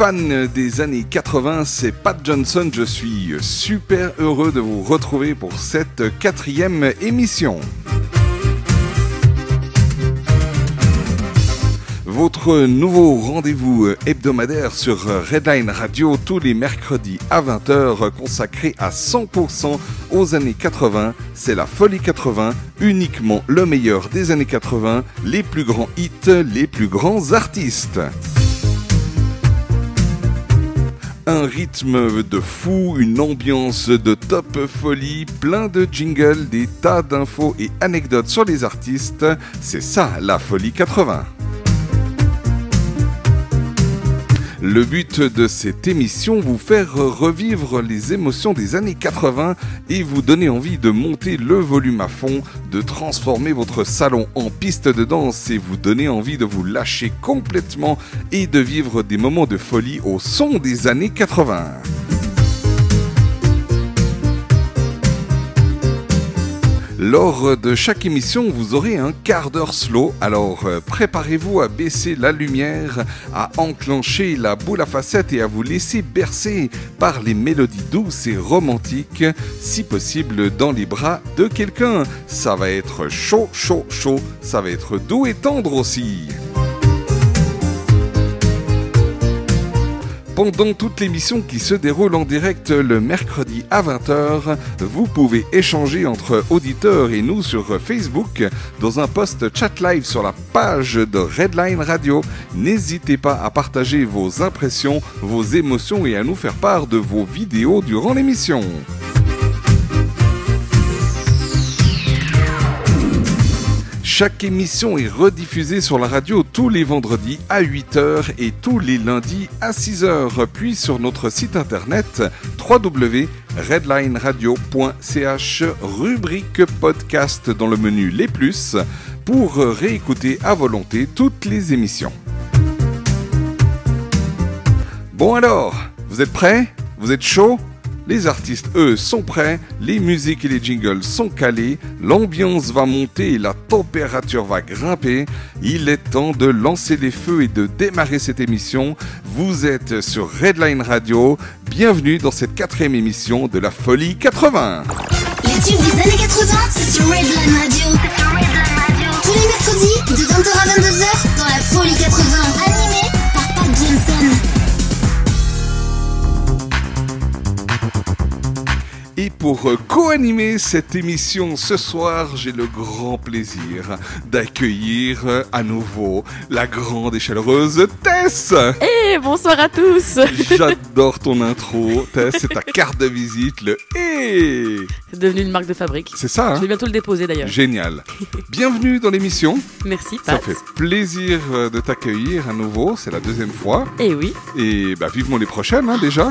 Fans des années 80, c'est Pat Johnson, je suis super heureux de vous retrouver pour cette quatrième émission. Votre nouveau rendez-vous hebdomadaire sur Redline Radio tous les mercredis à 20h consacré à 100% aux années 80. C'est la folie 80, uniquement le meilleur des années 80, les plus grands hits, les plus grands artistes. Un rythme de fou, une ambiance de top folie, plein de jingles, des tas d'infos et anecdotes sur les artistes. C'est ça la folie 80. Le but de cette émission, vous faire revivre les émotions des années 80 et vous donner envie de monter le volume à fond, de transformer votre salon en piste de danse et vous donner envie de vous lâcher complètement et de vivre des moments de folie au son des années 80. Lors de chaque émission, vous aurez un quart d'heure slow, alors euh, préparez-vous à baisser la lumière, à enclencher la boule à facettes et à vous laisser bercer par les mélodies douces et romantiques, si possible dans les bras de quelqu'un. Ça va être chaud, chaud, chaud, ça va être doux et tendre aussi. Pendant toute l'émission qui se déroule en direct le mercredi à 20h, vous pouvez échanger entre auditeurs et nous sur Facebook dans un post chat live sur la page de Redline Radio. N'hésitez pas à partager vos impressions, vos émotions et à nous faire part de vos vidéos durant l'émission. Chaque émission est rediffusée sur la radio tous les vendredis à 8h et tous les lundis à 6h, puis sur notre site internet www.redlineradio.ch, rubrique podcast dans le menu Les Plus, pour réécouter à volonté toutes les émissions. Bon alors, vous êtes prêts? Vous êtes chaud? Les artistes, eux, sont prêts, les musiques et les jingles sont calés, l'ambiance va monter et la température va grimper. Il est temps de lancer les feux et de démarrer cette émission. Vous êtes sur Redline Radio. Bienvenue dans cette quatrième émission de la Folie 80. Les tubes des années 80, c'est sur Redline Radio. Tous les mercredis, de 20h à 22h, dans la folie 80. Pour euh, co-animer cette émission ce soir, j'ai le grand plaisir d'accueillir euh, à nouveau la grande et chaleureuse Tess. Et bonsoir à tous J'adore ton intro, Tess, c'est ta carte de visite, le et. C'est devenu une marque de fabrique. C'est ça, Je hein vais bientôt le déposer d'ailleurs. Génial. Bienvenue dans l'émission. Merci Ça Pat. fait plaisir euh, de t'accueillir à nouveau. C'est la deuxième fois. Et oui, Et bah, vivement les prochaines, hein, déjà.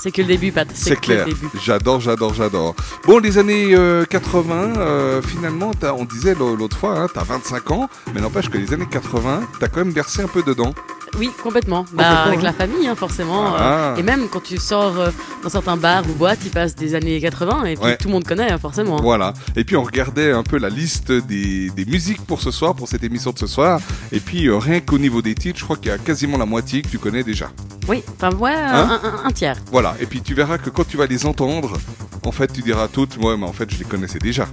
C'est que le début Pat. C'est clair. le début. J'adore, j'adore, j'adore. Bon, les années euh, 80, euh, finalement, t'as- on disait l'au- l'autre fois, hein, t'as 25 ans, mais n'empêche que les années 80, t'as quand même bercé un peu dedans. Oui, complètement. Complètement, Bah, avec hein. la famille, hein, forcément. Euh, et même quand tu sors euh, dans certains bars ou boîtes, ils passent des années 80 et puis Ouais. tout le monde connaît, hein, forcément. Voilà. Et puis on regardait un peu la liste des, des musiques pour ce soir, pour cette émission de ce soir. Et puis euh, rien qu'au niveau des titres, je crois qu'il y a quasiment la moitié que tu connais déjà. Oui, enfin, ouais, Hein un, un- un tiers. Voilà. Et puis tu verras que quand tu vas les entendre, en fait, tu diras toutes, ouais, mais en fait, je les connaissais déjà.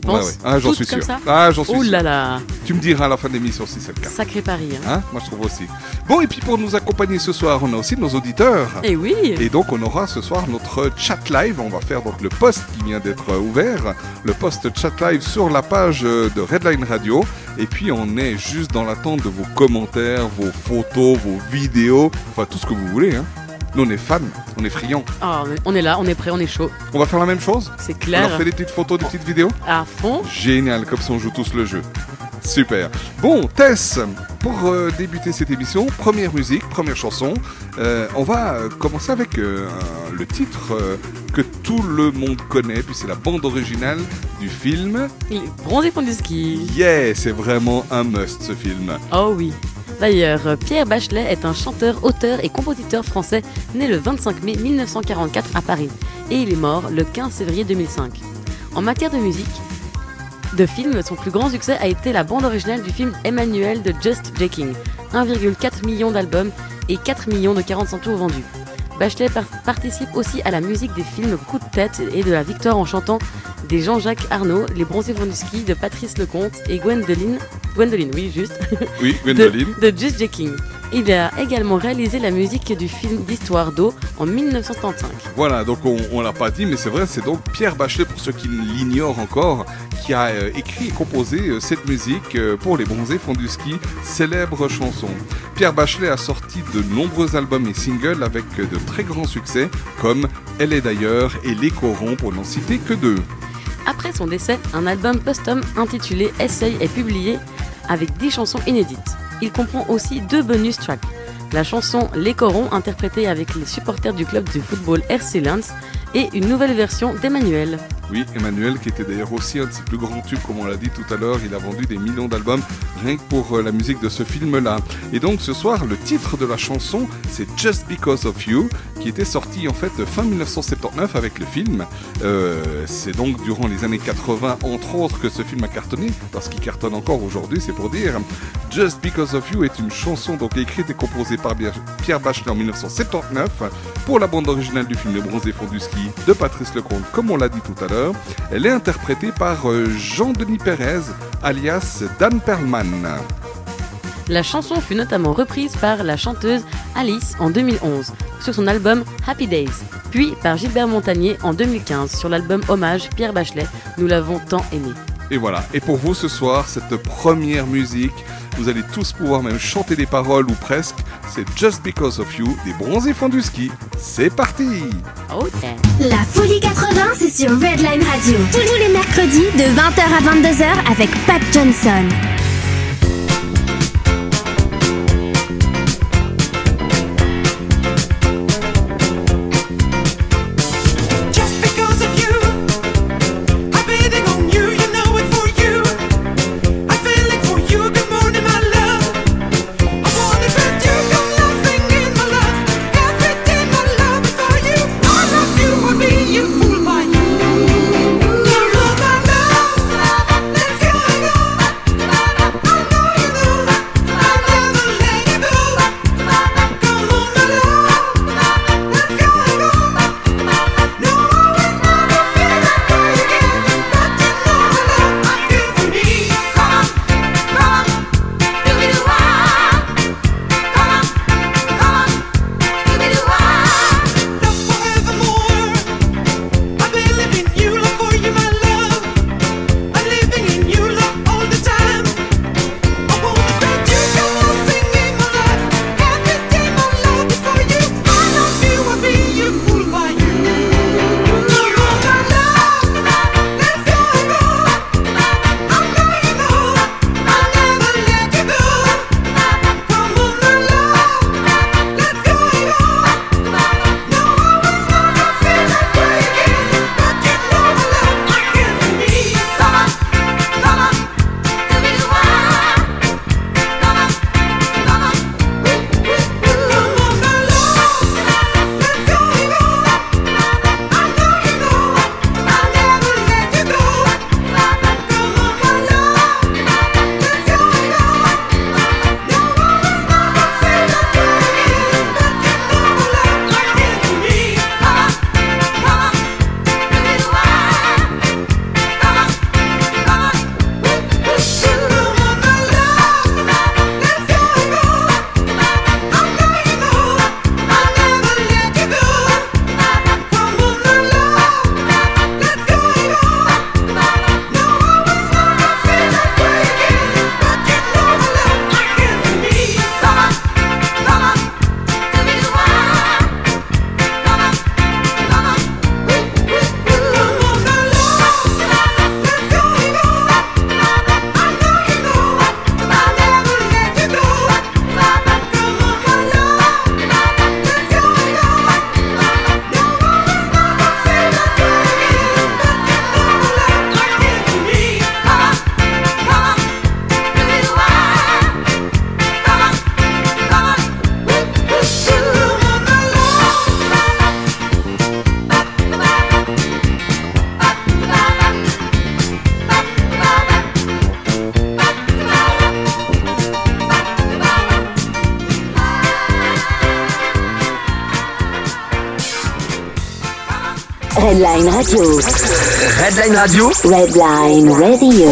Tu penses Ouais. Ah, j'en suis sûr. Ah, j'en suis Oh sûr. là là, Tu me diras à la fin de l'émission si c'est le cas. sacré pari. Hein. Hein Moi, je trouve aussi. Bon, et puis pour nous accompagner ce soir, on a aussi nos auditeurs. Et oui, Et donc, on aura ce soir notre chat live. On va faire donc le post qui vient d'être euh, ouvert, le post chat live sur la page euh, de Redline Radio. Et puis, on est juste dans l'attente de vos commentaires, vos photos, vos vidéos, enfin tout ce que vous voulez. Hein. Nous, on est fans, on est friands. Ah, on est là, on est prêt, on est chaud. On va faire la même chose C'est On leur clair. fait des petites photos, des petites vidéos À fond. Génial, comme ça on joue tous le jeu. Super. Bon, Tess, pour euh, débuter cette émission, première musique, première chanson, euh, on va euh, commencer avec le titre que tout le monde connaît, puis c'est la bande originale du film. Du ski. Yeah, c'est vraiment un must ce film. Oh oui. D'ailleurs, Pierre Bachelet est un chanteur, auteur et compositeur français né le 25 mai 1944 à Paris et il est mort le 15 février 2005. En matière de musique, de film, son plus grand succès a été la bande originale du film Emmanuel de Just Jaking, 1,4 million d'albums et 4 millions de 45 tours vendus. Bachelet par- participe aussi à la musique des films Coup de tête et de la victoire en chantant des Jean-Jacques Arnaud, Les Bronzés vont du ski de Patrice Lecomte et Gwendoline, Gwendoline, oui, juste, Oui, de, Gwendoline. de Just Jaking. Il a également réalisé la musique du film d'histoire d'eau en 1935. Voilà, donc on, on l'a pas dit, mais c'est vrai, c'est donc Pierre Bachelet, pour ceux qui l'ignorent encore, qui a euh, écrit et composé euh, cette musique euh, pour les bronzés font du ski, célèbre chanson. Pierre Bachelet a sorti de nombreux albums et singles avec de très grands succès, comme Elle est d'ailleurs et Les Corons, pour n'en citer que deux. Après son décès, un album posthume intitulé Essay est publié avec 10 chansons inédites. Il comprend aussi deux bonus tracks. La chanson Les Corons, interprétée avec les supporters du club de football RC Lens, et une nouvelle version d'Emmanuel. Oui, Emmanuel, qui était d'ailleurs aussi un de ses plus grands tubes, comme on l'a dit tout à l'heure, il a vendu des millions d'albums rien que pour euh, la musique de ce film-là. Et donc ce soir, le titre de la chanson, c'est Just Because of You, qui était sorti en fait fin 1979 avec le film. Euh, c'est donc durant les années 80, entre autres, que ce film a cartonné, parce qu'il cartonne encore aujourd'hui, c'est pour dire. Just Because of You est une chanson donc écrite et composée par Pierre Bachelet en 1979 pour la bande originale du film Les Bronzés font du ski de Patrice Lecomte, comme on l'a dit tout à l'heure. Elle est interprétée par euh, Jean-Denis Pérez, alias Dan Perlman. La chanson fut notamment reprise par la chanteuse Alice en 2011 sur son album Happy Days, puis par Gilbert Montagnier en 2015 sur l'album Hommage Pierre Bachelet, Nous l'avons tant aimé. Et voilà. Et pour vous ce soir, cette première musique, vous allez tous pouvoir même chanter des paroles ou presque. C'est Just Because of You des bronzés fonds du ski. C'est parti. La Folie 80, c'est sur Redline Radio. Tous les mercredis de 20h à 22h avec Pat Johnson. Redline Radio. Redline Radio. Redline Radio.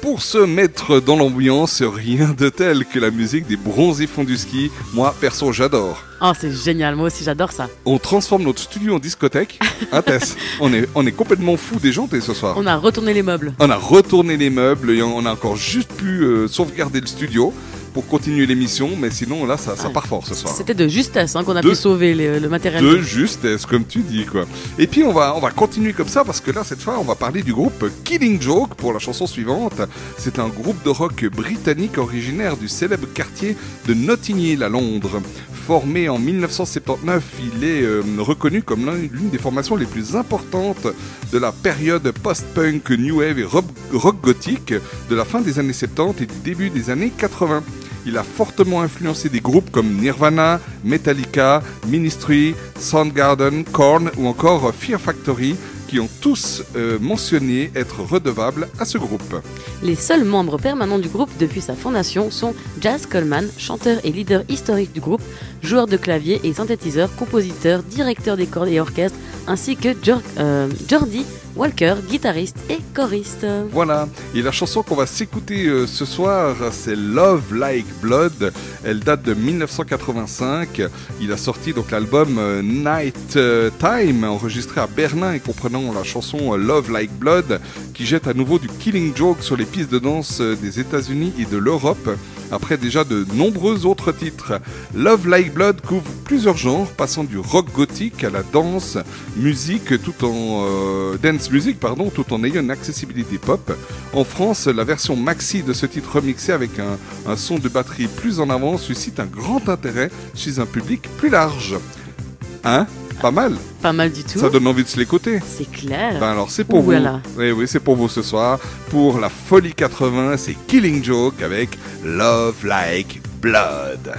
Pour se mettre dans l'ambiance, rien de tel que la musique des bronzés fonds du ski. Moi, perso, j'adore. Oh, c'est génial. Moi aussi, j'adore ça. On transforme notre studio en discothèque. Tess on, est, on est complètement fou déjanté ce soir. On a retourné les meubles. On a retourné les meubles et on a encore juste pu euh, sauvegarder le studio pour continuer l'émission, mais sinon là ça, ça Ouais. part fort ce soir. C'était de justesse hein, qu'on a De- pu sauver le matériel. De justesse, comme tu dis quoi. Et puis on va on va continuer comme ça parce que là cette fois on va parler du groupe Killing Joke pour la chanson suivante. C'est un groupe de rock britannique originaire du célèbre quartier de Notting Hill à Londres. Formé en 1979, il est euh, reconnu comme l'un- l'une des formations les plus importantes de la période post-punk, new wave et rock, rock gothique de la fin des années 70 et du début des années 80. Il a fortement influencé des groupes comme Nirvana, Metallica, Ministry, Soundgarden, Korn ou encore Fear Factory qui ont tous euh, mentionné être redevables à ce groupe. Les seuls membres permanents du groupe depuis sa fondation sont Jazz Coleman, chanteur et leader historique du groupe, joueur de clavier et synthétiseur, compositeur, directeur des cordes et orchestres, ainsi que euh, Jordi Walker, guitariste et choriste. Voilà, et la chanson qu'on va s'écouter euh, ce soir, c'est Love Like Blood. Elle date de 1985. Il a sorti donc l'album euh, Night euh, Time, enregistré à Berlin et comprenant la chanson Love Like Blood, qui jette à nouveau du killing joke sur les pistes de danse des États-Unis et de l'Europe. Après déjà de nombreux autres titres, Love Like Blood couvre plusieurs genres, passant du rock gothique à la danse, musique, tout en euh, dance music, pardon, tout en ayant une accessibilité pop. En France, la version maxi de ce titre remixé avec un, un son de batterie plus en avant suscite un grand intérêt chez un public plus large. Hein? Pas mal Pas mal du tout. Ça donne envie de se l'écouter. C'est clair. Ben alors c'est pour Voilà. vous. Oui, oui, c'est pour vous ce soir. Pour la folie 80, c'est Killing Joke avec Love Like Blood.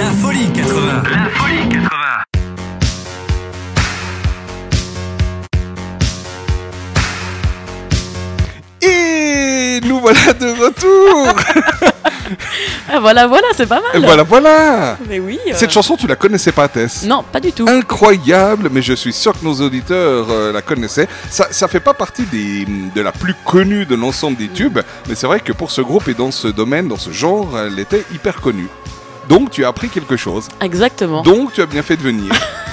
La folie 80. La folie 80. Et nous voilà de retour Ah, voilà, voilà, c'est pas mal. Et voilà, voilà Mais oui. euh, Cette chanson, tu la connaissais pas, Tess Non, pas du tout. Incroyable, mais je suis sûr que nos auditeurs euh, la connaissaient. Ça, ça fait pas partie des, de la plus connue de l'ensemble des tubes, mais c'est vrai que pour ce groupe et dans ce domaine, dans ce genre, elle était hyper connue. Donc tu as appris quelque chose. Exactement. Donc tu as bien fait de venir.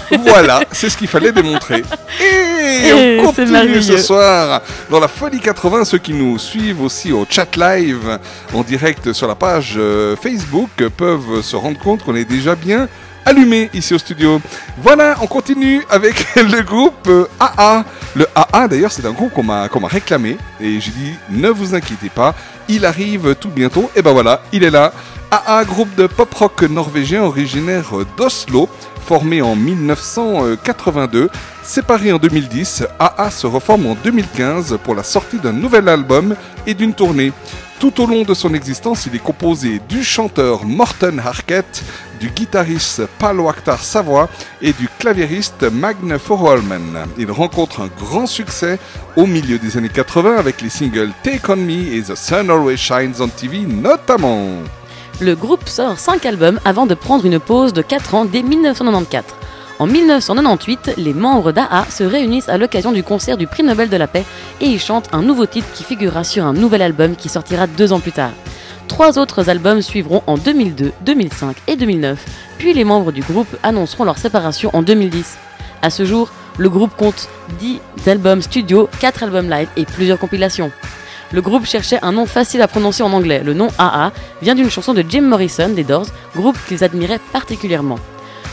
voilà, c'est ce qu'il fallait démontrer. Et Et on continue ce soir dans la Folie 80. Ceux qui nous suivent aussi au chat live en direct sur la page euh, Facebook peuvent se rendre compte qu'on est déjà bien allumé ici au studio. Voilà, on continue avec le groupe euh, AA. Le AA, d'ailleurs, c'est un groupe qu'on m'a qu'on m'a réclamé. Et j'ai dit, ne vous inquiétez pas, il arrive tout bientôt. Et ben voilà, il est là. AA, groupe de pop-rock norvégien originaire d'Oslo, formé en 1982. Séparé en 2010, AA se reforme en 2015 pour la sortie d'un nouvel album et d'une tournée. Tout au long de son existence, il est composé du chanteur Morten Harket, du guitariste Palo Akhtar Savoie et du claviériste Magne Forholmen. Il rencontre un grand succès au milieu des années 80 avec les singles Take On Me et The Sun Always Shines on TV notamment. Le groupe sort 5 albums avant de prendre une pause de 4 ans dès 1994. En 1998, les membres d'AA se réunissent à l'occasion du concert du prix Nobel de la paix et ils chantent un nouveau titre qui figurera sur un nouvel album qui sortira deux ans plus tard. Trois autres albums suivront en 2002, 2005 et 2009, puis les membres du groupe annonceront leur séparation en 2010. À ce jour, le groupe compte 10 albums studio, 4 albums live et plusieurs compilations. Le groupe cherchait un nom facile à prononcer en anglais. Le nom AA vient d'une chanson de Jim Morrison des Doors, groupe qu'ils admiraient particulièrement.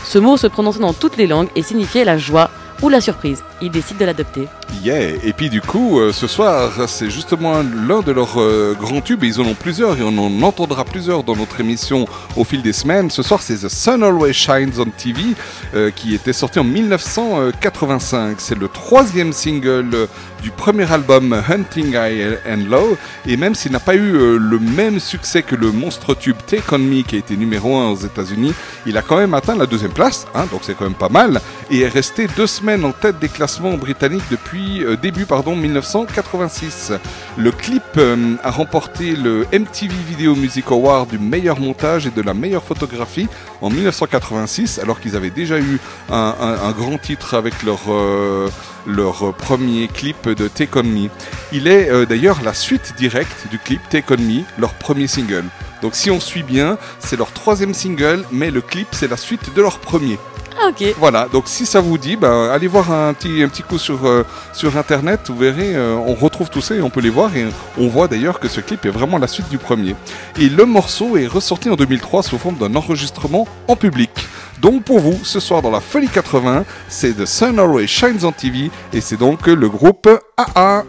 Ce mot se prononçait dans toutes les langues et signifiait la joie ou la surprise. Ils décident de l'adopter. Yeah, et puis du coup, euh, ce soir, c'est justement l'un de leurs euh, grands tubes, et ils en ont plusieurs, et on en entendra plusieurs dans notre émission au fil des semaines. Ce soir, c'est The Sun Always Shines on TV, euh, qui était sorti en 1985. C'est le troisième single euh, du premier album Hunting High and Low, et même s'il n'a pas eu le même succès que le monstre tube Take On Me, qui a été numéro 1 aux États-Unis, il a quand même atteint la deuxième place, hein, donc c'est quand même pas mal, et est resté deux semaines en tête des classements britanniques depuis euh, début pardon 1986. Le clip euh, a remporté le MTV Video Music Award du meilleur montage et de la meilleure photographie en 1986, alors qu'ils avaient déjà eu un, grand titre avec leur euh, leur premier clip de Take On Me. Il est d'ailleurs la suite directe du clip Take On Me, leur premier single. Donc si on suit bien, c'est leur troisième single, mais le clip c'est la suite de leur premier. Ah. Voilà, donc si ça vous dit, ben, allez voir un petit, un petit coup sur, euh, sur internet, vous verrez, euh, on retrouve tout ça et on peut les voir et on voit d'ailleurs que ce clip est vraiment la suite du premier. Et le morceau est ressorti en 2003 sous forme d'un enregistrement en public. Donc pour vous, ce soir dans la Folie 80, c'est The Sun Always Shines on TV et c'est donc le groupe AA.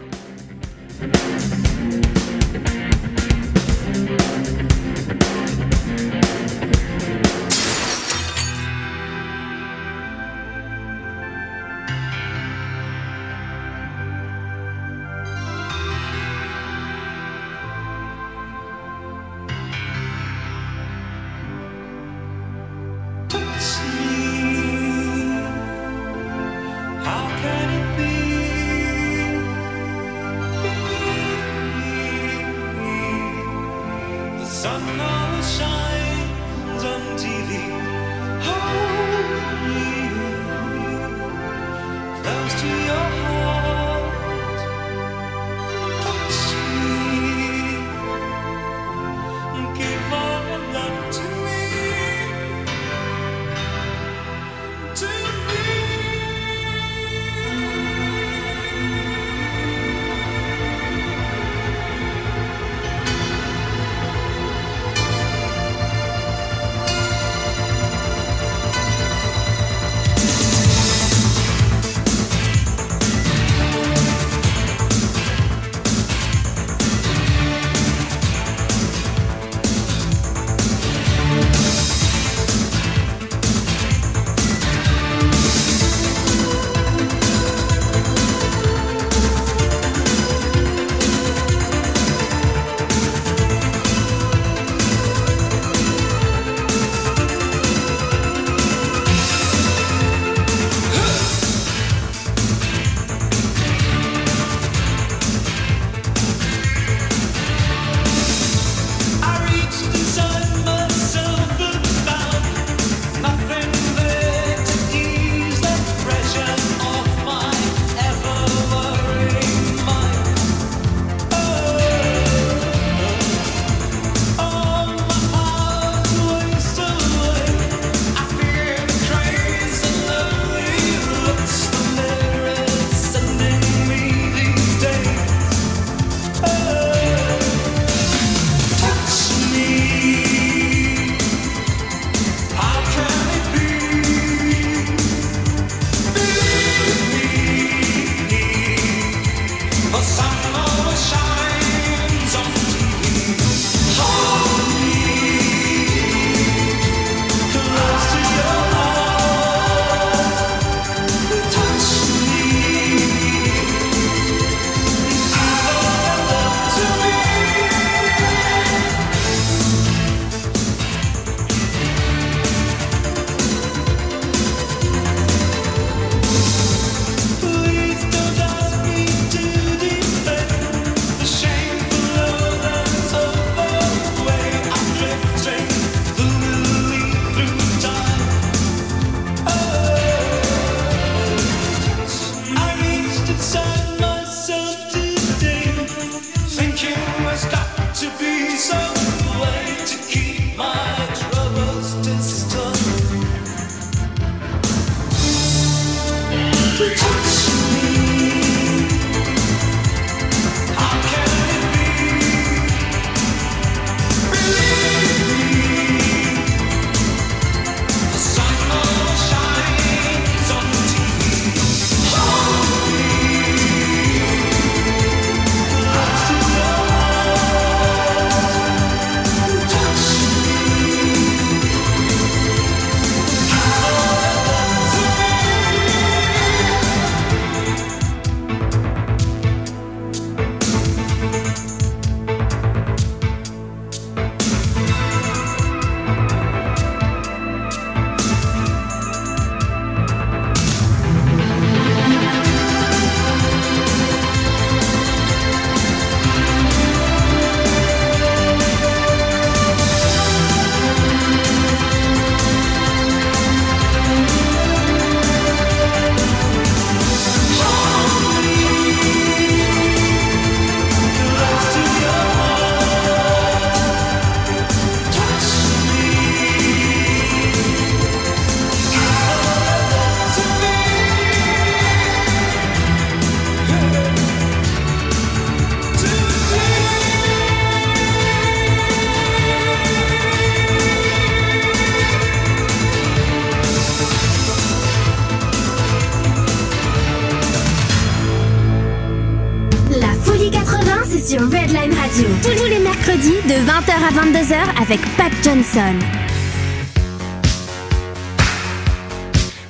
22h avec Pat Johnson.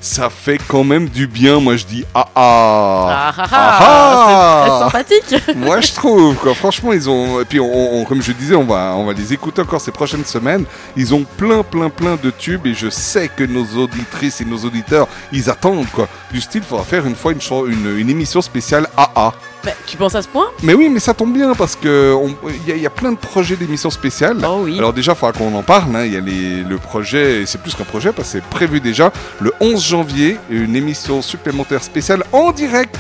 Ça fait quand même du bien, moi je dis ah ah. Ah ah Ah ah, c'est très sympathique. Moi je trouve quoi. Franchement ils ont et puis on, on- comme je disais on va on va les écouter encore ces prochaines semaines. Ils ont plein plein plein de tubes et je sais que nos auditrices et nos auditeurs ils attendent quoi. Du style faudra faire une fois une, une, une émission spéciale AA. Tu penses à ce point? Mais oui mais ça tombe bien parce que il y, a- il y a plein de projets d'émissions spéciales. Oh oui. Alors déjà, il faudra qu'on en parle. hein. Il y a les- le projet, et c'est plus qu'un projet parce que c'est prévu déjà le 11 janvier, une émission supplémentaire spéciale en direct.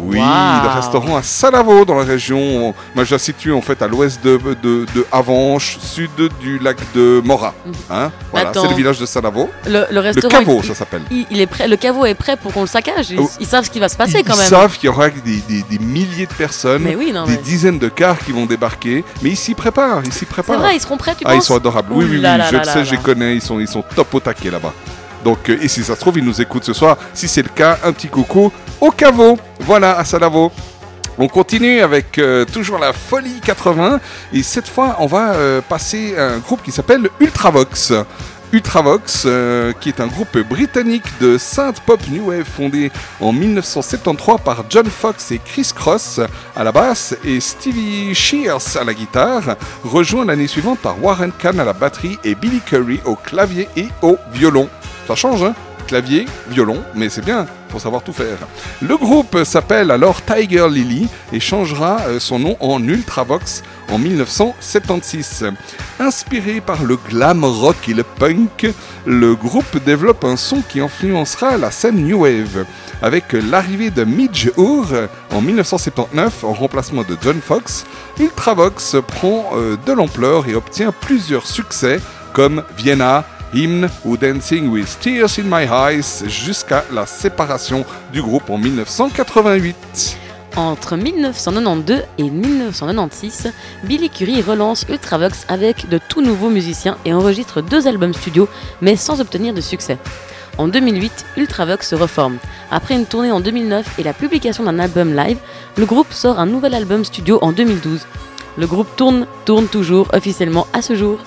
Oui, le restaurant à Salavo dans la région. Moi, je la situe en fait à l'ouest de, de, de Avanches, sud du lac de Mora. Hein voilà, c'est le village de Salavo. le, le Le restaurant. caveau, il, ça s'appelle. il- il est prêt, le caveau est prêt pour qu'on le saccage. Ils, Oh. ils savent ce qui va se passer Ils, quand ils même. savent qu'il y aura des, des- des milliers de personnes, Mais oui, non, des mais. dizaines de cars qui vont débarquer, mais ils s'y préparent, ils s'y C'est préparent. vrai, ils seront prêts, tu Ah, ils penses sont adorables. Oui, oui, oui, là là je là le sais, je les connais, ils sont, ils sont top au taquet là-bas. Donc, euh, et si ça se trouve, ils nous écoutent ce soir. Si c'est le cas, un petit coucou au caveau. Voilà, à Salavo. On continue avec euh, toujours la folie 80 et cette fois on va euh, passer à un groupe qui s'appelle Ultravox. Ultravox, qui est un groupe britannique de synth pop new wave fondé en 1973 par John Fox et Chris Cross à la basse et Stevie Shears à la guitare, rejoint l'année suivante par Warren Kahn à la batterie et Billy Curry au clavier et au violon. Ça change, hein Clavier, violon, mais c'est bien, faut savoir tout faire. Le groupe s'appelle alors Tiger Lily et changera euh, son nom en Ultravox en 1976. Inspiré par le glam rock et le punk, le groupe développe un son qui influencera la scène New Wave. Avec l'arrivée de Midge Ure en 1979 en remplacement de John Fox, Ultravox prend euh, de l'ampleur et obtient plusieurs succès comme Vienna, Hymn ou Dancing with Tears in My Eyes jusqu'à la séparation du groupe en 1988. Entre 1992 et 1996, Billy Curry relance Ultravox avec de tout nouveaux musiciens et enregistre deux albums studio, mais sans obtenir de succès. En 2008, Ultravox se reforme. Après une tournée en 2009 et la publication d'un album live, le groupe sort un nouvel album studio en 2012. Le groupe tourne, tourne toujours officiellement à ce jour.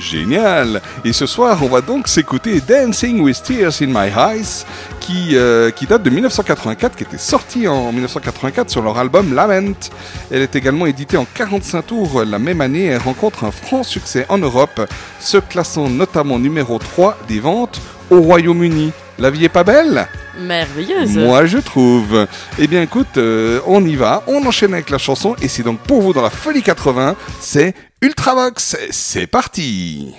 Génial Et ce soir, on va donc s'écouter Dancing with Tears in My Eyes, qui, euh, date de 1984, qui était sorti en 1984 sur leur album Lament. Elle est également éditée en 45 tours la même année et rencontre un franc succès en Europe, se classant notamment numéro 3 des ventes au Royaume-Uni. La vie est pas belle Merveilleuse Moi je trouve. Eh bien écoute, euh, on y va, on enchaîne avec la chanson et c'est donc pour vous dans la folie 80, c'est Ultravox. C'est parti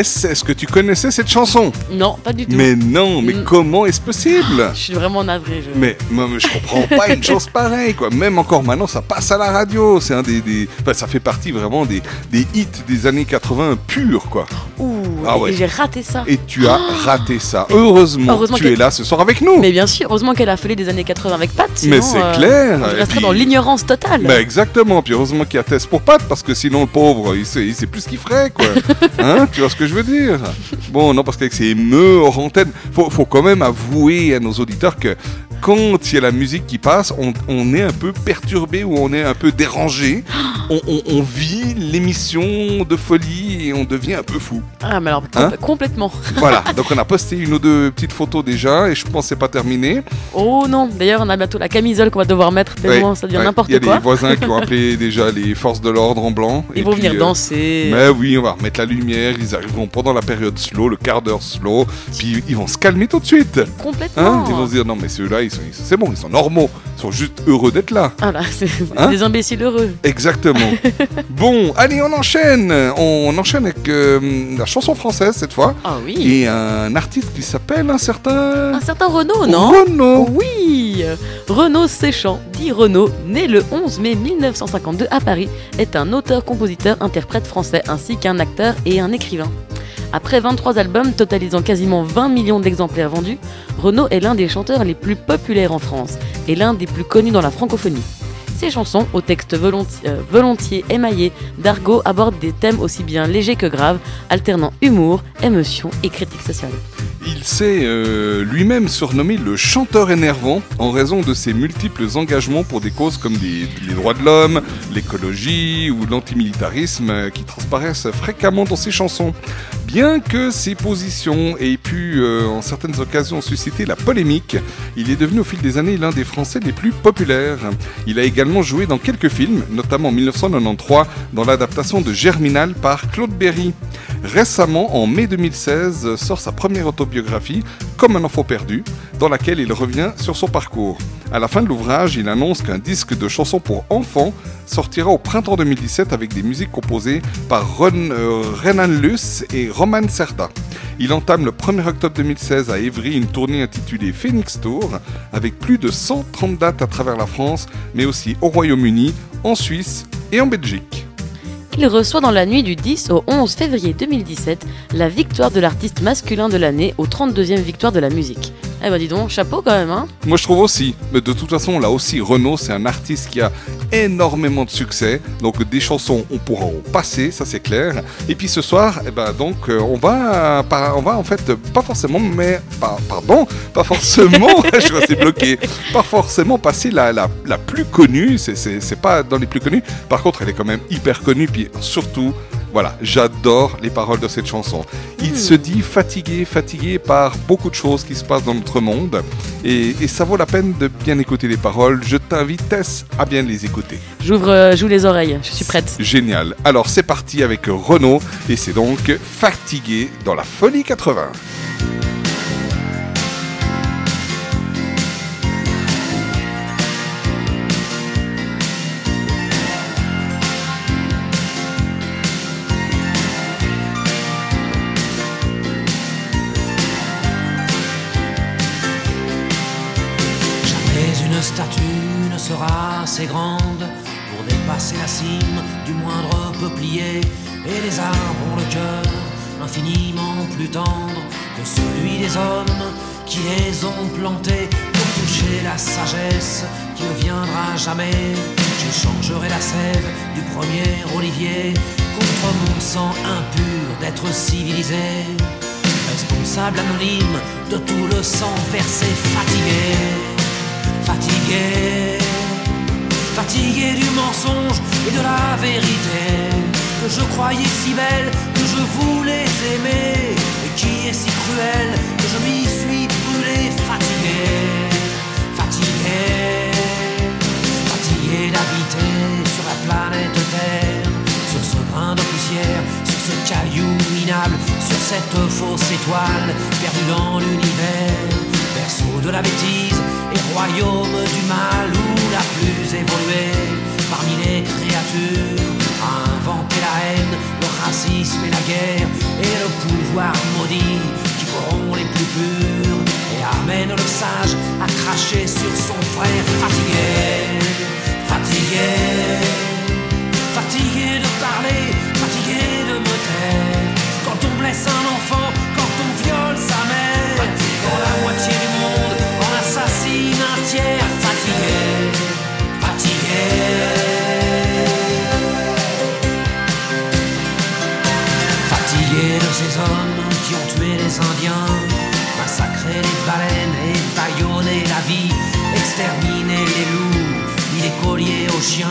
Est-ce que tu connaissais cette chanson? Non, pas du tout. Mais non, mais Mm. comment est-ce possible? Je suis vraiment navré. Je... Mais moi, je comprends pas une chose pareille, quoi. Même encore maintenant, ça passe à la radio. C'est un des, des- enfin, ça fait partie vraiment des, des hits des années 80 purs, quoi. Ah et- ouais. et j'ai raté ça. Et tu as raté ça. Heureusement, Heureusement tu es là ce soir avec nous. Mais bien sûr, heureusement qu'elle a fallu des années 80 avec Pat. sinon, Mais c'est euh, clair. Je resterais puis- dans l'ignorance totale. Bah exactement, puis heureusement qu'il y a Tess pour Pat, parce que sinon le pauvre, il sait, il sait plus ce qu'il ferait, quoi. Hein, tu vois ce que je veux dire? Bon, non, parce qu'avec ces meux hors antenne, faut, faut quand même avouer à nos auditeurs que quand il y a la musique qui passe, on, on est un peu perturbé ou on est un peu dérangé. On, on- on vit l'émission de folie on devient un peu fou. Ah, mais alors, Hein com- complètement. Voilà, donc on a posté une ou deux petites photos déjà et je pense que c'est pas terminé. Oh non, d'ailleurs, on a bientôt la camisole qu'on va devoir mettre tellement Ouais, ça devient ouais. n'importe Il y a quoi. des voisins qui ont appelé déjà les forces de l'ordre en blanc. Ils et vont puis, venir euh, danser. Mais oui, on va remettre la lumière, ils arriveront pendant la période slow, le quart d'heure slow, puis ils vont se calmer tout de suite. Complètement. Hein ils vont se dire non mais ceux-là, ils sont, ils sont- c'est bon, ils sont normaux, sont juste heureux d'être là. Ah là, c'est c'est Hein des imbéciles heureux. Exactement. bon, allez, on enchaîne. On enchaîne avec euh, la chanson française cette fois Ah oui. et un artiste qui s'appelle un certain Un certain Renaud, non Renaud. Oui Renaud Séchant, dit Renaud, né le 11 mai 1952 à Paris, est un auteur, compositeur, interprète français ainsi qu'un acteur et un écrivain. Après 23 albums totalisant quasiment 20 millions d'exemplaires vendus, Renaud est l'un des chanteurs les plus populaires en France et l'un des plus connus dans la francophonie. Ses chansons, au texte volonti- euh, volontiers émaillé d'argot, abordent des thèmes aussi bien légers que graves, alternant humour, émotion et critique sociale. Il s'est euh, lui-même surnommé le chanteur énervant en raison de ses multiples engagements pour des causes comme des- les droits de l'homme, l'écologie ou l'antimilitarisme euh, qui transparaissent fréquemment dans ses chansons. Bien que ses positions aient pu euh, en certaines occasions susciter la polémique, il est devenu au fil des années l'un des Français les plus populaires. Il a également joué dans quelques films, notamment en 1993 dans l'adaptation de Germinal par Claude Berry. Récemment, en mai 2016, sort sa première autobiographie, Comme un enfant perdu, dans laquelle il revient sur son parcours. À la fin de l'ouvrage, il annonce qu'un disque de chansons pour enfants sortira au printemps 2017 avec des musiques composées par euh, Renan Luce et Roman Cerda. Il entame le 1er octobre 2016 à Évry une tournée intitulée Phoenix Tour avec plus de 130 dates à travers la France, mais aussi au Royaume-Uni, en Suisse et en Belgique. Il reçoit dans la nuit du 10 au 11 février 2017 la victoire de l'artiste masculin de l'année aux 32e victoire de la musique. Eh ben dis donc, chapeau quand même, hein Moi je trouve aussi, mais de toute façon là aussi Renaud c'est un artiste qui a énormément de succès, donc des chansons on pourra en passer, ça c'est clair. Et puis ce soir, eh ben donc euh, on va, on va en fait pas forcément, mais pas, pardon, pas forcément, je suis bloqué, pas forcément passer la, la, la plus connue, c'est- pas dans les plus connues. Par contre elle est quand même hyper connue, puis surtout voilà, j'adore les paroles de cette chanson. Il se dit fatigué, fatigué par beaucoup de choses qui se passent dans notre monde. Et, et ça vaut la peine de bien écouter les paroles. Je t'invite, Tess, à bien les écouter. J'ouvre euh, j'ouvre les oreilles, je suis prête. Génial. Alors c'est parti avec Renaud. Et c'est donc Fatigué dans la folie 80. Statue ne sera assez grande pour dépasser la cime du moindre peuplier. Et les arbres ont le cœur infiniment plus tendre que celui des hommes qui les ont plantés pour toucher la sagesse qui ne viendra jamais. J'échangerai la sève du premier olivier contre mon sang impur d'être civilisé responsable anonyme de tout le sang versé, fatigué, fatigué, fatigué du mensonge et de la vérité que je croyais si belle, que je voulais aimer et qui est si cruelle que je m'y suis brûlé, fatigué, fatigué, fatigué d'habiter sur la planète Terre, sur ce brin de poussière, sur ce caillou interminable sur cette fausse étoile perdue dans l'univers, berceau de la bêtise et royaume du mal où la plus évoluée parmi les créatures a inventé la haine, le racisme et la guerre et le pouvoir maudit qui corrompt les plus purs et amène le sage à cracher sur son frère fatigué, fatigué, fatigué de parler, fatigué de me taire. Quand on blesse un enfant, quand on viole sa mère, quand la moitié du fatigué, fatigué. Fatigué de ces hommes qui ont tué les Indiens, massacré les baleines et baïonné la vie, exterminé les loups, mis les colliers aux chiens,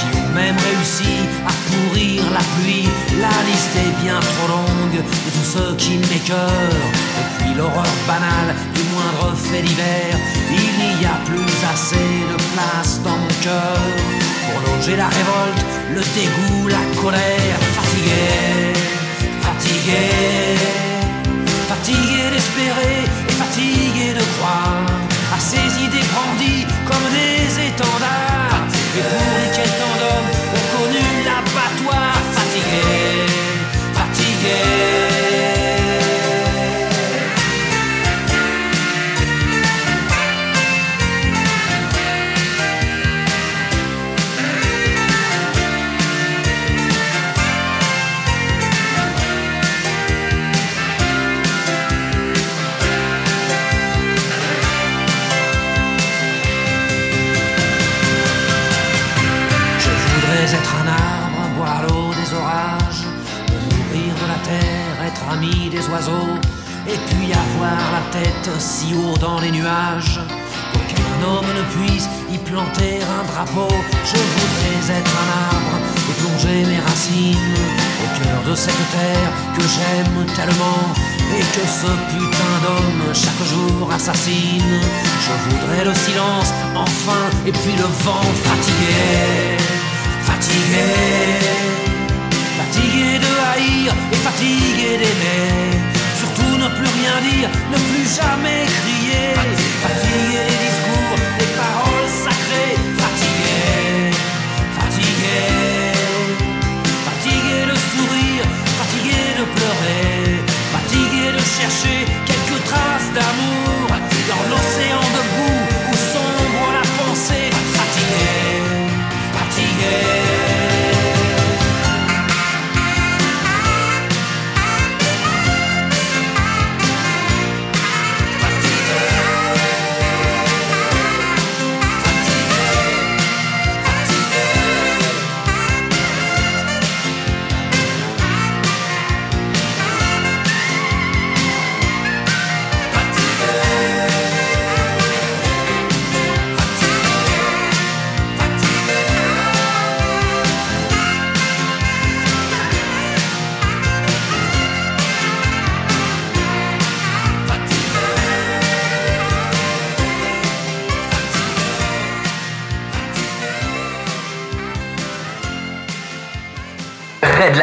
qui ont même réussi à pourrir la pluie. La liste est bien trop longue de tous ceux qui m'écœurent. L'horreur banale du moindre fait divers, il n'y a plus assez de place dans mon cœur pour loger la révolte, le dégoût, la colère, fatigué fatigué, fatigué d'espérer et fatigué de croire à ces idées grandies comme des étendards. Et pour lesquels tant d'hommes ont connu l'abattoir, fatigué, fatigué. Et puis avoir la tête si haut dans les nuages qu'aucun homme ne puisse y planter un drapeau. Je voudrais être un arbre et plonger mes racines au cœur de cette terre que j'aime tellement et que ce putain d'homme chaque jour assassine. Je voudrais le silence enfin et puis le vent fatigué, fatigué, fatigué de haïr et fatigué d'aimer. Surtout ne plus rien dire, ne plus jamais crier. Fatigué des discours, des paroles sacrées. Fatigué, fatigué, fatigué de sourire, fatigué de pleurer, fatigué de chercher quelques traces d'amour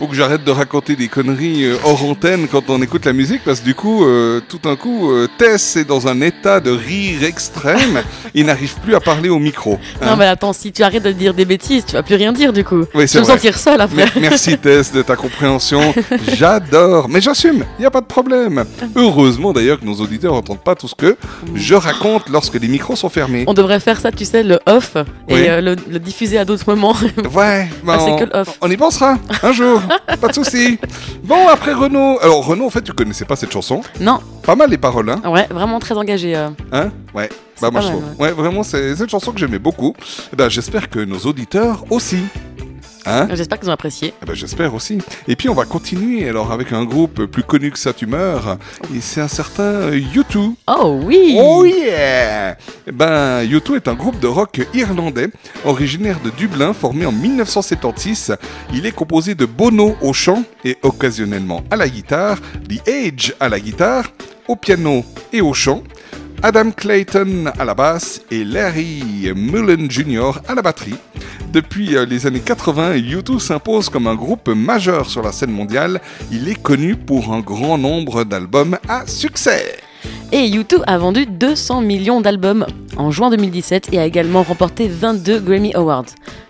Faut que j'arrête de raconter des conneries euh, hors antenne quand on écoute la musique parce que du coup, euh, tout d'un coup, euh, Tess est dans un état de rire extrême. il n'arrive plus à parler au micro. hein. Non, mais attends, si tu arrêtes de dire des bêtises, tu vas plus rien dire du coup. Oui, je vais me sentir seule après. Me- Merci Tess de ta compréhension. J'adore. Mais j'assume, il n'y a pas de problème. Heureusement d'ailleurs que nos auditeurs n'entendent pas tout ce que je raconte lorsque les micros sont fermés. On devrait faire ça, tu sais, le off et Oui. euh, le, le diffuser à d'autres moments. Ouais, bah, Ah, on, que le off. on y pensera un jour. Pas de souci. Bon, après Renaud. Alors Renaud, en fait, tu connaissais pas cette chanson. non, Pas mal les paroles, hein ouais, vraiment très engagé. euh. Hein? Ouais. Bah moi pas je mal, trouve. Ouais, vraiment, c'est c'est une chanson que j'aimais beaucoup. Eh ben, j'espère que nos auditeurs aussi. Hein J'espère qu'ils ont apprécié. Eh ben, J'espère aussi. Et puis on va continuer alors avec un groupe plus connu que ça, tu meurs. Et c'est un certain euh, U2. Oh oui Oh yeah Eh Ben, U2 est un groupe de rock irlandais, originaire de Dublin, formé en 1976. Il est composé de Bono au chant et occasionnellement à la guitare, The Age à la guitare, au piano et au chant, Adam Clayton à la basse et Larry Mullen Jr. à la batterie. Depuis euh, les années 80, U2 s'impose comme un groupe majeur sur la scène mondiale. Il est connu pour un grand nombre d'albums à succès. Et U2 a vendu 200 millions d'albums en juin 2017 et a également remporté 22 Grammy Awards.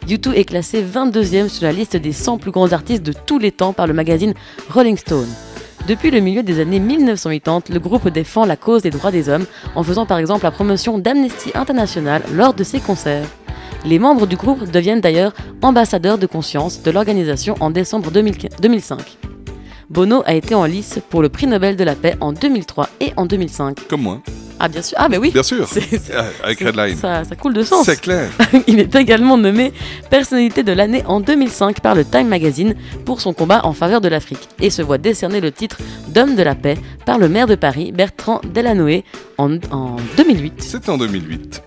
U2 est classé 22e sur la liste des 100 plus grands artistes de tous les temps par le magazine Rolling Stone. Depuis le milieu des années 1980, le groupe défend la cause des droits des hommes en faisant par exemple la promotion d'Amnesty International lors de ses concerts. Les membres du groupe deviennent d'ailleurs ambassadeurs de conscience de l'organisation en décembre 2000 2005. Bono a été en lice pour le prix Nobel de la paix en 2003 et en 2005. Comme moi, Ah bien sûr, ah mais oui, bien sûr. Euh, Avec Redline. ça, ça coule de sens. C'est clair. Il est également nommé personnalité de l'année en 2005 par le Time Magazine pour son combat en faveur de l'Afrique et se voit décerner le titre d'homme de la paix par le maire de Paris, Bertrand Delanoë, en, en 2008. C'était en 2008.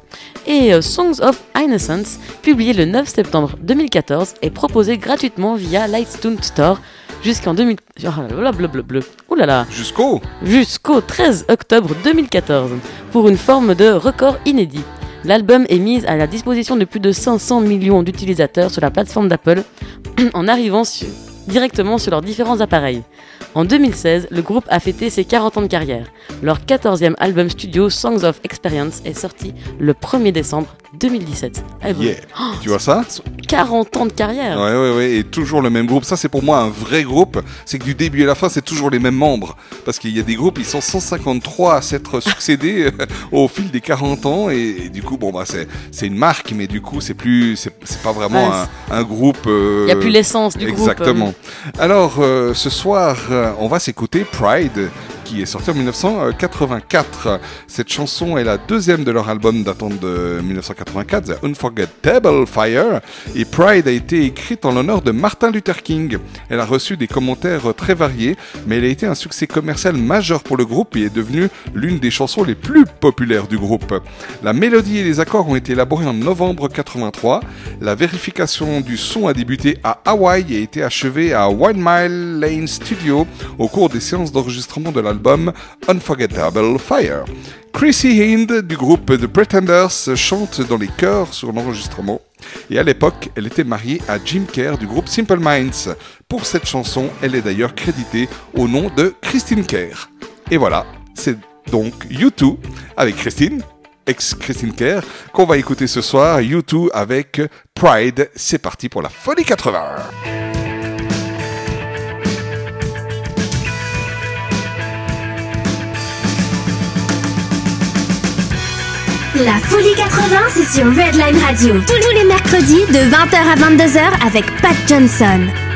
Et euh, Songs of Innocence, publié le 9 septembre 2014, est proposé gratuitement via Lightstone Store jusqu'en 2000... Oh là là, Jusqu'au jusqu'au 13 octobre 2014 pour une forme de record inédit. L'album est mis à la disposition de plus de 500 millions d'utilisateurs sur la plateforme d'Apple en arrivant su- directement sur leurs différents appareils. En 2016, le groupe a fêté ses 40 ans de carrière. Leur 14e album studio Songs of Experience est sorti le 1er décembre 2017. Ah, Yeah. Tu vois ça 40 ans de carrière Ouais, ouais, ouais, et toujours le même groupe. Ça, c'est pour moi un vrai groupe. C'est que du début à la fin, c'est toujours les mêmes membres. Parce qu'il y a des groupes, ils sont 153 à s'être succédés euh, au fil des 40 ans. Et, et du coup, bon, bah, c'est, c'est une marque, mais du coup, c'est plus, c'est, c'est pas vraiment Ouais, un, un groupe. euh, Il n'y a plus l'essence du groupe. Exactement. Alors, euh, ce soir, euh, on va s'écouter Pride, qui est sorti en 1984. Cette chanson est la deuxième de leur album datant de 1984, The Unforgettable Fire. Et Pride a été écrite en l'honneur de Martin Luther King. Elle a reçu des commentaires très variés, mais elle a été un succès commercial majeur pour le groupe et est devenue l'une des chansons les plus populaires du groupe. La mélodie et les accords ont été élaborés en novembre 83. La vérification du son a débuté à Hawaï et a été achevée à One Mile Lane Studio au cours des séances d'enregistrement de l'album Unforgettable Fire. Chrissy Hind du groupe The Pretenders chante dans les chœurs sur l'enregistrement. Et à l'époque, elle était mariée à Jim Kerr du groupe Simple Minds. Pour cette chanson, elle est d'ailleurs créditée au nom de Christine Kerr. Et voilà, c'est donc U2 avec Christine, ex-Christine Kerr, qu'on va écouter ce soir. U2 avec Pride. C'est parti pour la folie 80. La Folie 80, c'est sur Redline Radio. Tous les mercredis de 20h à 22h avec Pat Johnson.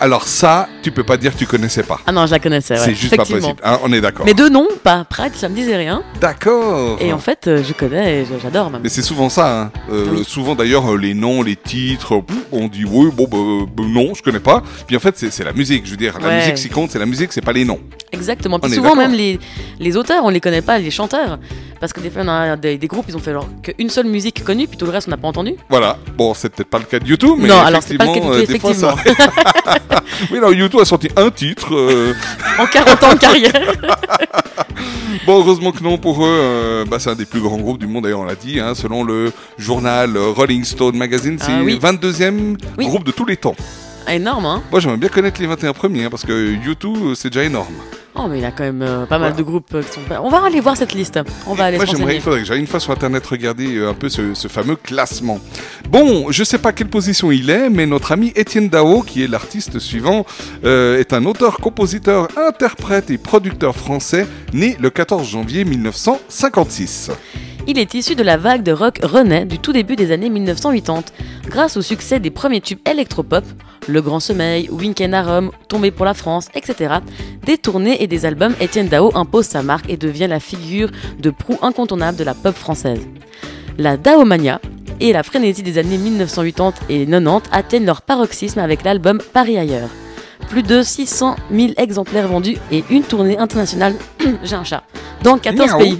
Alors ça, tu peux pas dire que tu connaissais pas. Ah non, je la connaissais, ouais. C'est juste pas effectivement. possible. hein, on est d'accord. Mais deux noms, pas Pride, ça me disait rien. D'accord. Et en fait, euh, je connais et j'adore même. Mais c'est souvent ça. hein. Euh, Oui. Souvent d'ailleurs, euh, les noms, les titres, on dit oui, bon, bah, non, je connais pas. Puis en fait, c'est la musique. Je veux dire, la musique, ce qui compte, c'est la musique, c'est pas les noms. Exactement. Puis On souvent, même les, les auteurs, on les connaît pas, les chanteurs. Parce que des fois, on a des, des groupes, ils ont fait genre qu'une seule musique connue, puis tout le reste, on n'a pas entendu. Voilà. Bon, c'est peut-être pas le cas de YouTube, mais non, alors c'est pas le cas des fois, ça- effectivement. oui, alors YouTube a sorti un titre. euh, en 40 ans de carrière. Bon, heureusement que non pour eux. euh, bah, c'est un des plus grands groupes du monde, d'ailleurs, on l'a dit. hein, selon le journal euh, Rolling Stone Magazine, c'est Ah le oui. 22e Oui. groupe de tous les temps. Énorme, hein Moi, j'aimerais bien connaître les 21 premiers, hein, parce que YouTube, euh, c'est déjà énorme. Oh, mais il y a quand même euh, pas mal de groupes euh, qui sont. On va aller voir cette liste. On va aller Moi, j'aimerais, il faudrait que j'aille une fois sur Internet regarder euh, un peu ce, ce fameux classement. Bon, je sais pas quelle position il est, mais notre ami Étienne Dao, qui est l'artiste suivant, est un auteur, compositeur, interprète et producteur français, né le 14 janvier 1956. Il est issu de la vague de rock rennais du tout début des années 1980, grâce au succès des premiers tubes électropop, Le Grand Sommeil, Weekend à Rome, Tombé pour la France, etc. Des tournées et des albums, Étienne Dao impose sa marque et devient la figure de proue incontournable de la pop française. La Daomania et la frénésie des années 1980 et 90 atteignent leur paroxysme avec l'album Paris ailleurs. Plus de 600 000 exemplaires vendus et une tournée internationale, j'ai un chat, dans 14 Miaou. pays.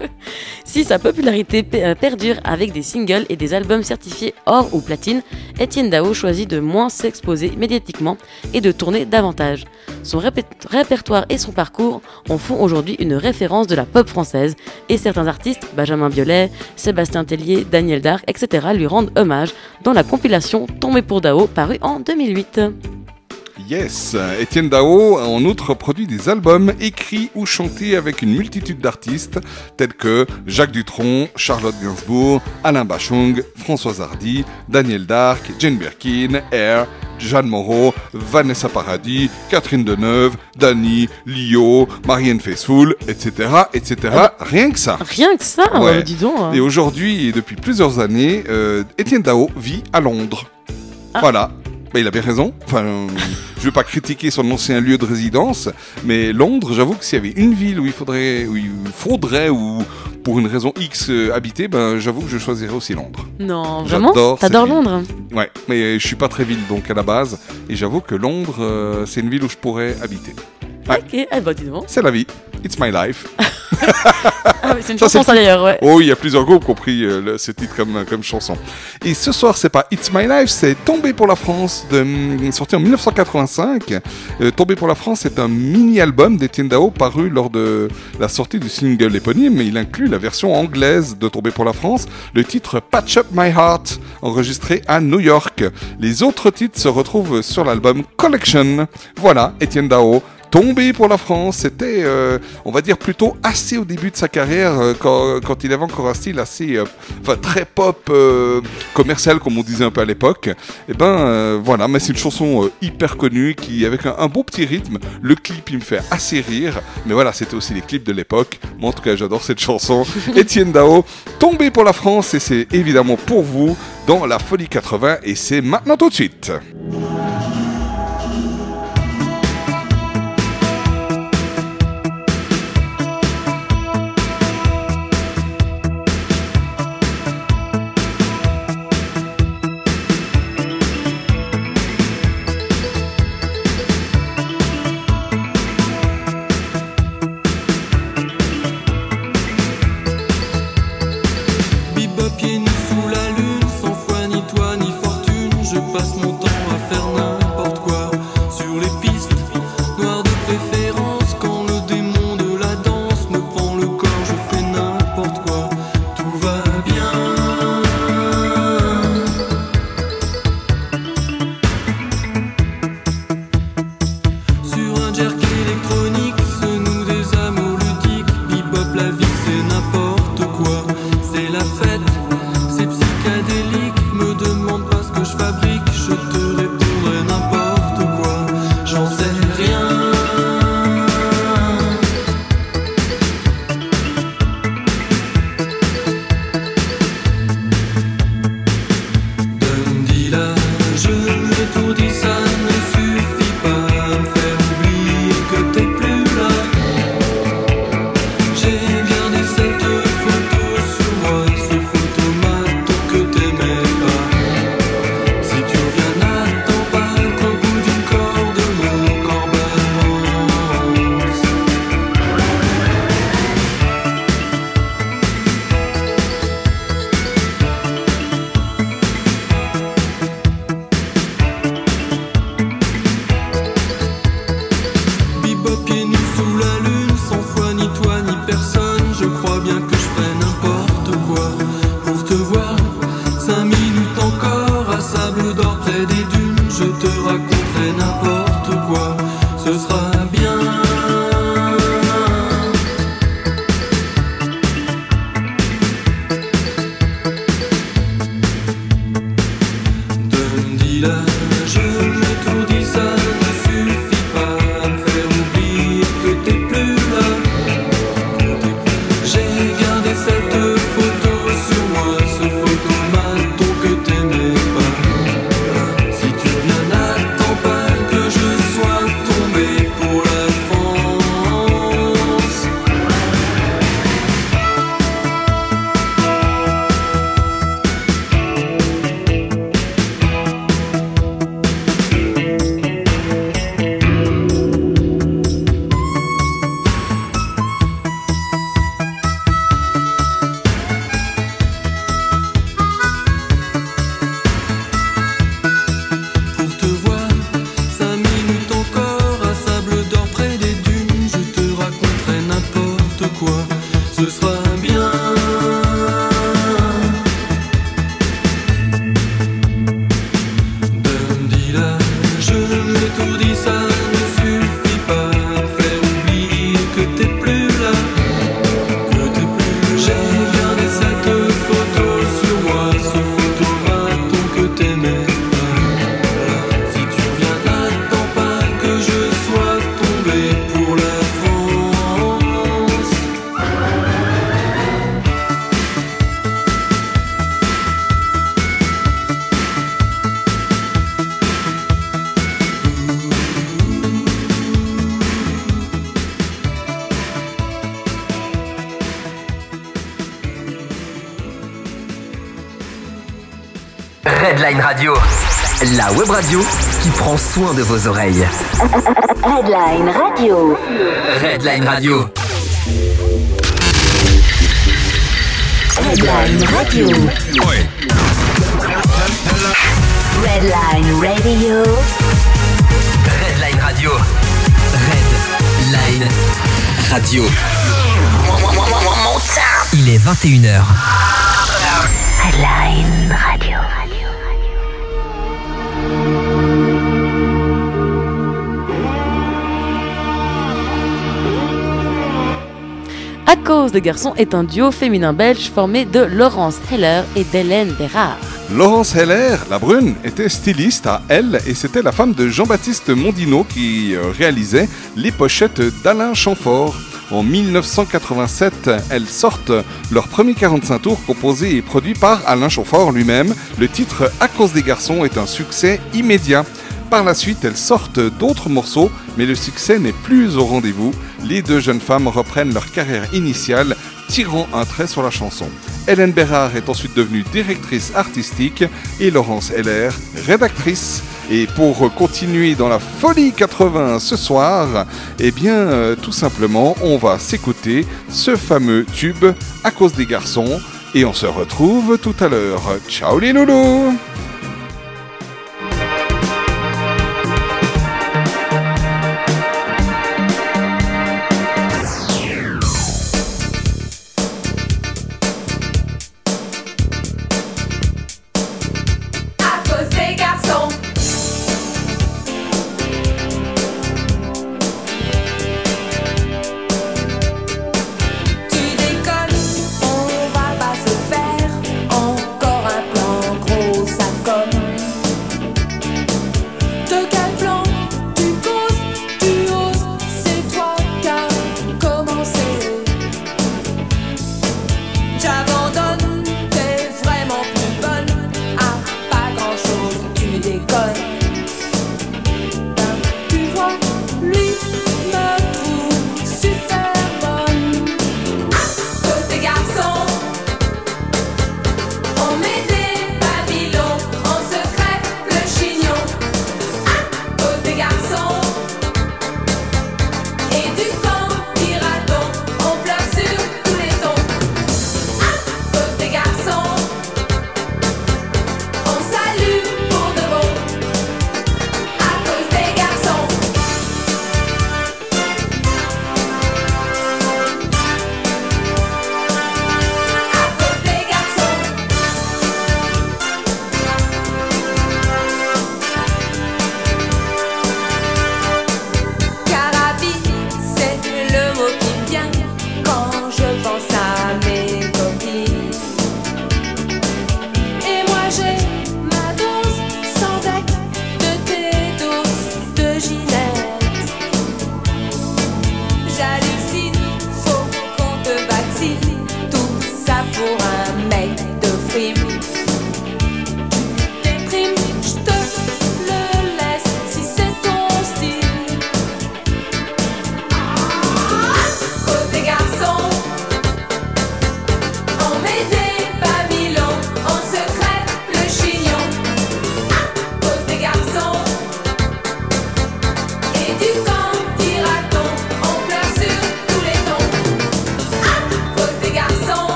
si sa popularité euh, perdure avec des singles et des albums certifiés or ou platine, Étienne Dao choisit de moins s'exposer médiatiquement et de tourner davantage. Son répertoire et son parcours en font aujourd'hui une référence de la pop française et certains artistes, Benjamin Biolay, Sébastien Tellier, Daniel Dark, etc., lui rendent hommage dans la compilation Tombé pour Dao parue en 2008. Yes, Étienne Dao a en outre produit des albums écrits ou chantés avec une multitude d'artistes tels que Jacques Dutronc, Charlotte Gainsbourg, Alain Bachung, Françoise Hardy, Daniel Dark, Jane Birkin, Air, Jeanne Moreau, Vanessa Paradis, Catherine Deneuve, Dani, Lio, Marianne Faithfull, etc., etc. Rien que ça. Rien que ça, Ouais. euh, dis donc. hein. Et aujourd'hui, et depuis plusieurs années, euh, Étienne Dao vit à Londres. Ah. Voilà. Bah, il a bien raison. Enfin, je veux pas critiquer son ancien lieu de résidence, mais Londres, j'avoue que s'il y avait une ville où il faudrait, où il faudrait, ou pour une raison X euh, habiter, ben j'avoue que je choisirais aussi Londres. Non, vraiment? T'adores. Londres? Ouais, mais je suis pas très ville donc à la base, et j'avoue que Londres, euh, c'est une ville où je pourrais habiter. Ouais. Ok, eh bah dis donc. C'est la vie. It's my life. Ah, c'est une Ça, chanson ça d'ailleurs, ouais. Oh, il y a plusieurs groupes qui ont pris euh, le- ce titre comme, comme chanson. Et ce soir, c'est pas It's My Life, c'est Tombé pour la France, de, hum, sorti en 1985. Euh, Tombé pour la France, c'est un mini-album d'Etienne Dao paru lors de la sortie du single éponyme. Il inclut la version anglaise de Tombé pour la France, le titre Patch Up My Heart, enregistré à New York. Les autres titres se retrouvent sur l'album Collection. Voilà, Etienne Dao. Tombé pour la France, c'était, euh, on va dire, plutôt assez au début de sa carrière, euh, quand, quand il avait encore un style assez, euh, enfin, très pop, commercial, comme on disait un peu à l'époque. Et ben, euh, voilà, mais c'est une chanson hyper connue, qui, avec un, un beau petit rythme, le clip, il me fait assez rire, mais voilà, c'était aussi les clips de l'époque. Moi, en tout cas, j'adore cette chanson. Étienne Dao, Tombé pour la France, et c'est évidemment pour vous dans la Folie 80, et c'est maintenant tout de suite. Redline Radio, la web radio qui prend soin de vos oreilles. Headline Radio. Redline Radio. Headline Radio. Redline Radio. Redline Radio. Redline Radio. Il est 21h. Headline Radio. À cause des garçons est un duo féminin belge formé de Laurence Heller et d'Hélène Bérard. Laurence Heller, la brune, était styliste à Elle et c'était la femme de Jean-Baptiste Mondino qui euh, réalisait les pochettes d'Alain Chamfort. En 1987, elles sortent leur premier 45 tours composé et produit par Alain Chamfort lui-même. Le titre À cause des garçons est un succès immédiat. Par la suite, elles sortent d'autres morceaux, mais le succès n'est plus au rendez-vous. Les deux jeunes femmes reprennent leur carrière initiale, tirant un trait sur la chanson. Hélène Bérard est ensuite devenue directrice artistique et Laurence Heller, rédactrice. Et pour continuer dans la folie 80 ce soir, eh bien, euh, tout simplement, on va s'écouter ce fameux tube à cause des garçons. Et on se retrouve tout à l'heure. Ciao les loulous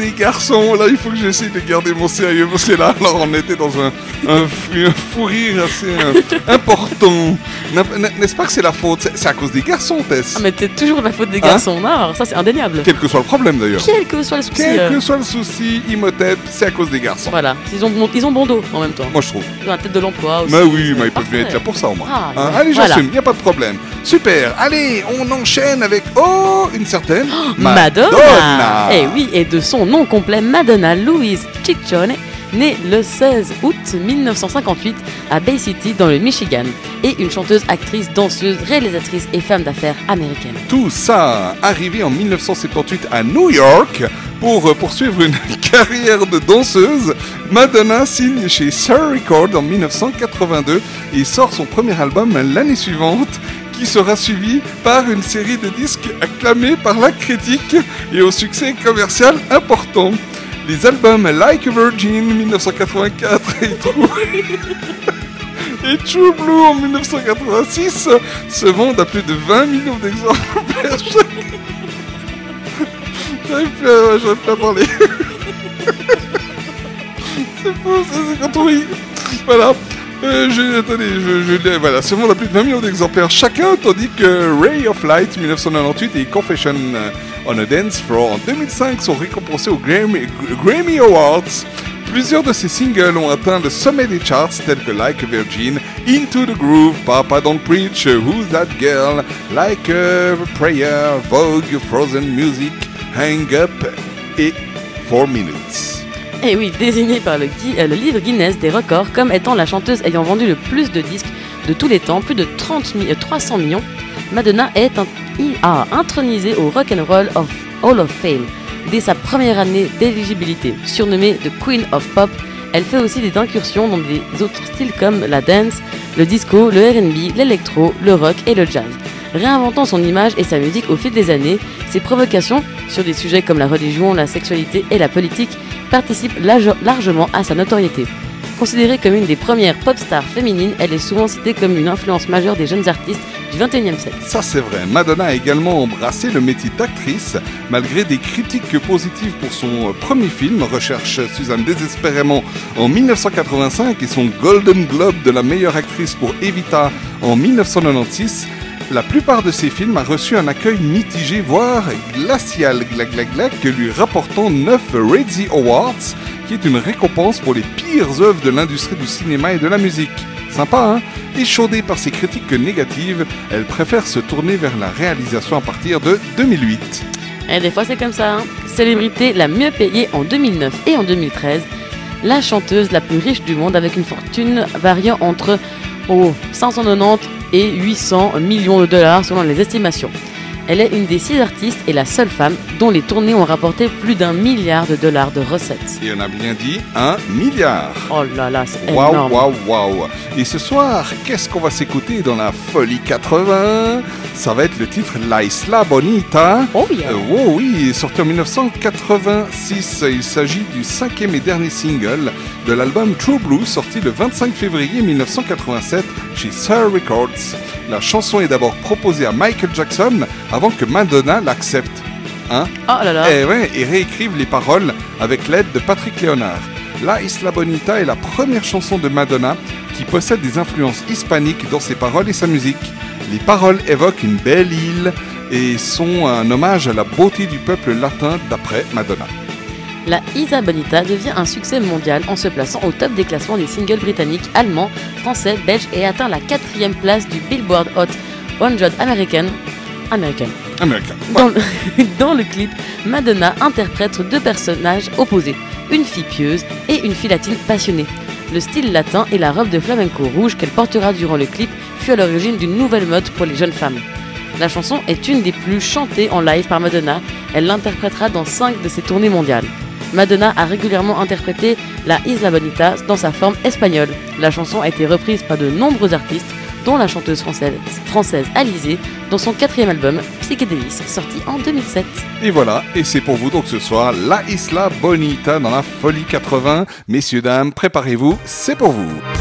des garçons, là il faut que j'essaye de garder mon sérieux parce que là alors on était dans un, un, fou- un fou rire assez euh, important. N'est-ce pas que c'est la faute? C'est c'est à cause des garçons, Tess. Ah, mais t'es toujours la faute des Hein? Garçons. Non, alors ça c'est indéniable. Quel que soit le problème d'ailleurs. Quel que soit le souci. Quel euh, que soit le souci, Imhotep, c'est à cause des garçons. Voilà, ils ont, bon, ils ont bon dos en même temps. Moi je trouve. Ils ont la tête de l'emploi aussi. Mais oui, euh, mais ils peuvent bien être là pour ça au moins. Ah, Hein, allez, j'assume, il a pas de problème. Super, allez, on enchaîne avec, oh, une certaine Madonna. Eh oui, et de son nom complet, Madonna Louise Ciccione, née le 16 août 1958 à Bay City dans le Michigan, et une chanteuse, actrice, danseuse, réalisatrice et femme d'affaires américaine. Tout ça arrivé en 1978 à New York pour euh, poursuivre une carrière de danseuse. Madonna signe chez Sir Record en 1982 et sort son premier album l'année suivante qui sera suivi par une série de disques acclamés par la critique et au succès commercial important. Les albums Like Virgin 1984 et True, et True Blue en 1986 se vendent à plus de 20 millions d'exemplaires. J'arrive plus à, plus à parler. c'est ça, c'est quand on rit. Voilà. Euh, je, je, voilà, se vendent à plus de 20 millions d'exemplaires chacun, tandis que Ray of Light 1998 et Confession on a Dance Floor en 2005 sont récompensés aux Grammy, Grammy Awards. Plusieurs de ces singles ont atteint le sommet des charts tels que Like a Virgin, Into the Groove, Papa Don't Preach, Who's That Girl, Like a Prayer, Vogue, Frozen Music, Hang Up et 4 Minutes. Et oui, désignée par euh, le livre Guinness des records comme étant la chanteuse ayant vendu le plus de disques de tous les temps, plus de 30 mi- euh, 300 millions, Madonna est a intronisé au Rock and Roll of Hall of Fame dès sa première année d'éligibilité. Surnommée The Queen of Pop, elle fait aussi des incursions dans des autres styles comme la dance, le disco, le R&B, l'électro, le rock et le jazz. Réinventant son image et sa musique au fil des années, ses provocations sur des sujets comme la religion, la sexualité et la politique participent large- largement à sa notoriété. Considérée comme une des premières pop stars féminines, elle est souvent citée comme une influence majeure des jeunes artistes du 21e siècle. Ça c'est vrai, Madonna a également embrassé le métier d'actrice, malgré des critiques positives pour son euh, premier film, recherche Suzanne désespérément en 1985 et son Golden Globe de la meilleure actrice pour Evita en 1996. La plupart de ses films a reçu un accueil mitigé, voire glacial, glac glac glac, que lui rapportant 9 Razzie Awards, qui est une récompense pour les pires œuvres de l'industrie du cinéma et de la musique. Sympa, hein? Échaudée par ses critiques négatives, elle préfère se tourner vers la réalisation à partir de 2008. Et des fois c'est comme ça. hein. Célébrité la mieux payée en 2009 et en 2013, la chanteuse la plus riche du monde avec une fortune variant entre oh, 590 et 800 millions de dollars selon les estimations. Elle est une des six artistes et la seule femme dont les tournées ont rapporté plus d'un milliard de dollars de recettes. Et on a bien dit un milliard. Oh là là, c'est Waouh, énorme. waouh, waouh. Et ce soir, qu'est-ce qu'on va s'écouter dans la Folie 80 Ça va être le titre La Isla Bonita. Oh yeah. Euh, oh oui, sorti en 1986. Il s'agit du cinquième et dernier single de l'album True Blue, sorti le 25 février 1987 chez Sir Records. La chanson est d'abord proposée à Michael Jackson avant que Madonna l'accepte. Hein? Oh là là. et, ouais, et réécrivent les paroles avec l'aide de Patrick Léonard. La Isla Bonita est la première chanson de Madonna qui possède des influences hispaniques dans ses paroles et sa musique. Les paroles évoquent une belle île et sont un hommage à la beauté du peuple latin d'après Madonna. La Isa Bonita devient un succès mondial en se plaçant au top des classements des singles britanniques, allemands, français, belges et atteint la quatrième place du Billboard Hot 100 American. American. Dans le, dans le clip, Madonna interprète deux personnages opposés, une fille pieuse et une fille latine passionnée. Le style latin et la robe de flamenco rouge qu'elle portera durant le clip fut à l'origine d'une nouvelle mode pour les jeunes femmes. La chanson est une des plus chantées en live par Madonna. Elle l'interprétera dans cinq de ses tournées mondiales. Madonna a régulièrement interprété la Isla Bonita dans sa forme espagnole. La chanson a été reprise par de nombreux artistes, dont la chanteuse française, Alizée, dans son quatrième album Psychédélis, sorti en 2007. Et voilà, et c'est pour vous donc ce soir, La Isla Bonita dans la Folie 80. Messieurs, dames, préparez-vous, c'est pour vous.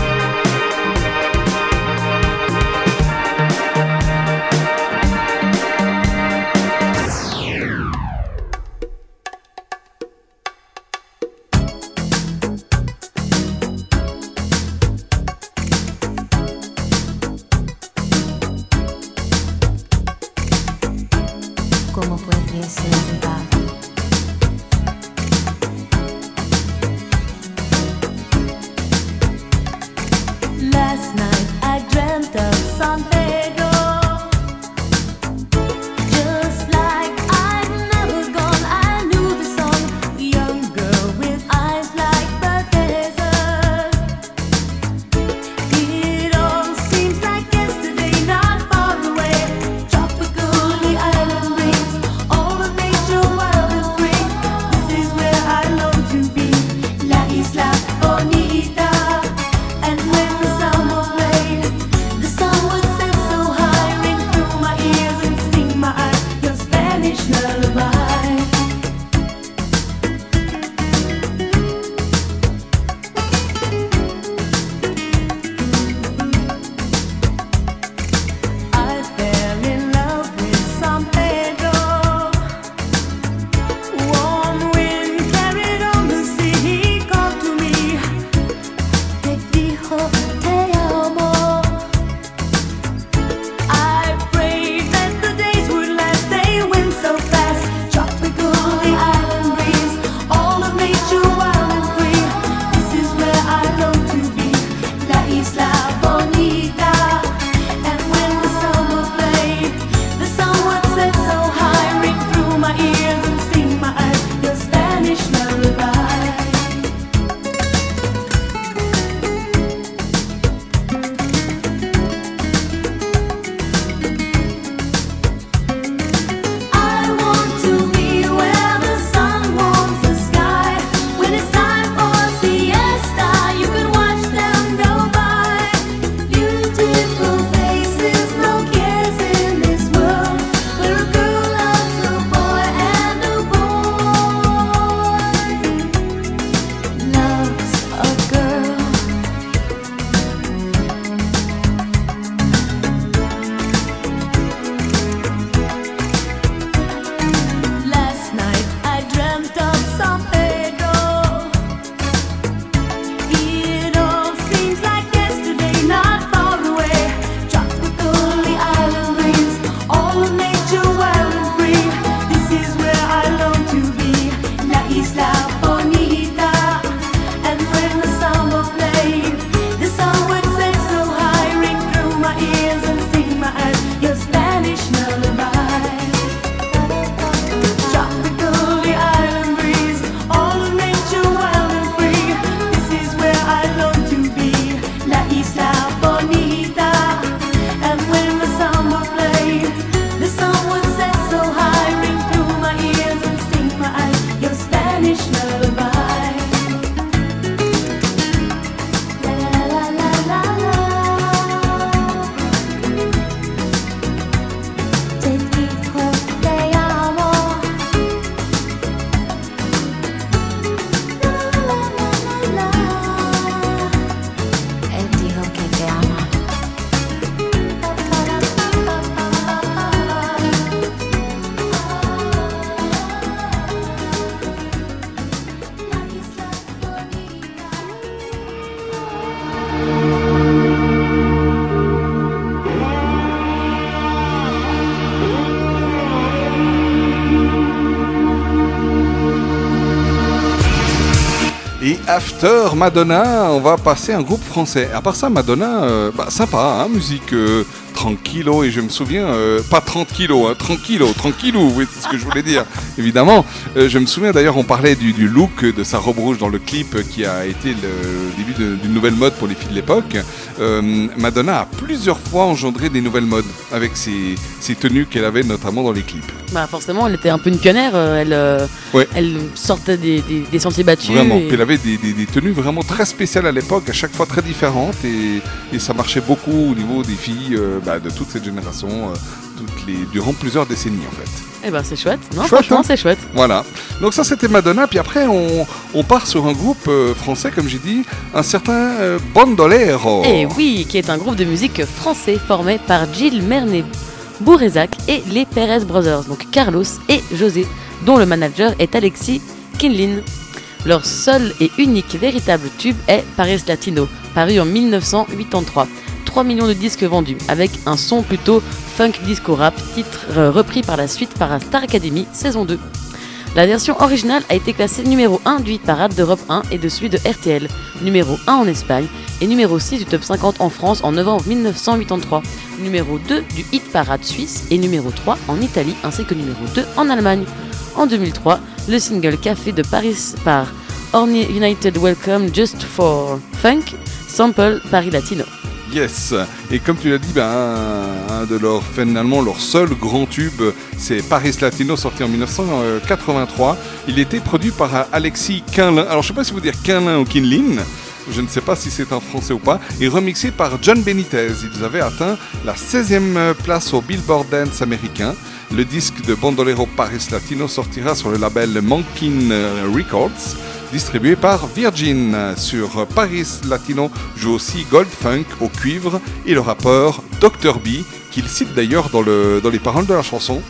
After Madonna, on va passer un groupe français. À part ça, Madonna, euh, bah, sympa, hein, musique euh, tranquillo, et je me souviens, euh, pas 30 kilos, hein, tranquillo, tranquillou, oui, c'est ce que je voulais dire, évidemment. Euh, je me souviens d'ailleurs, on parlait du, look de sa robe rouge dans le clip qui a été le début d'une nouvelle mode pour les filles de l'époque. Euh, Madonna a plusieurs fois engendré des nouvelles modes avec ses, ses tenues qu'elle avait notamment dans les clips. Bah forcément, elle était un peu une pionnière, elle Ouais. elle sortait des, des- des sentiers battus. Vraiment. et- elle avait des, des- tenues vraiment très spéciales à l'époque, à chaque fois très différentes, et, et ça marchait beaucoup au niveau des filles euh, bah, de toute cette génération, euh, toutes les, durant plusieurs décennies en fait. Eh ben c'est chouette. Non, Chouette, franchement, hein c'est chouette. Voilà. Donc ça c'était Madonna, puis après on, on part sur un groupe euh, français, comme j'ai dit, un certain Bandolero. Et oui, qui est un groupe de musique français formé par Gilles Mernet Bourrezac et les Perez Brothers, donc Carlos et José, dont le manager est Alexis Kinlin. Leur seul et unique véritable tube est Paris Latino, paru en 1983. 3 millions de disques vendus, avec un son plutôt funk disco rap, titre euh, repris par la suite par Star Academy saison 2. La version originale a été classée numéro 1 du hit parade d'Europe 1 et de celui de RTL, numéro 1 en Espagne et numéro 6 du top 50 en France en novembre 1983, numéro 2 du hit parade suisse et numéro 3 en Italie ainsi que numéro 2 en Allemagne. En 2003, le single Café de Paris par Orny United Welcome Just for Funk sample Paris Latino. Yes. Et comme tu l'as dit, ben, un, de leurs finalement leur seul grand tube, c'est Paris Latino sorti en 1983. Il était produit par Alexis Quinlin. Alors je sais pas si vous dire Quinlin ou Kinlin. Je ne sais pas si c'est un français ou pas. Et remixé par John Benitez. Ils avaient atteint la 16e place au Billboard Dance américain. Le disque de Bandolero Paris Latino sortira sur le label Monkin Records distribué par Virgin. Sur Paris Latino joue aussi Gold Funk au cuivre et le rappeur Dr. B, qu'il cite d'ailleurs dans, le, dans les paroles de la chanson.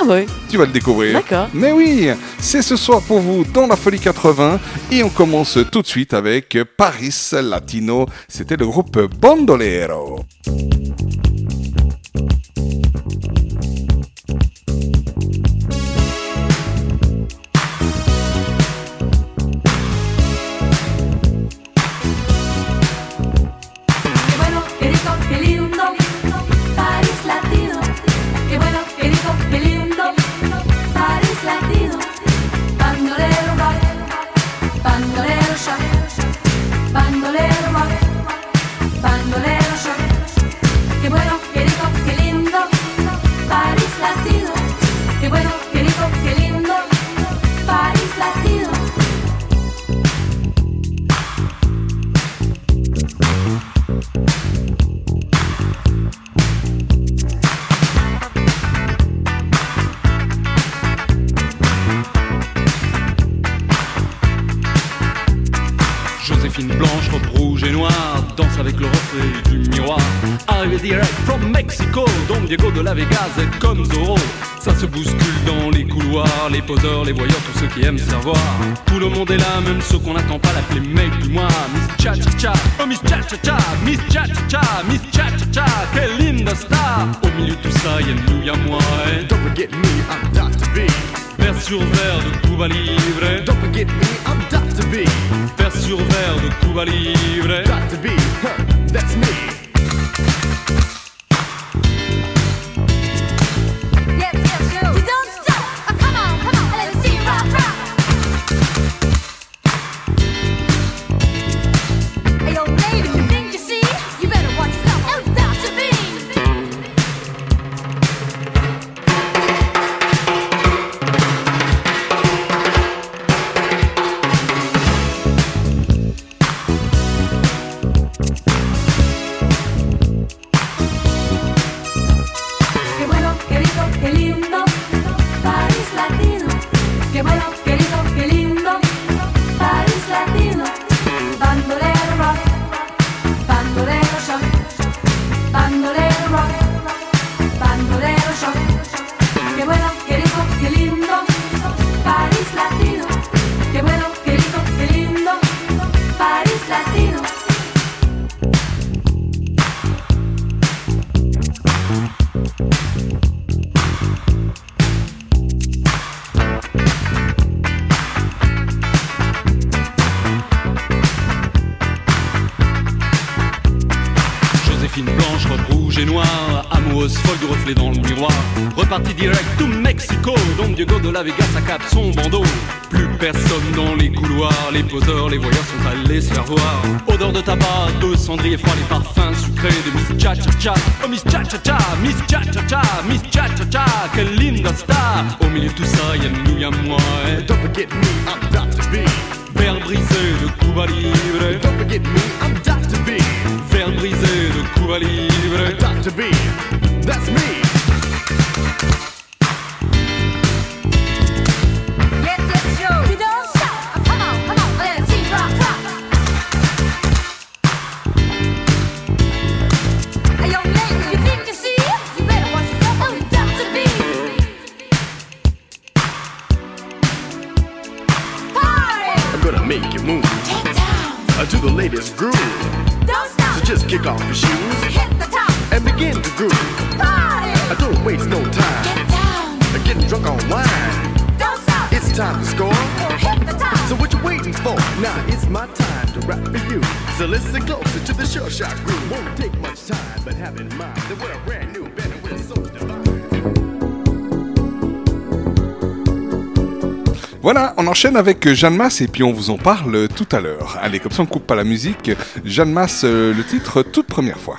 Ah ouais. Tu vas le découvrir. D'accord. Mais oui, c'est ce soir pour vous dans la Folie 80 et on commence tout de suite avec Paris Latino. C'était le groupe Bandolero. Les poseurs, les voyeurs, tous ceux qui aiment savoir. Tout le monde est là, même ceux qu'on n'attend pas, l'appeler mec du mois. Miss Cha Cha Cha, oh Miss Cha Cha Cha, Miss Cha Cha Cha, Miss Cha Cha Cha, quelle linda star. Au milieu de tout ça, y'a nous, y'a moi. Et don't forget me, I'm Dr. B. Verre sur verre de Cuba Libre. Don't forget me, I'm Dr. B. Verre sur verre de Cuba Libre. Dr. B, huh, that's me. avec euh, Jeanne Masse et puis on vous en parle tout à l'heure. Allez, comme ça on coupe pas la musique. Jeanne Masse, euh, le titre euh, toute première fois.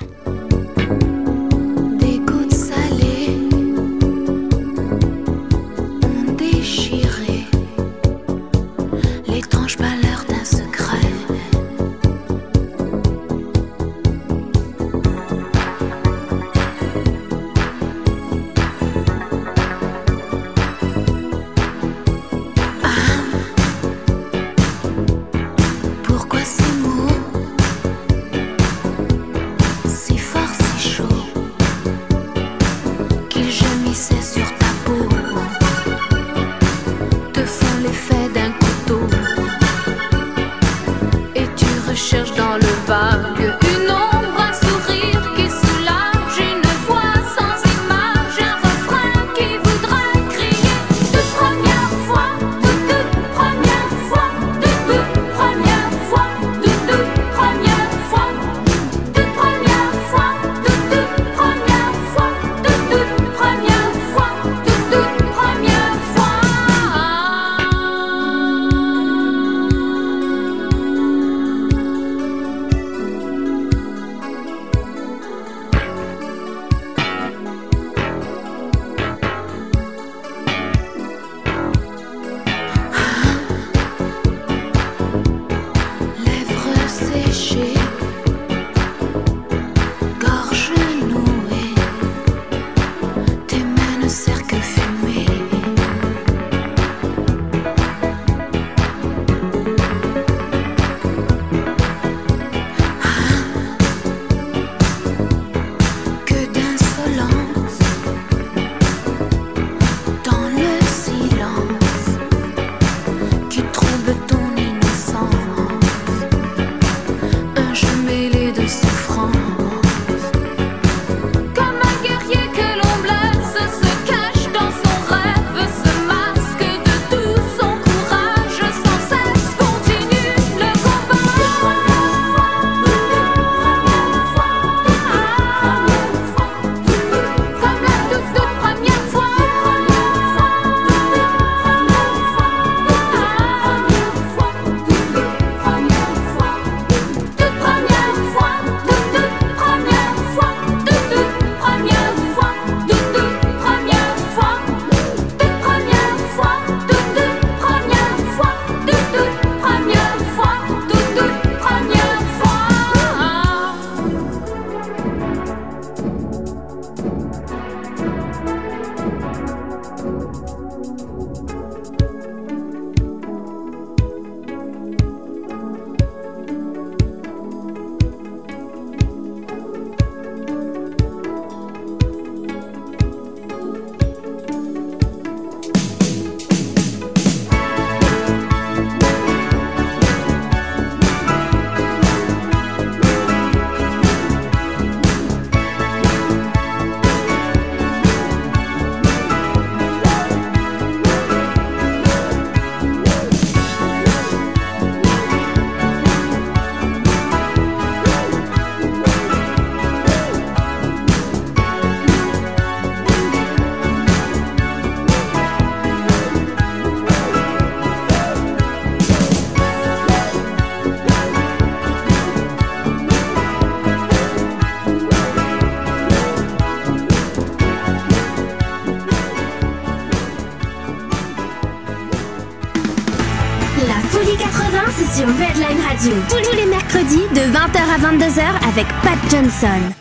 Radio. Tous les mercredis de 20h à 22h avec Pat Johnson.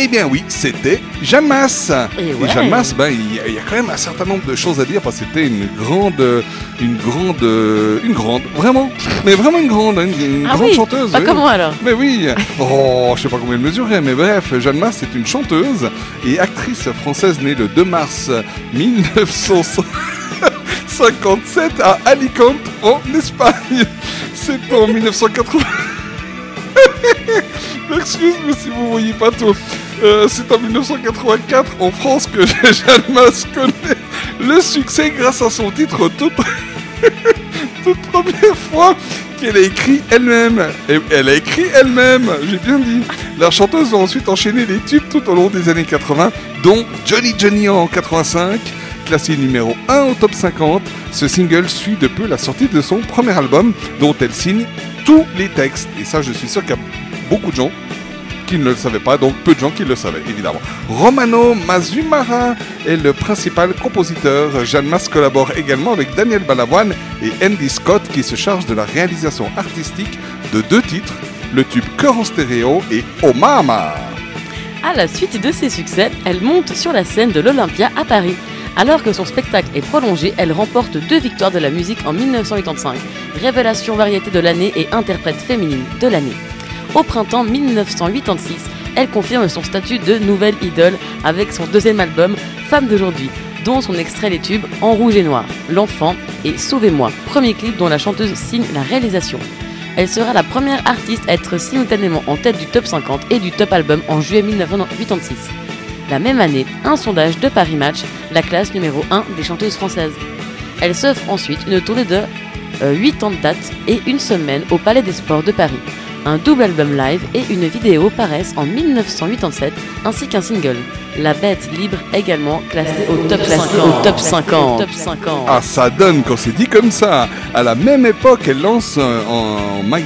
Eh bien oui, c'était Jeanne Masse. Et Et ouais. Jeanne Masse, ben, il y, a- il y a quand même un certain nombre de choses à dire parce que c'était une grande, une grande, une grande, vraiment, mais vraiment une grande, une, une Ah grande oui, chanteuse. pas oui. comme moi, alors? Mais oui. Oh, je sais pas combien elle mesurait, mais bref, Jeanne Masse est une chanteuse et actrice française née le 2 mars 1957 à Alicante en Espagne. C'est en 1980. Excuse-moi si vous voyez pas tout. Euh, c'est en 1984 en France que Jeanne connaît le succès grâce à son titre toute, première fois qu'elle a écrit elle-même. Elle a écrit elle-même, j'ai bien dit. La chanteuse va ensuite enchaîner les tubes tout au long des années 80, dont Johnny Johnny en 85, classé numéro 1 au top 50. Ce single suit de peu la sortie de son premier album, dont elle signe tous les textes. Et ça, je suis sûr qu'il y a beaucoup de gens qui ne le savaient pas, donc peu de gens qui le savaient, évidemment. Romano Mazumara est le principal compositeur. Jeanne Masse collabore également avec Daniel Balavoine et Andy Scott qui se charge de la réalisation artistique de deux titres, le tube Cœur en stéréo et Oh Mama. À la suite de ses succès, elle monte sur la scène de l'Olympia à Paris. Alors que son spectacle est prolongé, elle remporte deux victoires de la musique en 1985, révélation variété de l'année et interprète féminine de l'année. Au printemps 1986, elle confirme son statut de nouvelle idole avec son deuxième album Femme d'aujourd'hui, dont son extrait les tubes En rouge et noir, L'enfant et Sauvez-moi, premier clip dont la chanteuse signe la réalisation. Elle sera la première artiste à être simultanément en tête du top 50 et du top album en juillet 1986. La même année, un sondage de Paris Match la classe numéro 1 des chanteuses françaises. Elle s'offre ensuite une tournée de 8 ans de date et une semaine au Palais des Sports de Paris. Un double album live et une vidéo paraissent en 1987 ainsi qu'un single. La bête libre également classée au top 50. Au top 50. Top 50. Ah, ça donne quand c'est dit comme ça. À la même époque, elle lance euh, en, maga-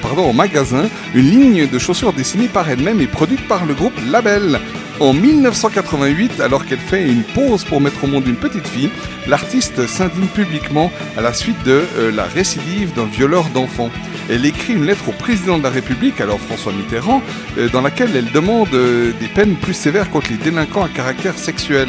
pardon, en magasin une ligne de chaussures dessinées par elle-même et produite par le groupe Label. En 1988, alors qu'elle fait une pause pour mettre au monde une petite fille, l'artiste s'indigne publiquement à la suite de euh, la récidive d'un violeur d'enfants. Elle écrit une lettre au président de la République, alors François Mitterrand, euh, dans laquelle elle demande euh, des peines plus sévères contre les délinquants à caractère sexuel.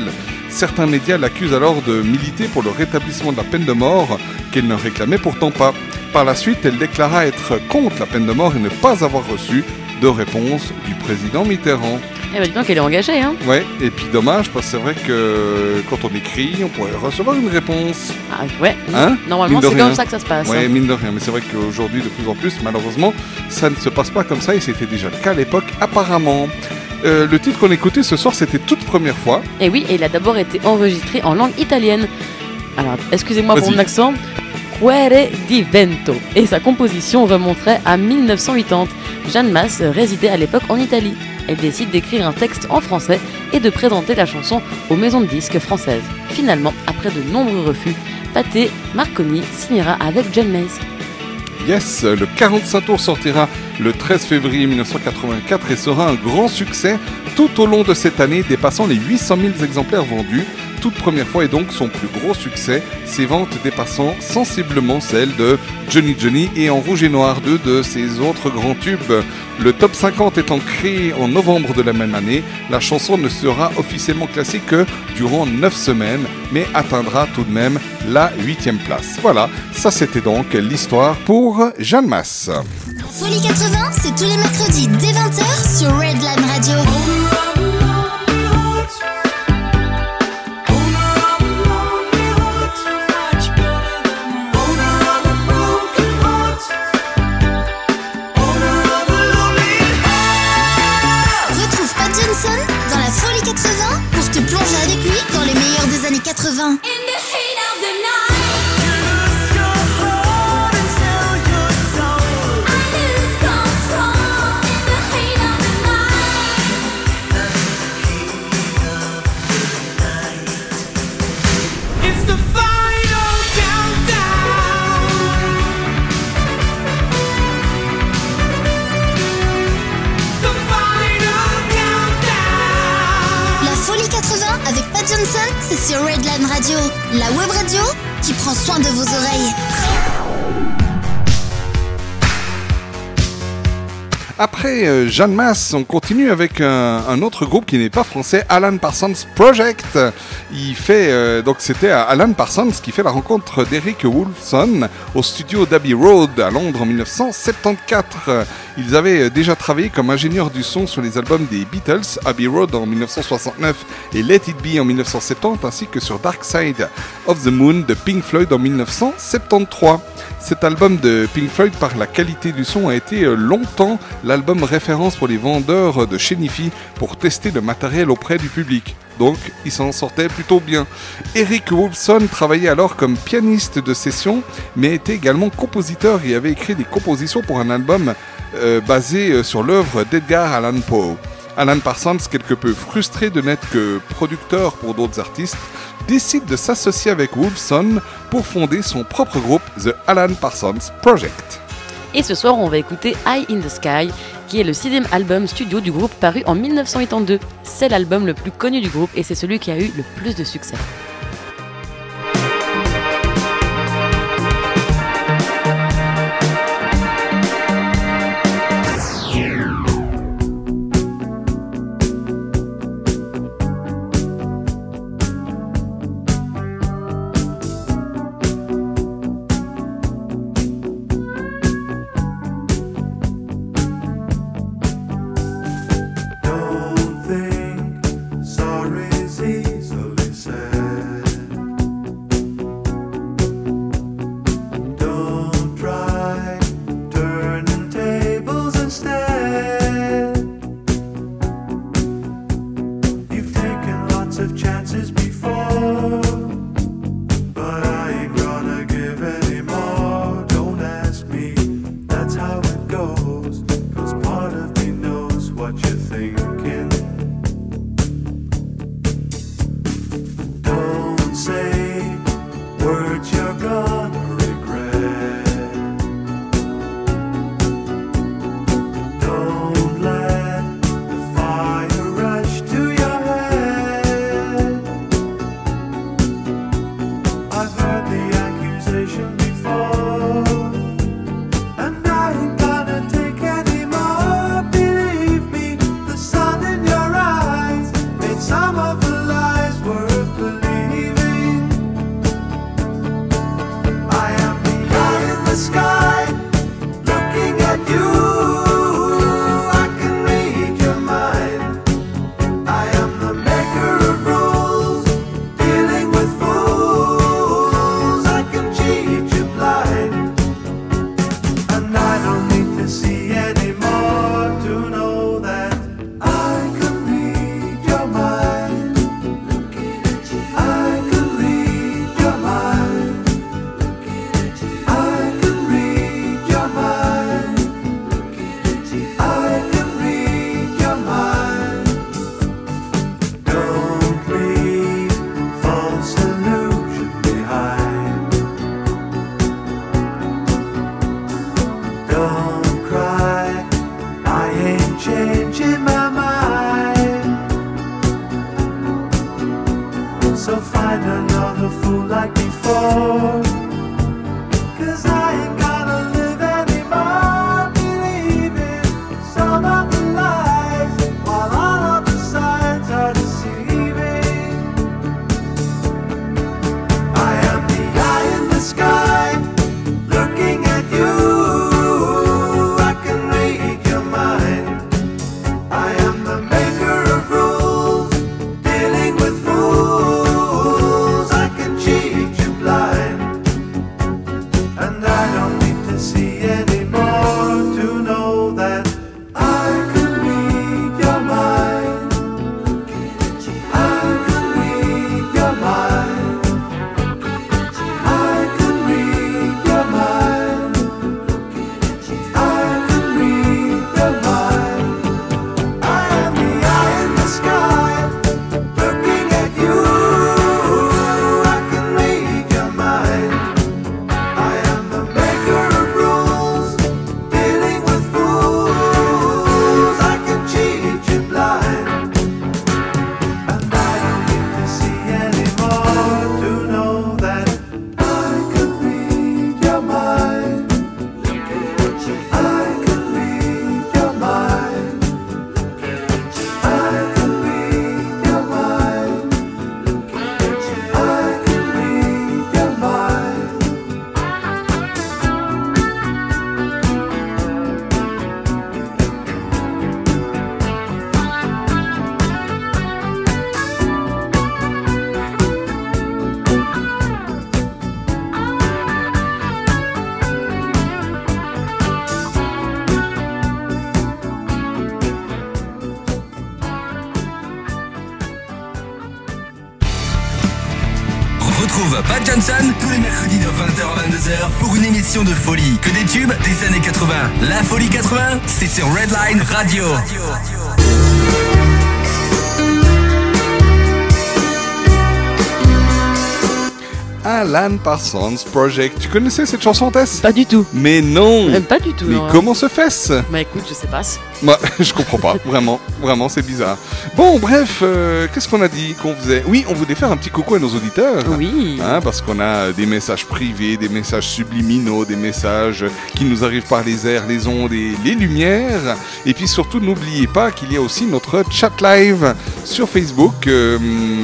Certains médias l'accusent alors de militer pour le rétablissement de la peine de mort, qu'elle ne réclamait pourtant pas. Par la suite, elle déclara être contre la peine de mort et ne pas avoir reçu de réponse du président Mitterrand. Eh ben dis donc qu'elle est engagée, hein Ouais, et puis dommage, parce que c'est vrai que quand on écrit, on pourrait recevoir une réponse. Ah ouais, Hein? Normalement c'est comme ça que ça se passe. Ouais, hein. mine de rien. Mais c'est vrai qu'aujourd'hui, de plus en plus, malheureusement, ça ne se passe pas comme ça et c'était déjà le cas à l'époque, apparemment. Euh, le titre qu'on écoutait ce soir, c'était toute première fois. Et oui, et il a d'abord été enregistré en langue italienne. Alors, excusez-moi pour mon accent. Cuore di vento. Et sa composition remonterait à 1980. Jeanne Masse résidait à l'époque en Italie. Elle décide d'écrire un texte en français et de présenter la chanson aux maisons de disques françaises. Finalement, après de nombreux refus, Pathé Marconi signera avec John Mays. Yes, le 45 tours sortira le 13 février 1984 et sera un grand succès tout au long de cette année, dépassant les 800 000 exemplaires vendus. Toute première fois et donc son plus gros succès, ses ventes dépassant sensiblement celles de Johnny Johnny et en rouge et noir, deux de ses autres grands tubes. Le top 50 étant créé en novembre de la même année, la chanson ne sera officiellement classée que durant 9 semaines, mais atteindra tout de même la 8 place. Voilà, ça c'était donc l'histoire pour Jeanne Masse. Folie 80, c'est tous les mercredis dès 20h sur Redline Radio. La web radio qui prend soin de vos oreilles. Après euh, Jeanne Masse, on continue avec un, autre groupe qui n'est pas français, Alan Parsons Project. Il fait euh, c'était Alan Parsons qui fait la rencontre d'Eric Wolfson au studio d'Abbey Road à Londres en 1974. Ils avaient euh, déjà travaillé comme ingénieurs du son sur les albums des Beatles, Abbey Road en 1969 et Let It Be en 1970, ainsi que sur Dark Side of the Moon de Pink Floyd en 1973. Cet album de Pink Floyd, par la qualité du son, a été longtemps l'album référence pour les vendeurs de chez Nifi pour tester le matériel auprès du public. Donc, il s'en sortait plutôt bien. Eric Wolfson travaillait alors comme pianiste de session, mais était également compositeur et avait écrit des compositions pour un album euh, basé euh, sur l'œuvre d'Edgar Allan Poe. Alan Parsons, quelque peu frustré de n'être que producteur pour d'autres artistes, décide de s'associer avec Wolfson pour fonder son propre groupe, The Alan Parsons Project. Et ce soir, on va écouter Eye in the Sky, qui est le sixième album studio du groupe paru en 1982. C'est l'album le plus connu du groupe et c'est celui qui a eu le plus de succès. De folie. Que des tubes des années 80. La folie 80, c'est sur Redline Radio. Alan Parsons Project. Tu connaissais cette chanson, Tess? Pas du tout. Mais non Euh, pas du tout, Mais non. comment se fait-ce? Bah écoute, je sais pas. Moi, je comprends pas, vraiment, vraiment, c'est bizarre. Bon, bref, euh, qu'est-ce qu'on a dit qu'on faisait? Oui, on voulait faire un petit coucou à nos auditeurs. Oui. Hein, parce qu'on a des messages privés, des messages subliminaux, des messages qui nous arrivent par les airs, les ondes et les lumières. Et puis surtout, n'oubliez pas qu'il y a aussi notre chat live sur Facebook, euh,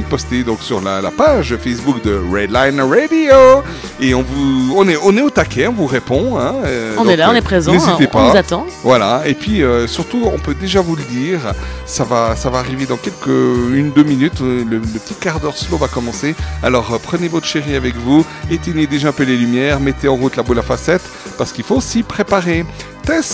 posté donc sur la, la page Facebook de Redline Radio. Et on vous, on est, on est au taquet, on vous répond. hein, euh, On donc, est là, on euh, est présent, N'hésitez pas. on vous attend. Voilà, et puis euh, surtout, on peut déjà vous le dire, ça va, ça va arriver dans quelques une deux minutes. Le, le petit quart d'heure slow va commencer. Alors prenez votre chérie avec vous, éteignez déjà un peu les lumières, mettez en route la boule à facettes parce qu'il faut s'y préparer.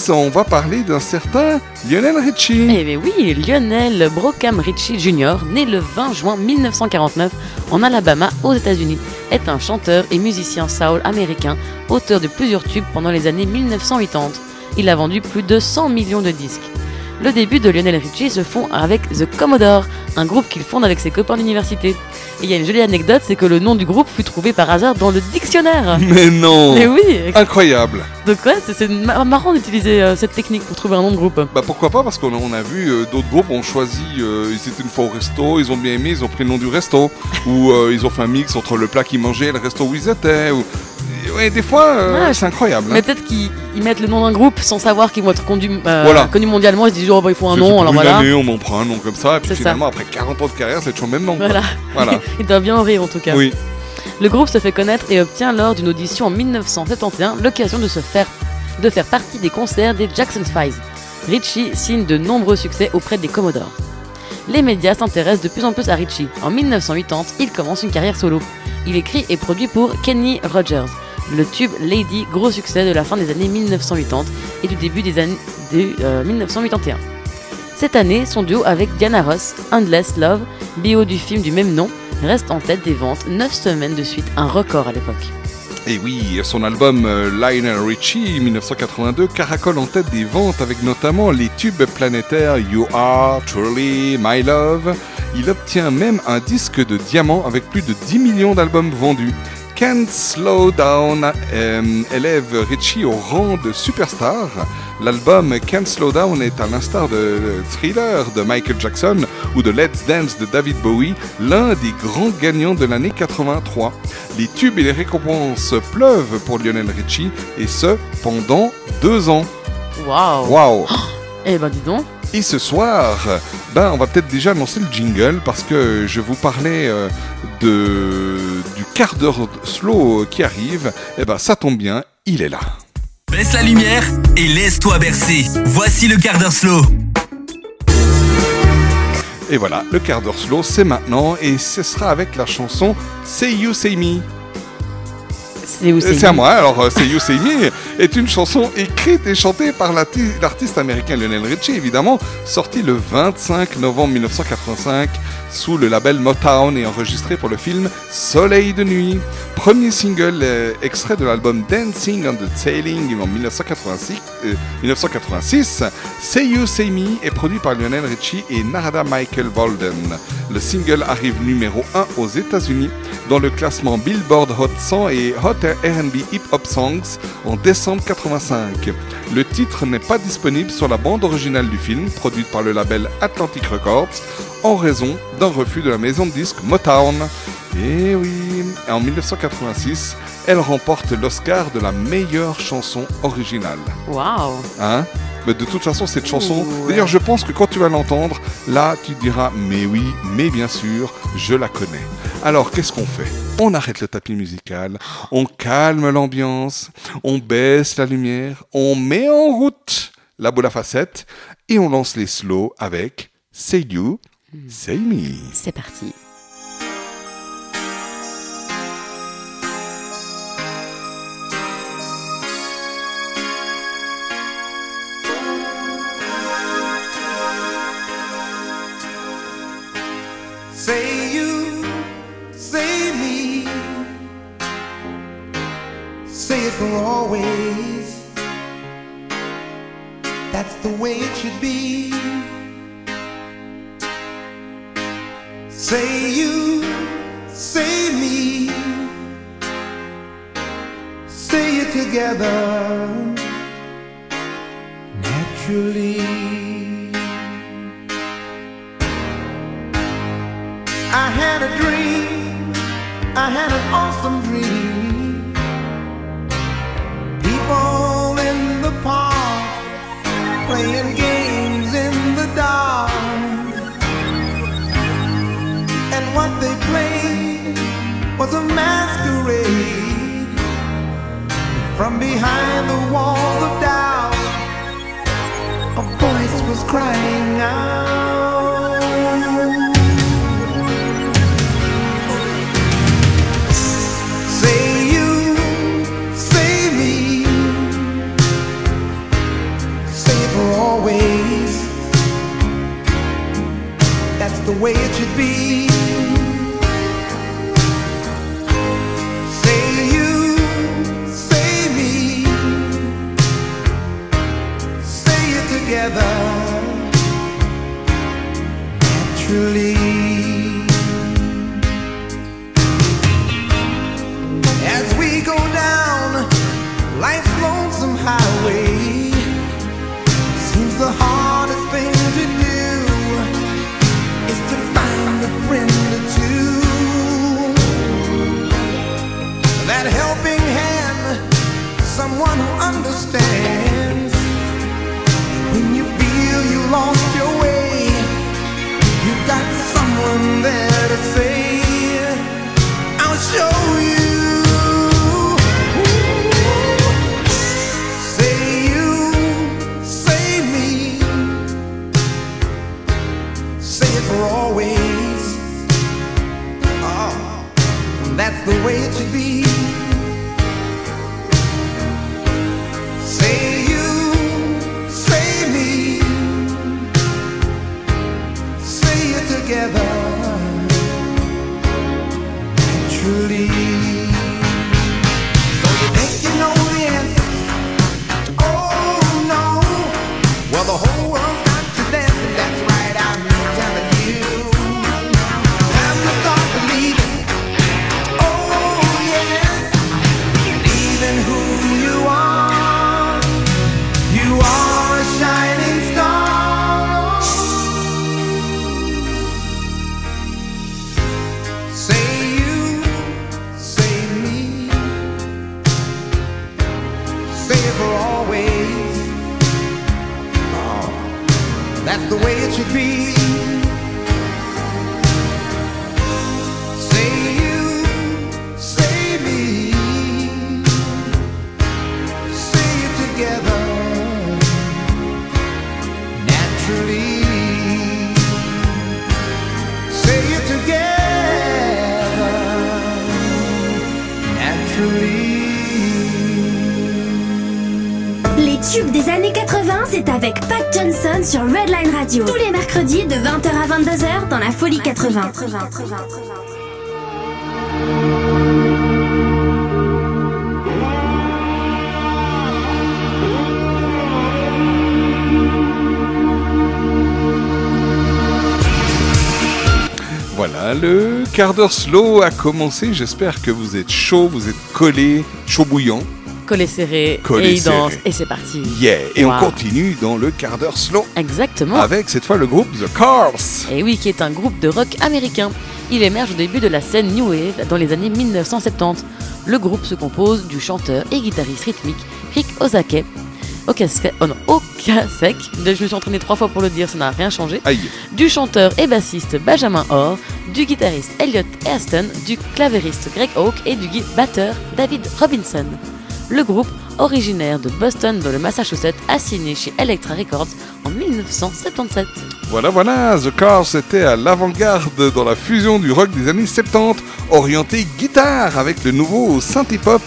On va parler d'un certain Lionel Richie. Eh bien oui, Lionel Brockham Ritchie Jr., né le 20 juin 1949 en Alabama aux États-Unis, est un chanteur et musicien soul américain, auteur de plusieurs tubes pendant les années 1980. Il a vendu plus de 100 millions de disques. Le début de Lionel Richie se font avec The Commodore, un groupe qu'il fonde avec ses copains d'université. Et il y a une jolie anecdote, c'est que le nom du groupe fut trouvé par hasard dans le dictionnaire. Mais non Mais oui Incroyable Donc ouais, c'est- c'est ma- marrant d'utiliser euh, cette technique pour trouver un nom de groupe. Bah pourquoi pas parce qu'on a, on a vu euh, d'autres groupes ont choisi euh, ils étaient une fois au resto ils ont bien aimé ils ont pris le nom du resto ou ils ont fait un mix entre le plat qu'ils mangeaient et le resto où ils étaient ou... ouais des fois euh, Ouais, c'est incroyable hein. Mais peut-être qu'ils ils mettent le nom d'un groupe sans savoir qu'ils vont être conduits, euh, Voilà. connus mondialement. Ils se disent, oh, bah, il faut un nom, alors voilà. Année, on m'en prend un nom comme ça, et puis C'est ça. finalement, après 40 ans de carrière, c'est toujours le même nom. Voilà. Voilà. ils doivent bien en rire en tout cas. Oui. Le groupe se fait connaître et obtient lors d'une audition en 1971 l'occasion de se faire de faire partie des concerts des Jackson 5. Richie signe de nombreux succès auprès des Commodores. Les médias s'intéressent de plus en plus à Richie. En 1980, il commence une carrière solo. Il écrit et produit pour Kenny Rogers. Le tube Lady, gros succès de la fin des années 1980 et du début des années de, euh, 1981. Cette année, son duo avec Diana Ross, Endless Love, bio du film du même nom, reste en tête des ventes 9 semaines de suite, un record à l'époque. Et oui, son album euh, Lionel Richie 1982 caracole en tête des ventes avec notamment les tubes planétaires You Are, Truly, My Love. Il obtient même un disque de diamant avec plus de 10 millions d'albums vendus. Can't Slow Down euh, élève Richie au rang de superstar. L'album Can't Slow Down est à l'instar de Thriller de Michael Jackson ou de Let's Dance de David Bowie, l'un des grands gagnants de l'année 83. Les tubes et les récompenses pleuvent pour Lionel Richie et ce pendant deux ans. Waouh Waouh Eh ben dis donc Et ce soir, ben, on va peut-être déjà lancer le jingle parce que je vous parlais euh, de, du quart d'heure slow qui arrive. Et ben ça tombe bien, il est là. Baisse la lumière et laisse-toi bercer. Voici le quart d'heure slow. Et voilà, le quart d'heure slow, c'est maintenant et ce sera avec la chanson Say You Say Me. C'est C'est à moi, alors euh, Say You Say Me est une chanson écrite et chantée par l'arti- l'artiste américain Lionel Richie, évidemment, sortie le 25 novembre 1985 sous le label Motown et enregistrée pour le film Soleil de nuit. Premier single euh, extrait de l'album Dancing on the Sailing en 1986, euh, 1986, Say You Say Me est produit par Lionel Richie et Narada Michael Walden. Le single arrive numéro 1 aux États-Unis dans le classement Billboard Hot 100 et Hot R&B Hip Hop Songs en décembre 85. Le titre n'est pas disponible sur la bande originale du film, produite par le label Atlantic Records, en raison d'un refus de la maison de disques Motown. Et oui, en 1986, elle remporte l'Oscar de la meilleure chanson originale. Waouh Hein? Mais de toute façon, cette chanson, d'ailleurs, je pense que quand tu vas l'entendre, là, tu te diras, mais oui, mais bien sûr, je la connais. Alors, qu'est-ce qu'on fait? On arrête le tapis musical, on calme l'ambiance, on baisse la lumière, on met en route la boule à facettes et on lance les slows avec Say You, Say Me. C'est parti. For always. That's the way it should be. Say you, say me, say it together naturally. I had a dream, I had an was a masquerade from behind the walls of doubt. A voice was crying out. Sur Redline Radio. Tous les mercredis de 20h à 22h dans la Folie 80. Voilà, le quart d'heure slow a commencé. J'espère que vous êtes chaud, vous êtes collé, chaud bouillant. Serré, et et c'est parti. Yeah Et on continue dans le quart d'heure slow. Exactement. Avec cette fois le groupe The Cars. Et oui, qui est un groupe de rock américain. Il émerge au début de la scène New Wave dans les années 1970. Le groupe se compose du chanteur et guitariste rythmique Rick Ozake. Okasek, oh non, Okasek, je me suis entraîné trois fois pour le dire, ça n'a rien changé. Aïe. Du chanteur et bassiste Benjamin Orr, du guitariste Elliot Aston, du clavériste Greg Hawke et du batteur David Robinson. Le groupe, originaire de Boston dans le Massachusetts, a signé chez Elektra Records en 1977. Voilà, voilà, The Cars était à l'avant-garde dans la fusion du rock des années 70, orienté guitare avec le nouveau synthé-pop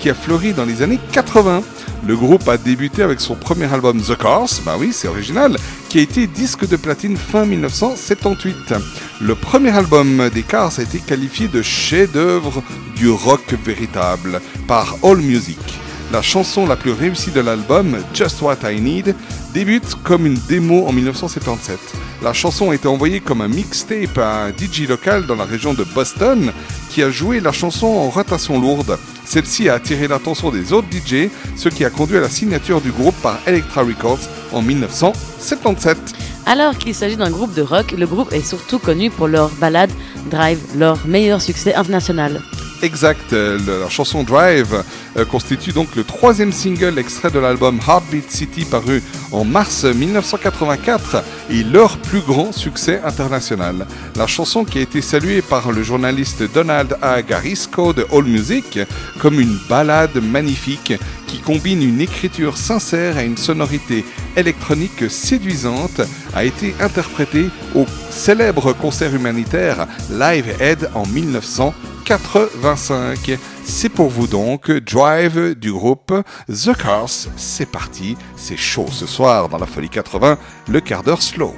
qui a fleuri dans les années 80. Le groupe a débuté avec son premier album The Cars, bah oui, c'est original, qui a été disque de platine fin 1978. Le premier album des Cars a été qualifié de chef-d'œuvre du rock véritable par AllMusic. La chanson la plus réussie de l'album, Just What I Need, débute comme une démo en 1977. La chanson a été envoyée comme un mixtape à un DJ local dans la région de Boston qui a joué la chanson en rotation lourde. Celle-ci a attiré l'attention des autres DJ, ce qui a conduit à la signature du groupe par Elektra Records en 1977. Alors qu'il s'agit d'un groupe de rock, le groupe est surtout connu pour leur ballade Drive, leur meilleur succès international. Exact, euh, la chanson Drive euh, constitue donc le troisième single extrait de l'album Heartbeat City paru en mars 1984 et leur plus grand succès international. La chanson qui a été saluée par le journaliste Donald A. Garisco de AllMusic comme une ballade magnifique qui combine une écriture sincère et une sonorité électronique séduisante a été interprétée au célèbre concert humanitaire Live Aid en 1985. C'est pour vous donc Drive du groupe The Cars. C'est parti, c'est chaud ce soir dans la Folie 80, le quart d'heure slow.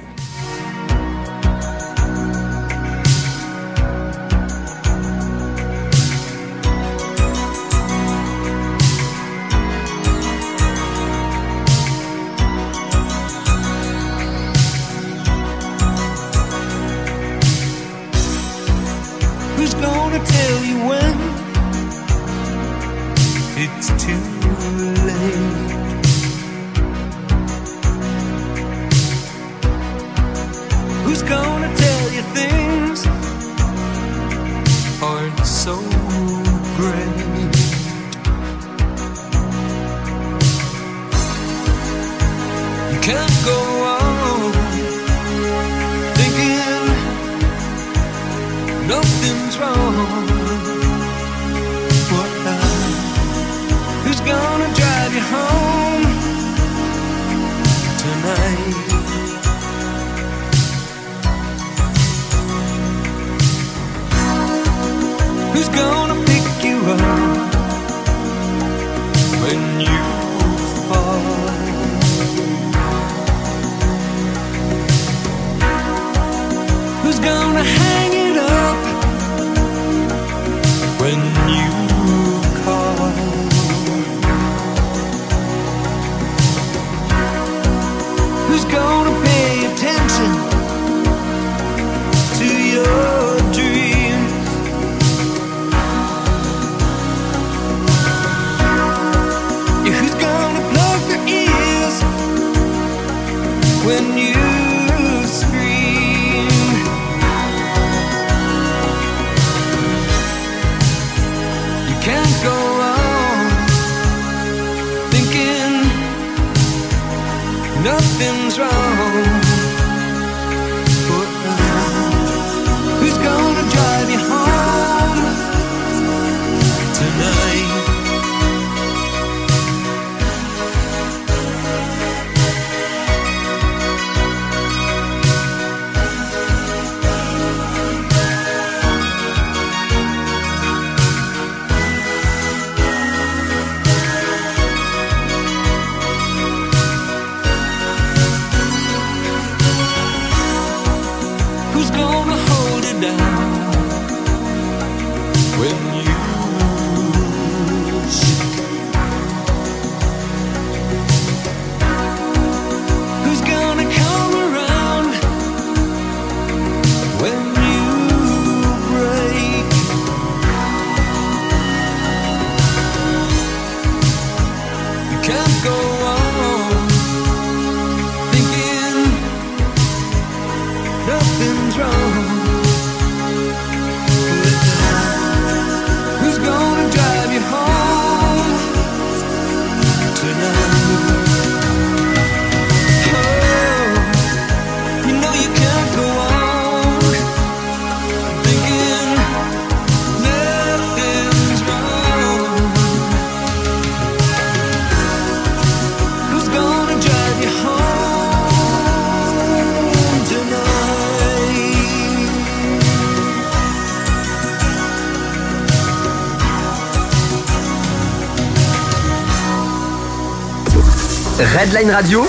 Redline Radio,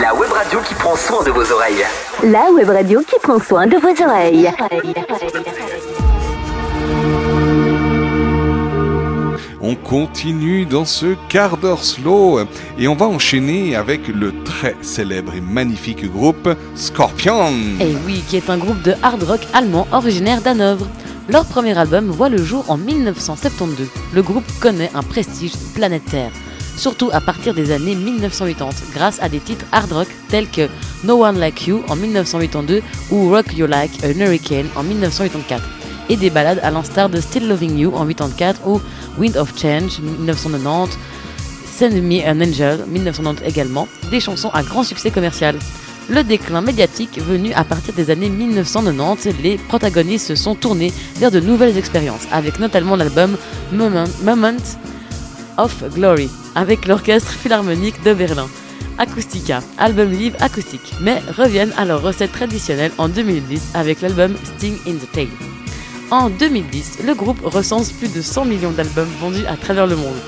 la web radio qui prend soin de vos oreilles. La web radio qui prend soin de vos oreilles. On On continue dans ce quart d'heure slow et on va enchaîner avec le très célèbre et magnifique groupe Scorpion. Et oui, qui est un groupe de hard rock allemand originaire d'Hanovre. Leur premier album voit le jour en 1972. Le groupe connaît un prestige planétaire, surtout à partir des années 1980, grâce à des titres hard rock tels que No One Like You en 1982 ou Rock You Like a Hurricane en 1984, et des ballades à l'instar de Still Loving You en 1984 ou Wind of Change 1990, Send Me an Angel 1990 également, des chansons à grand succès commercial. Le déclin médiatique venu à partir des années 1990, les protagonistes se sont tournés vers de nouvelles expériences, avec notamment l'album Moment, Moment of Glory, avec l'orchestre philharmonique de Berlin. Acoustica, album live acoustique, mais reviennent à leur recette traditionnelle en 2010 avec l'album Sting in the Tail. En 2010, le groupe recense plus de 100 millions d'albums vendus à travers le monde.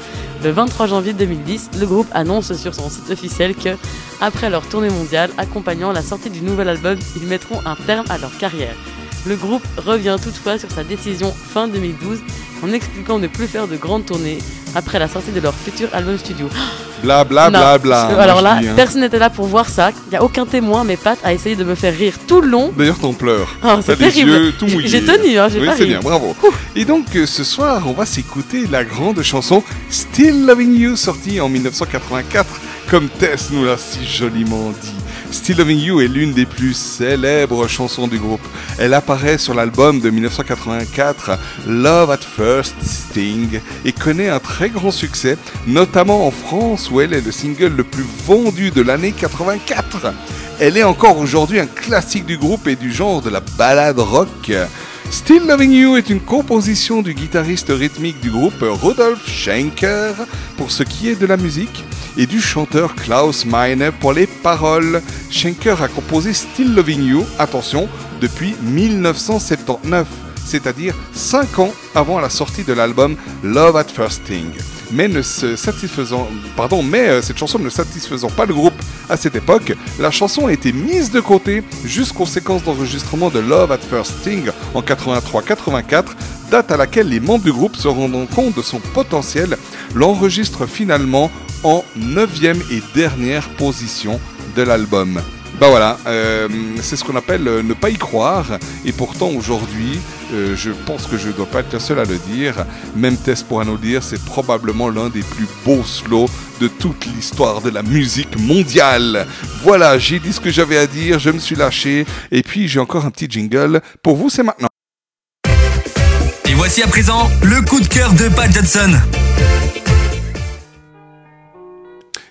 Le 23 janvier 2010, le groupe annonce sur son site officiel que, après leur tournée mondiale accompagnant la sortie du nouvel album, ils mettront un terme à leur carrière. Le groupe revient toutefois sur sa décision fin 2012 en expliquant ne plus faire de grandes tournées après la sortie de leur futur album studio. Bla bla Non, bla bla. que- moi, alors là, dis, hein. personne n'était là pour voir ça. Il n'y a aucun témoin, mais Pat a essayé de me faire rire tout le long. D'ailleurs, t'en pleures. Ah, c'est T'as les terrible. yeux tout J'ai- mouillés. j'ai tenu, hein, j'ai oui, c'est bien, bravo. Et donc, euh, ce soir, on va s'écouter la grande chanson Still Loving You, sortie en 1984, comme Tess nous l'a si joliment dit. Still Loving You est l'une des plus célèbres chansons du groupe. Elle apparaît sur l'album de 1984 Love at First Sting et connaît un très grand succès, notamment en France où elle est le single le plus vendu de l'année 84. Elle est encore aujourd'hui un classique du groupe et du genre de la ballade rock. Still Loving You est une composition du guitariste rythmique du groupe Rudolf Schenker pour ce qui est de la musique et du chanteur Klaus Meine pour les paroles. Schenker a composé Still Loving You, attention, depuis 1979, c'est-à-dire 5 ans avant la sortie de l'album Love at First satisfaisant, pardon, mais euh, cette chanson ne satisfaisant pas le groupe à cette époque, la chanson a été mise de côté jusqu'aux séquences d'enregistrement de Love at First Sting en 83-84, date à laquelle les membres du groupe se rendant compte de son potentiel, l'enregistrent finalement en 9 et dernière position de l'album. Bah voilà, euh, c'est ce qu'on appelle euh, ne pas y croire. Et pourtant aujourd'hui, euh, je pense que je ne dois pas être le seul à le dire. Même Tess pourra nous le dire, c'est probablement l'un des plus beaux slows de toute l'histoire de la musique mondiale. Voilà, j'ai dit ce que j'avais à dire, je me suis lâché. Et puis j'ai encore un petit jingle. Pour vous, c'est maintenant. Et voici à présent le coup de cœur de Pat Johnson.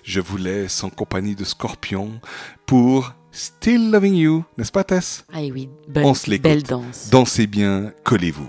Je vous laisse en compagnie de Scorpion pour Still Loving You, n'est-ce pas Tess? Ah oui, belle, On se l'écoute. belle danse. Dansez bien, collez-vous.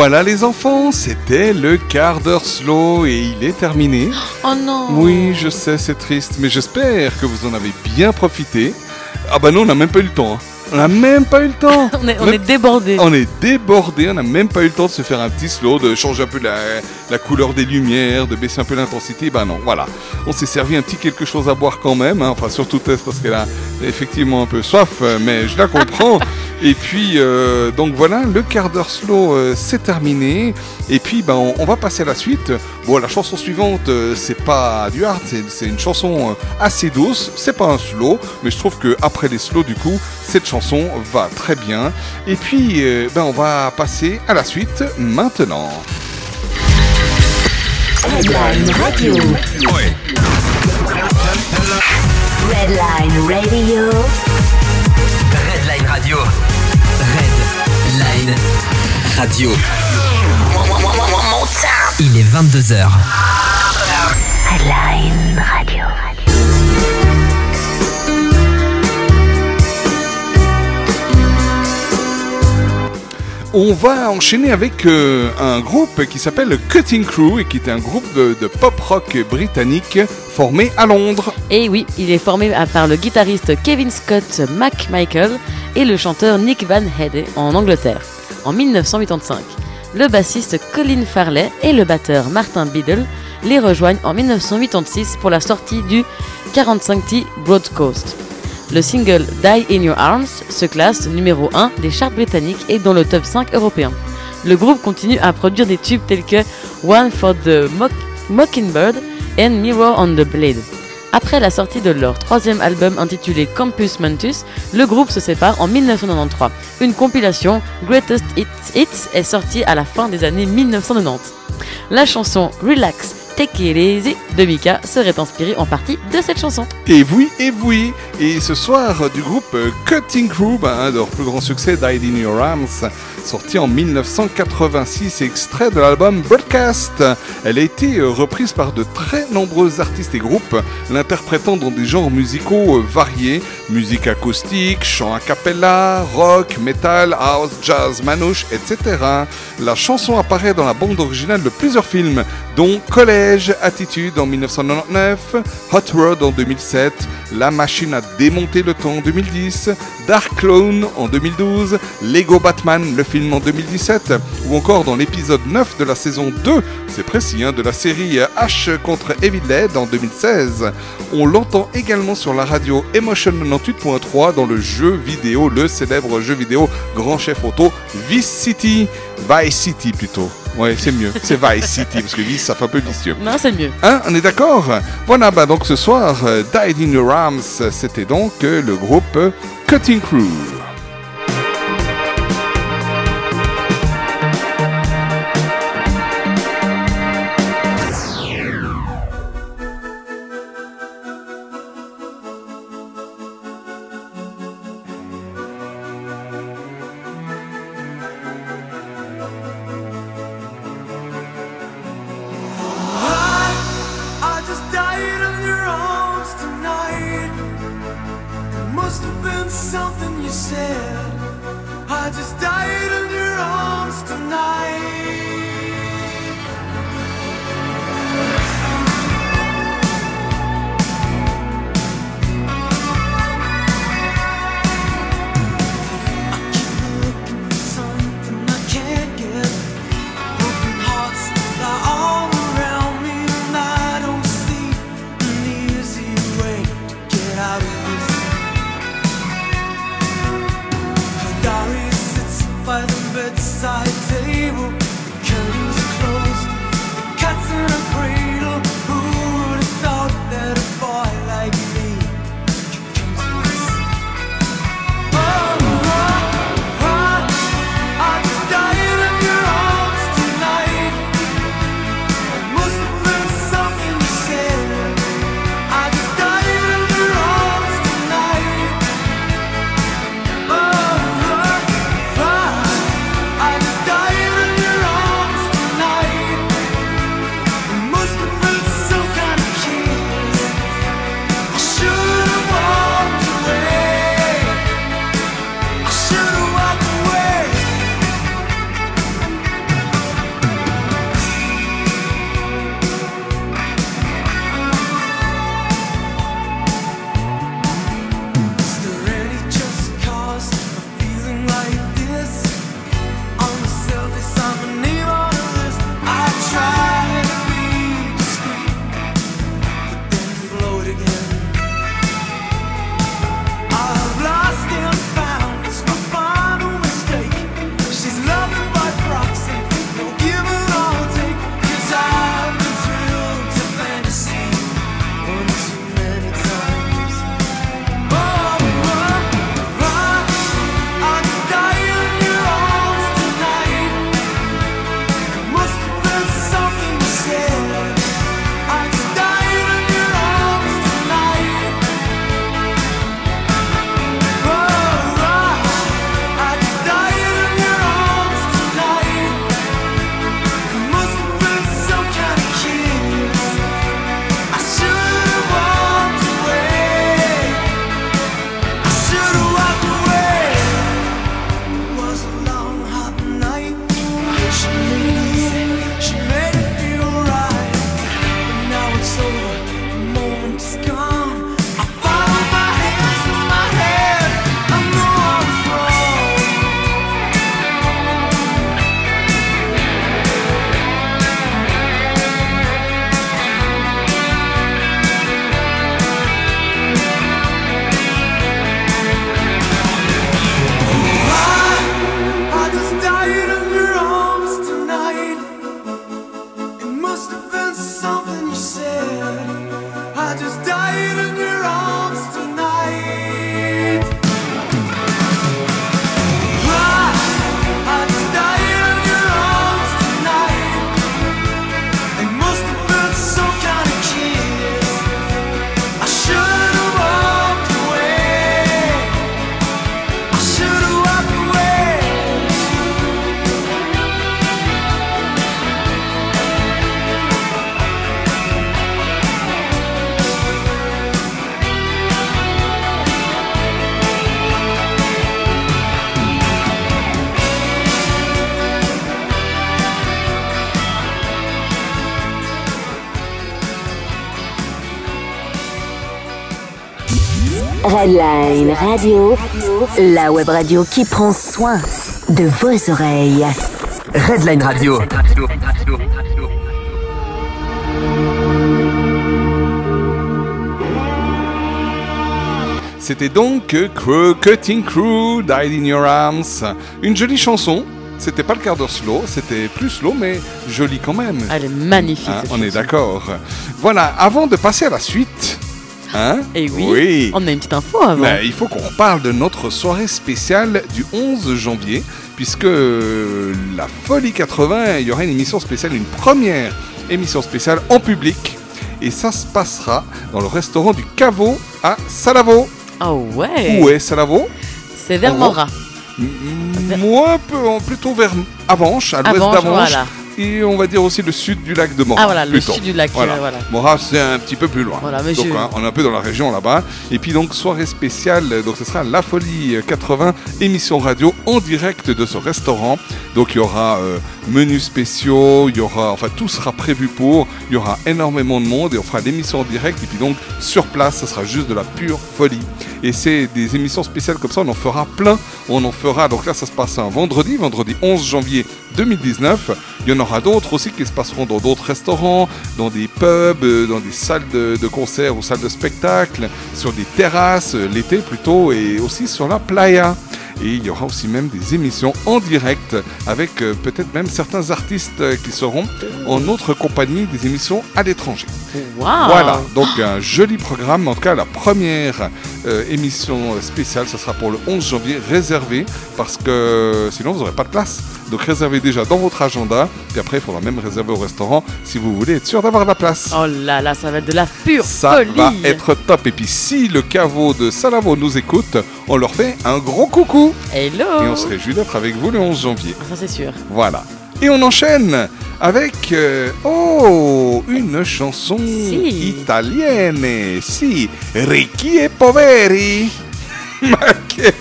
Voilà les enfants, c'était le quart d'heure slow et il est terminé. Oh non Oui, je sais, c'est triste, mais j'espère que vous en avez bien profité. Ah bah non, on n'a même pas eu le temps. hein. On n'a même pas eu le temps. On est, on Même- est débordé. On est débordé, on n'a même pas eu le temps de se faire un petit slow, de changer un peu la, la couleur des lumières, de baisser un peu l'intensité. Ben non, voilà. On s'est servi un petit quelque chose à boire quand même, hein. enfin surtout Tess parce qu'elle a effectivement un peu soif, mais je la comprends. Et puis, euh, donc voilà, le quart d'heure slow, euh, c'est terminé. Et puis, ben, on, on va passer à la suite. Bon, la chanson suivante, euh, c'est pas du hard, c'est- une chanson assez douce. C'est pas un slow, mais je trouve que après les slows, du coup, cette chanson va très bien. Et puis, euh, ben, on va passer à la suite maintenant. Redline Radio. Redline Radio. Radio. Redline Radio. Il est 22h. Redline Radio. On va enchaîner avec euh, un groupe qui s'appelle Cutting Crew et qui est un groupe de, pop rock britannique formé à Londres. Et oui, il est formé par le guitariste Kevin Scott McMichael et le chanteur Nick Van Hede en Angleterre, en 1985. Le bassiste Colin Farley et le batteur Martin Biddle les rejoignent en 1986 pour la sortie du 45T Broadcast. Le single Die in Your Arms se classe numéro 1 des charts britanniques et dans le top 5 européen. Le groupe continue à produire des tubes tels que One for the Mock- Mockingbird and Mirror on the Blade. Après la sortie de leur troisième album intitulé Campus Mentus, le groupe se sépare en 1993. Une compilation Greatest Hits est sortie à la fin des années 1990. La chanson Relax, De Mika serait inspirée en partie de cette chanson. Et oui, et oui. Et ce soir, du groupe euh, Cutting Crew, un de leurs plus grands succès, Died in Your Arms, sorti en 1986, extrait de l'album Broadcast. Elle a été euh, reprise par de très nombreux artistes et groupes, l'interprétant dans des genres musicaux euh, variés, musique acoustique, chant a cappella, rock, metal, house, jazz, manouche, etc. La chanson apparaît dans la bande originale de plusieurs films, dont Attitude en 1999, Hot Rod en 2007, La Machine à démonter le temps en 2010, Dark Clone en 2012, Lego Batman, le film en 2017, ou encore dans l'épisode 9 de la saison 2, c'est précis, hein, de la série H contre Evil Dead en 2016. On l'entend également sur la radio Emotion 98.3 dans le jeu vidéo, le célèbre jeu vidéo Grand Chef Auto Vice City. Vice City plutôt. Ouais, c'est mieux. C'est Vice City parce que Vice ça fait un peu vicieux. Non, c'est mieux. Hein, on est d'accord? Voilà, bah donc ce soir, euh, Died in Your Arms, c'était donc euh, le groupe euh, Cutting Crew. Redline Radio, la web radio qui prend soin de vos oreilles. Redline Radio. C'était donc Crew, Cutting Crew, Died in Your Arms. Une jolie chanson. C'était pas le quart d'heure slow, c'était plus slow, mais joli quand même. Elle est magnifique. Hein, cette on est d'accord. Voilà, avant de passer à la suite. Hein Et oui, Oui. on a une petite info avant. Il faut qu'on reparle de notre soirée spéciale du 11 janvier, puisque euh, la Folie 80, il y aura une émission spéciale, une première émission spéciale en public, et ça se passera dans le restaurant du Caveau à Salavo. Ah ouais Où est Salavo? C'est vers Mora. Moi, un peu, en- plutôt vers Avanches, à l'ouest d'Avanches. voilà. Et on va dire aussi le sud du lac de Mora. Ah, voilà, le plutôt. sud du lac, Voilà. euh, voilà. C'est un petit peu plus loin. Voilà, donc je- hein, on est un peu dans la région là-bas. Et puis donc soirée spéciale, donc ce sera la Folie 80, émission radio en direct de ce restaurant. Donc il y aura euh, menus spéciaux, il y aura, enfin tout sera prévu pour. Il y aura énormément de monde et on fera l'émission en direct. Et puis donc sur place, ce sera juste de la pure folie. Et c'est des émissions spéciales comme ça, on en fera plein. On en fera, donc là ça se passe un vendredi, vendredi 11 janvier 2019. Il y en aura d'autres aussi qui se passeront dans d'autres restaurants, dans des pubs, euh, dans des salles de, de concert ou salles de spectacle, sur des terrasses, euh, l'été plutôt, et aussi sur la playa. Et il y aura aussi même des émissions en direct avec euh, peut-être même certains artistes qui seront en notre compagnie des émissions à l'étranger. Voilà, donc un joli programme. En tout cas, la première euh, émission spéciale, ce sera pour le 11 janvier, réservé, parce que sinon vous n'aurez pas de place. Donc réservez déjà dans votre agenda, puis après il faudra même réserver au restaurant si vous voulez être sûr d'avoir la place. Oh là là, ça va être de la pure Ça folie. va être top. Et puis si le caveau de Salavo nous écoute, on leur fait un gros coucou. Hello Et on se réjouit d'être avec vous le 11 janvier. Ça c'est sûr. Voilà. Et on enchaîne avec euh, oh une chanson italienne. Si, Ricchi e Poveri. Ma che-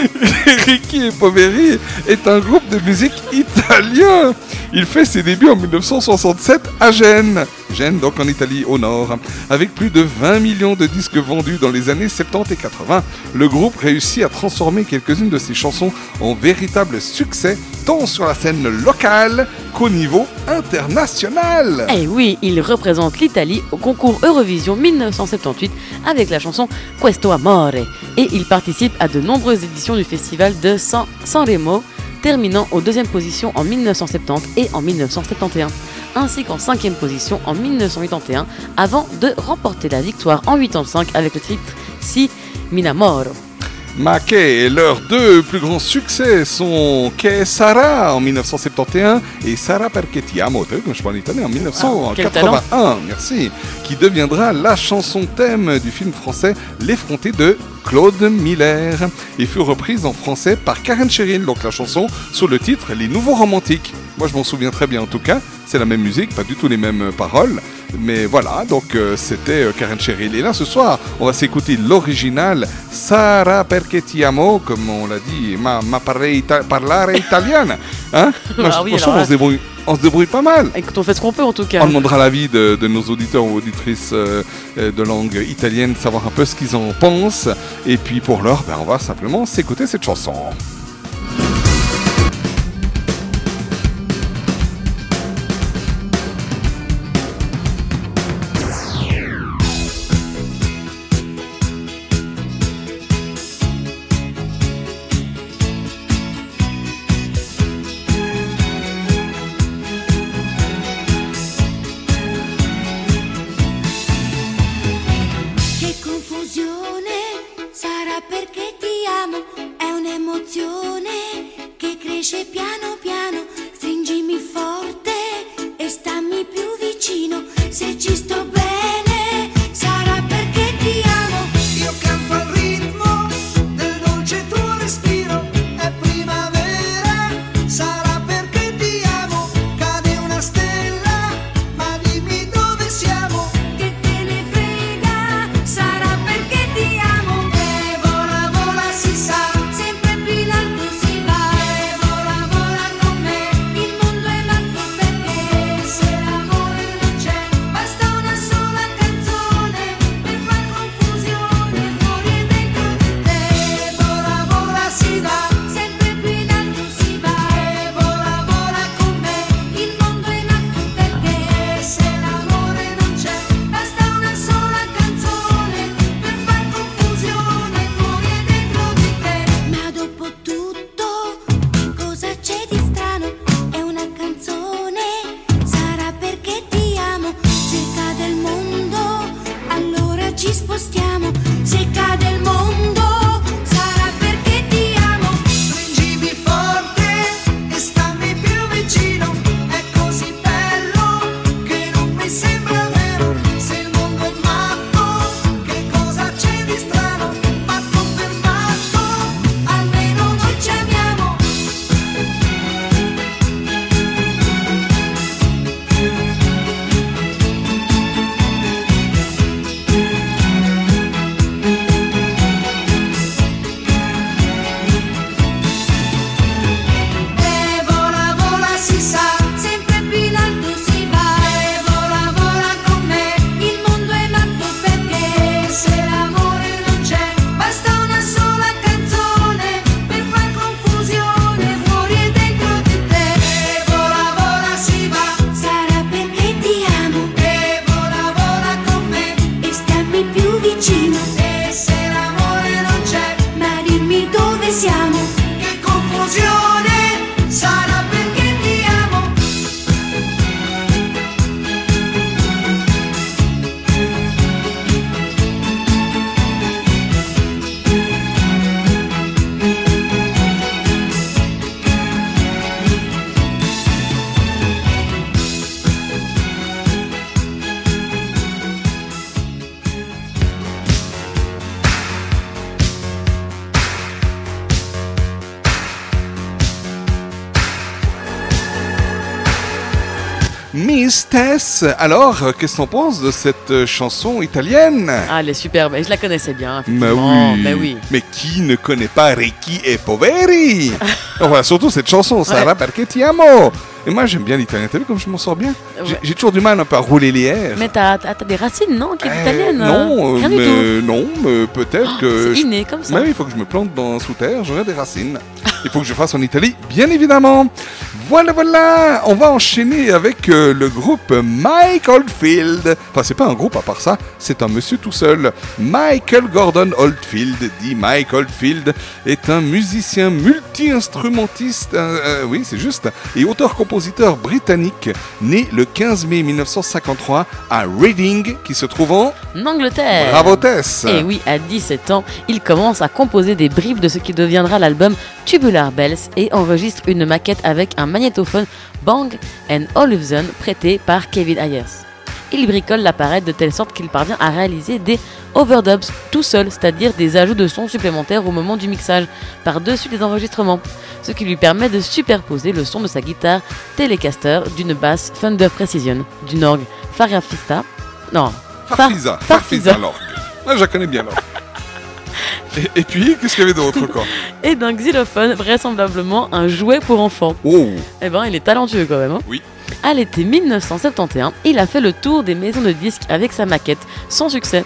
Ricchi e Poveri est un groupe de musique italien. Il fait ses débuts en 1967 à Gênes. Gênes, donc en Italie au nord. Avec plus de 20 millions de disques vendus dans les années 70 et 80, le groupe réussit à transformer quelques-unes de ses chansons en véritable succès, tant sur la scène locale qu'au niveau international. Eh oui, il représente l'Italie au concours Eurovision 1978 avec la chanson Questo Amore et il participe à de nombreuses éditions du festival de San Sanremo, terminant aux deuxième position en 1970 et en 1971, ainsi qu'en cinquième position en 1981 avant de remporter la victoire en 85 avec le titre Si Minamoro. Ma che leurs deux plus grands succès sont Che Sarà en 1971 et Sarà perché ti amo, comme je parle italien, en Ah, quel 1981, merci, qui deviendra la chanson thème du film français L'effronté de Claude Miller et fut reprise en français par Karen Cheryl, donc la chanson sous le titre Les Nouveaux Romantiques. Moi je m'en souviens très bien en tout cas, c'est la même musique, pas du tout les mêmes paroles. Mais voilà, donc euh, c'était euh, Karen Cheryl. Et là, ce soir, on va s'écouter l'original Sarà perché ti amo, comme on l'a dit, ma, ma parle ita- parlare italiana. Hein? Ah oui, on, se débrouille, on se débrouille pas mal. Écoute, on fait ce qu'on peut en tout cas. On demandera l'avis de, de nos auditeurs ou auditrices euh, de langue italienne, savoir un peu ce qu'ils en pensent. Et puis pour l'heure, ben, on va simplement s'écouter cette chanson. Alors, euh, qu'est-ce qu'on pense de cette euh, chanson italienne? Ah, elle est superbe. Je la connaissais bien, Mais oui. Mais oui. Mais qui ne connaît pas Ricky et Poveri? Oh, voilà, Surtout cette chanson, Sarah perché ti amo. Et moi, j'aime bien l'italien. T'as vu comme je m'en sors bien? J'ai- Ouais. J'ai toujours du mal un peu à rouler les airs. Mais t'as des racines, non Qui est Eh, italienne Non, euh, Rien du mais tout. non, mais peut-être que. c'est je- inné, comme ça. Mais oui, il faut que je me plante dans sous terre, j'aurai des racines. Il faut que je fasse en Italie, bien évidemment. Voilà, voilà, on va enchaîner avec euh, le groupe Mike Oldfield. Enfin, c'est pas un groupe à part ça, c'est un monsieur tout seul. Michael Gordon Oldfield, dit Mike Oldfield, est un musicien multi-instrumentiste, euh, euh, oui, c'est juste, et auteur-compositeur britannique, né le 15 mai 1953 à Reading, qui se trouve en En Angleterre. Bravo, Tess. Et oui, à 17 ans, il commence à composer des bribes de ce qui deviendra l'album Tubular Bells et enregistre une maquette avec un magnétophone Bang Olufsen prêté par Kevin Ayers. Il bricole l'appareil de telle sorte qu'il parvient à réaliser des overdubs tout seul, c'est-à-dire des ajouts de sons supplémentaires au moment du mixage, par-dessus les enregistrements, ce qui lui permet de superposer le son de sa guitare Telecaster, d'une basse Thunder Precision, d'une orgue Farfisa, non, Farfisa, Farfisa l'orgue. Ah, je la connais bien l'orgue. Et, et puis, qu'est-ce qu'il y avait d'autre encore? et d'un xylophone, vraisemblablement un jouet pour enfants. Oh Eh ben, il est talentueux quand même. hein. Oui. À l'été 1971, il a fait le tour des maisons de disques avec sa maquette, sans succès.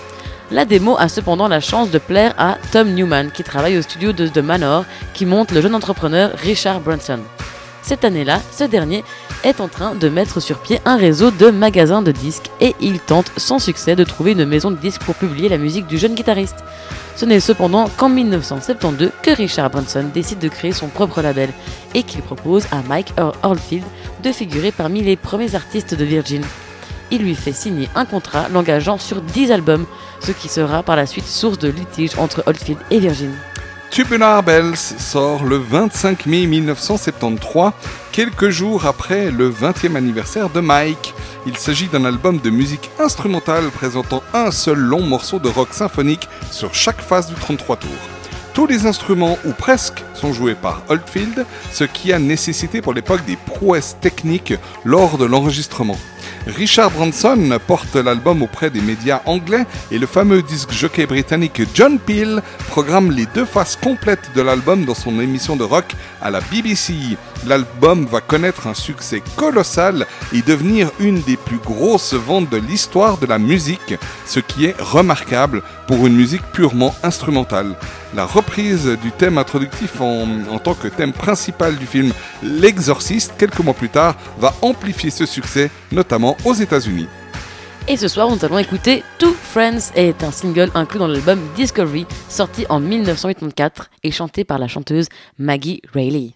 La démo a cependant la chance de plaire à Tom Newman, qui travaille au studio de The Manor, qui monte le jeune entrepreneur Richard Branson. Cette année-là, ce dernier est en train de mettre sur pied un réseau de magasins de disques et il tente sans succès de trouver une maison de disques pour publier la musique du jeune guitariste. Ce n'est cependant qu'en 1972 que Richard Branson décide de créer son propre label et qu'il propose à Mike Oldfield de figurer parmi les premiers artistes de Virgin. Il lui fait signer un contrat l'engageant sur 10 albums, ce qui sera par la suite source de litige entre Oldfield et Virgin. Tubular Bells sort le 25 mai 1973, quelques jours après le 20e anniversaire de Mike. Il s'agit d'un album de musique instrumentale présentant un seul long morceau de rock symphonique sur chaque phase du 33 tours. Tous les instruments, ou presque, sont joués par Oldfield, ce qui a nécessité pour l'époque des prouesses techniques lors de l'enregistrement. Richard Branson porte l'album auprès des médias anglais et le fameux disque jockey britannique John Peel programme les deux faces complètes de l'album dans son émission de rock à la BBC. L'album va connaître un succès colossal et devenir une des plus grosses ventes de l'histoire de la musique, ce qui est remarquable pour une musique purement instrumentale. La reprise du thème introductif en, tant que thème principal du film L'Exorciste, quelques mois plus tard, va amplifier ce succès, notamment aux États-Unis. Et ce soir, nous allons écouter Two Friends est un single inclus dans l'album Discovery, sorti en 1984 et chanté par la chanteuse Maggie Reilly.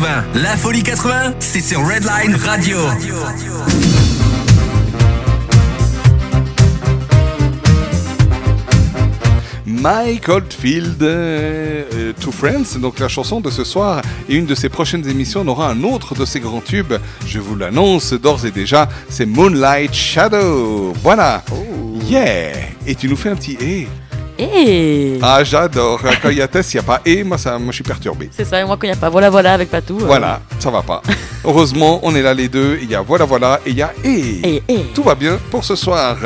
80. La folie 80, c'est sur Redline Radio. Mike Oldfield, euh, euh, To Friends, donc la chanson de ce soir et une de ses prochaines émissions on aura un autre de ses grands tubes. Je vous l'annonce d'ores et déjà, c'est Moonlight Shadow. Voilà. Yeah. Et tu nous fais un petit et. Et Ah, j'adore. Quand il y a Tess, il n'y a pas et, moi, ça, moi je suis perturbé. c'est ça, et moi quand il n'y a pas voilà voilà avec Patou. euh, Voilà, ça va pas. Heureusement, on est là les deux. Il y a voilà voilà et il y a et. Tout va bien pour ce soir.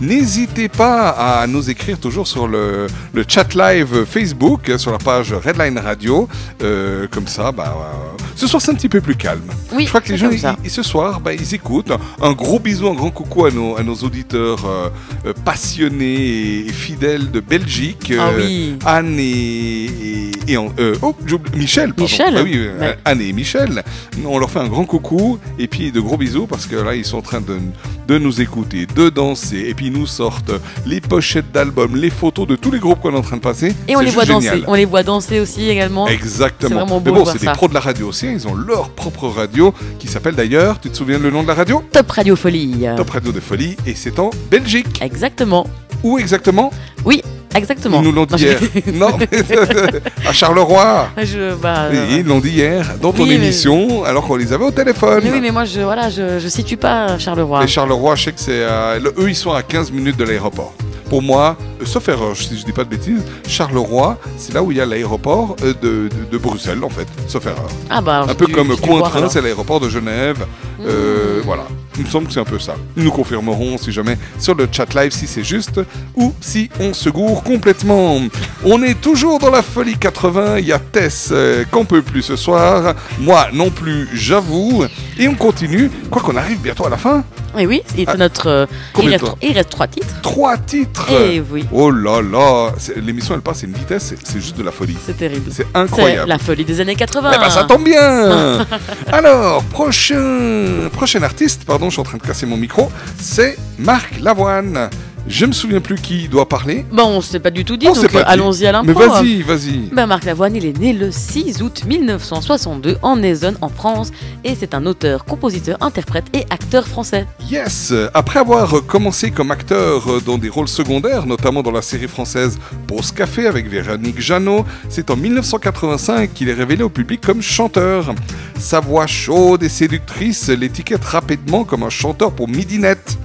N'hésitez pas à nous écrire toujours sur le, le chat live Facebook, sur la page Redline Radio. Euh, comme ça, bah, euh, ce soir c'est un petit peu plus calme. Oui, Je crois que les c'est gens, ils- ils- ce soir, bah, ils écoutent. Un gros bisou, un grand coucou à nos, à nos auditeurs euh, euh, passionnés et fidèles de Belgique. Ah Euh, oui. Anne et, euh, oh, Michel. Pardon. Michel. Ah oui, Ouais. Anne et Michel. On leur fait un grand coucou et puis de gros bisous parce que là, ils sont en train de, de nous écouter, de danser et puis ils nous sortent les pochettes d'albums, les photos de tous les groupes qu'on est en train de passer. Et on C'est les voit danser. On les voit danser aussi également. C'est Exactement. vraiment beau Mais bon, c'est des pros de la radio aussi. Ils ont leur propre radio qui s'appelle d'ailleurs, tu te souviens le nom de la radio? Top Radio Folie. Top Radio de Folie et c'est en Belgique. Exactement. Où exactement? Oui, exactement. Ils nous l'ont dit hier. non, mais à Charleroi. Je, bah, Ils l'ont dit hier dans ton Oui, mais- émission alors qu'on les avait au téléphone. mais oui, mais moi je voilà, je, je situe pas Charleroi. Et Charleroi, je sais que c'est. euh, eux, ils sont à 15 minutes de l'aéroport. Pour moi, euh, sauf erreur, si je dis pas de bêtises, Charleroi, c'est là où il y a l'aéroport euh, de, de- de Bruxelles, en fait. Sauf erreur. Ah bah, Un peu dû- comme Cointrin, c'est l'aéroport de Genève. Euh, Voilà. Il me semble que c'est un peu ça. Nous confirmeront, si jamais, sur le chat live si c'est juste ou si on se gourre complètement. On est toujours dans la folie 80. Il y a Tess euh, qu'on peut plus ce soir. Moi non plus, j'avoue. Et on continue. Quoi qu'on arrive bientôt à la fin. Et oui, c'est Ah. notre. euh, il, reste, il trois titres. Trois titres Eh oui. Oh là là L'émission, elle passe à une vitesse, c'est- juste de la folie. C'est terrible. C'est C'est incroyable. la folie des années 80. Eh ben ça tombe bien Alors, prochain, prochain artiste, pardon, je suis en train de casser mon micro, c'est Marc Lavoine. Je me souviens plus qui doit parler. Bon, on s'est pas du tout dit, On donc euh, allons-y à l'impro. Mais vas-y, vas-y. Ben, Marc Lavoine, il est né le 6 août 1962 en Essonne, en France, et c'est un auteur, compositeur, interprète et acteur français. Yes Après avoir commencé comme acteur dans des rôles secondaires, notamment dans la série française Pause Café avec Véronique Jeannot, c'est en 1985 qu'il est révélé au public comme chanteur. Sa voix chaude et séductrice l'étiquette rapidement comme un chanteur pour midinette.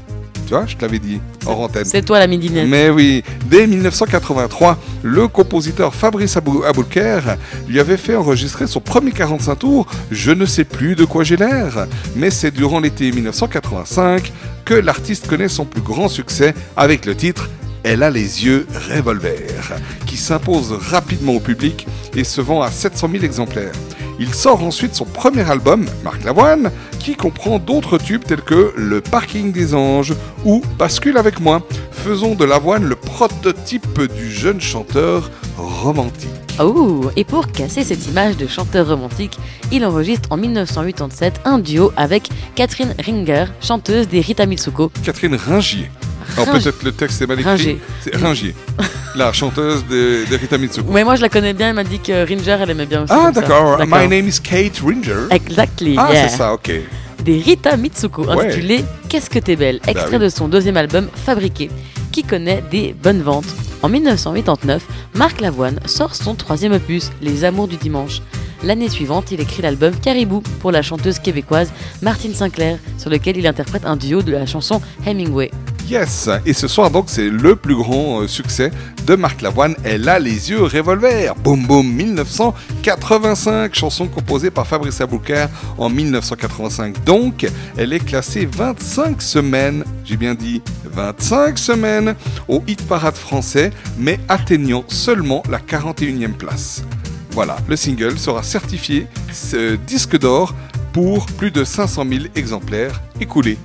Tu vois, je te l'avais dit en antenne. C'est toi la midinette. Mais oui, dès 1983, le compositeur Fabrice Abou Aboulker lui avait fait enregistrer son premier 45 tours, Je ne sais plus de quoi j'ai l'air. Mais c'est durant l'été 1985 que l'artiste connaît son plus grand succès avec le titre Elle a les yeux revolver, qui s'impose rapidement au public et se vend à 700 000 exemplaires. Il sort ensuite son premier album, Marc Lavoine, qui comprend d'autres tubes tels que Le Parking des Anges ou Bascule avec moi. Faisons de Lavoine le prototype du jeune chanteur romantique. Oh, et pour casser cette image de chanteur romantique, il enregistre en 1987 un duo avec Catherine Ringer, chanteuse des Rita Mitsuko. Catherine Ringier. Alors peut-être le texte est mal écrit. Ringier. C'est Ringier. la chanteuse de, de Rita Mitsuko. Mais moi je la connais bien, elle m'a dit que Ringer elle aimait bien aussi. Ah ça. d'accord. My name is Kate Ringer. Exactly. Ah yeah. c'est ça, ok. Des Rita Mitsuko, Ouais. intitulé Qu'est-ce que t'es belle, extrait oui. de son deuxième album Fabriqué, qui connaît des bonnes ventes. En 1989, Marc Lavoine sort son troisième opus, Les Amours du Dimanche. L'année suivante, il écrit l'album Caribou pour la chanteuse québécoise Martine Sinclair, sur lequel il interprète un duo de la chanson Hemingway. Et ce soir donc c'est le plus grand euh, succès de Marc Lavoine. Elle a les yeux revolver. Boum boum 1985, chanson composée par Fabrice Abouker en 1985. Donc, elle est classée 25 semaines, j'ai bien dit 25 semaines au hit parade français, mais atteignant seulement la 41e place. Voilà, le single sera certifié ce disque d'or pour plus de 500 000 exemplaires écoulés.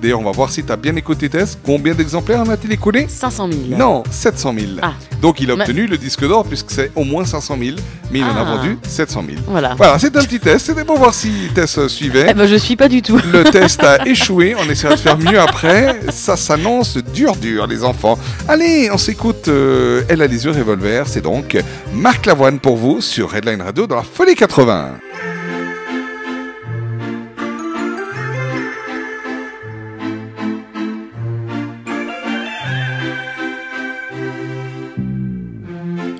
D'ailleurs, on va voir si tu as bien écouté Tess. Combien d'exemplaires en a-t-il écoulé 500 000. Non, 700 000. Ah. Donc il a Mais- obtenu le disque d'or puisque c'est au moins 500 000, mais il en a Ah. vendu 700 000. Voilà. Voilà, c'est un petit test. C'était pour voir si Tess suivait. Eh ben, je suis pas du tout. Le test a échoué, on essaiera de faire mieux après. Ça s'annonce dur dur les enfants. Allez, on s'écoute euh, Elle a les yeux revolver, c'est donc Marc Lavoine pour vous sur Redline Radio dans la Folie 80.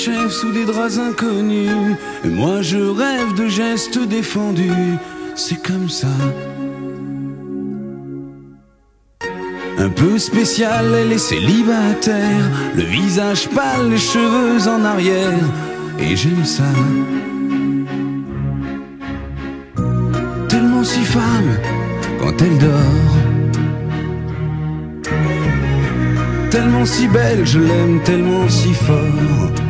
S'achève sous des draps inconnus. Et moi je rêve de gestes défendus. C'est comme ça. Un peu spécial, elle est célibataire. Le visage pâle, les cheveux en arrière. Et j'aime ça. Tellement si femme quand elle dort. Tellement si belle, je l'aime tellement si fort.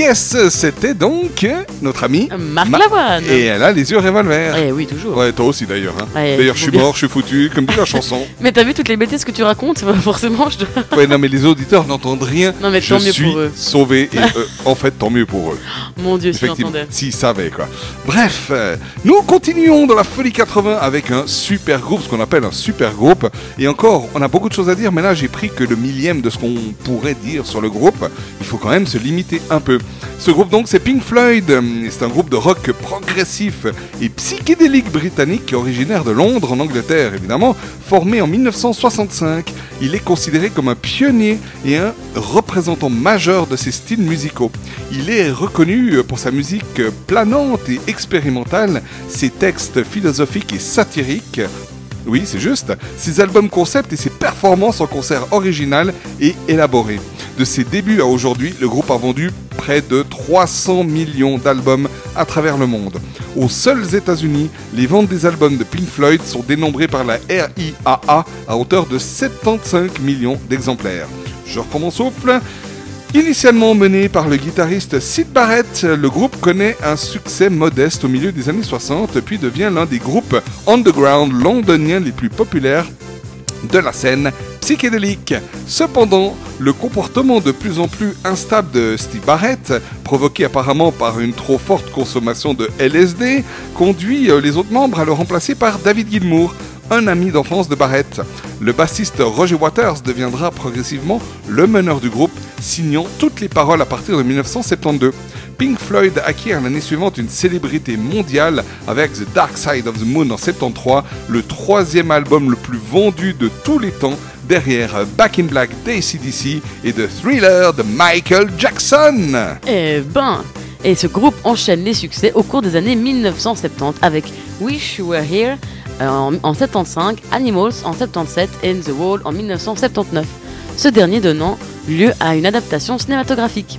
Yes, c'était donc notre ami Marc Ma- Lavoine. Et elle a les yeux revolver. Eh oui, toujours. Ouais, toi aussi d'ailleurs. hein. Ouais, d'ailleurs, je suis mort, je suis foutu, comme dit la chanson. Mais t'as vu toutes les bêtises que tu racontes Forcément, je dois. Ouais, non, mais les auditeurs n'entendent rien. Non, mais je tant mieux suis pour eux. sauvé. Et euh, en fait, tant mieux pour eux. Mon Dieu, si j'entendais. s'ils savaient quoi. Bref, euh, nous continuons dans la folie 80 avec un super groupe, ce qu'on appelle un super groupe. Et encore, on a beaucoup de choses à dire, mais là j'ai pris que le millième de ce qu'on pourrait dire sur le groupe. Il faut quand même se limiter un peu. Ce groupe donc c'est Pink Floyd. C'est un groupe de rock progressif et psychédélique britannique originaire de Londres en Angleterre évidemment, formé en 1965. Il est considéré comme un pionnier et un représentant majeur de ces styles musicaux. Il est reconnu pour sa musique planante et expérimentale, ses textes philosophiques et satiriques, Oui, c'est juste. Ses albums concept et ses performances en concert originales et élaborées. De ses débuts à aujourd'hui, le groupe a vendu près de 300 millions d'albums à travers le monde. Aux seuls États-Unis, les ventes des albums de Pink Floyd sont dénombrées par la RIAA à hauteur de 75 millions d'exemplaires. Je reprends mon souffle. Initialement mené par le guitariste Sid Barrett, le groupe connaît un succès modeste au milieu des années 60 puis devient l'un des groupes underground londoniens les plus populaires de la scène psychédélique. Cependant, le comportement de plus en plus instable de Steve Barrett, provoqué apparemment par une trop forte consommation de LSD, conduit euh, les autres membres à le remplacer par David Gilmour, un ami d'enfance de Barrett. Le bassiste Roger Waters deviendra progressivement le meneur du groupe, signant toutes les paroles à partir de 1972. Pink Floyd acquiert l'année suivante une célébrité mondiale avec The Dark Side of the Moon en 73, le troisième album le plus vendu de tous les temps, derrière Back in Black d'ACDC et The Thriller de Michael Jackson. Eh ben Et ce groupe enchaîne les succès au cours des années 1970 avec Wish You Were Here euh, en, en 75, Animals en 77 et The Wall en 1979. Ce dernier donnant lieu à une adaptation cinématographique.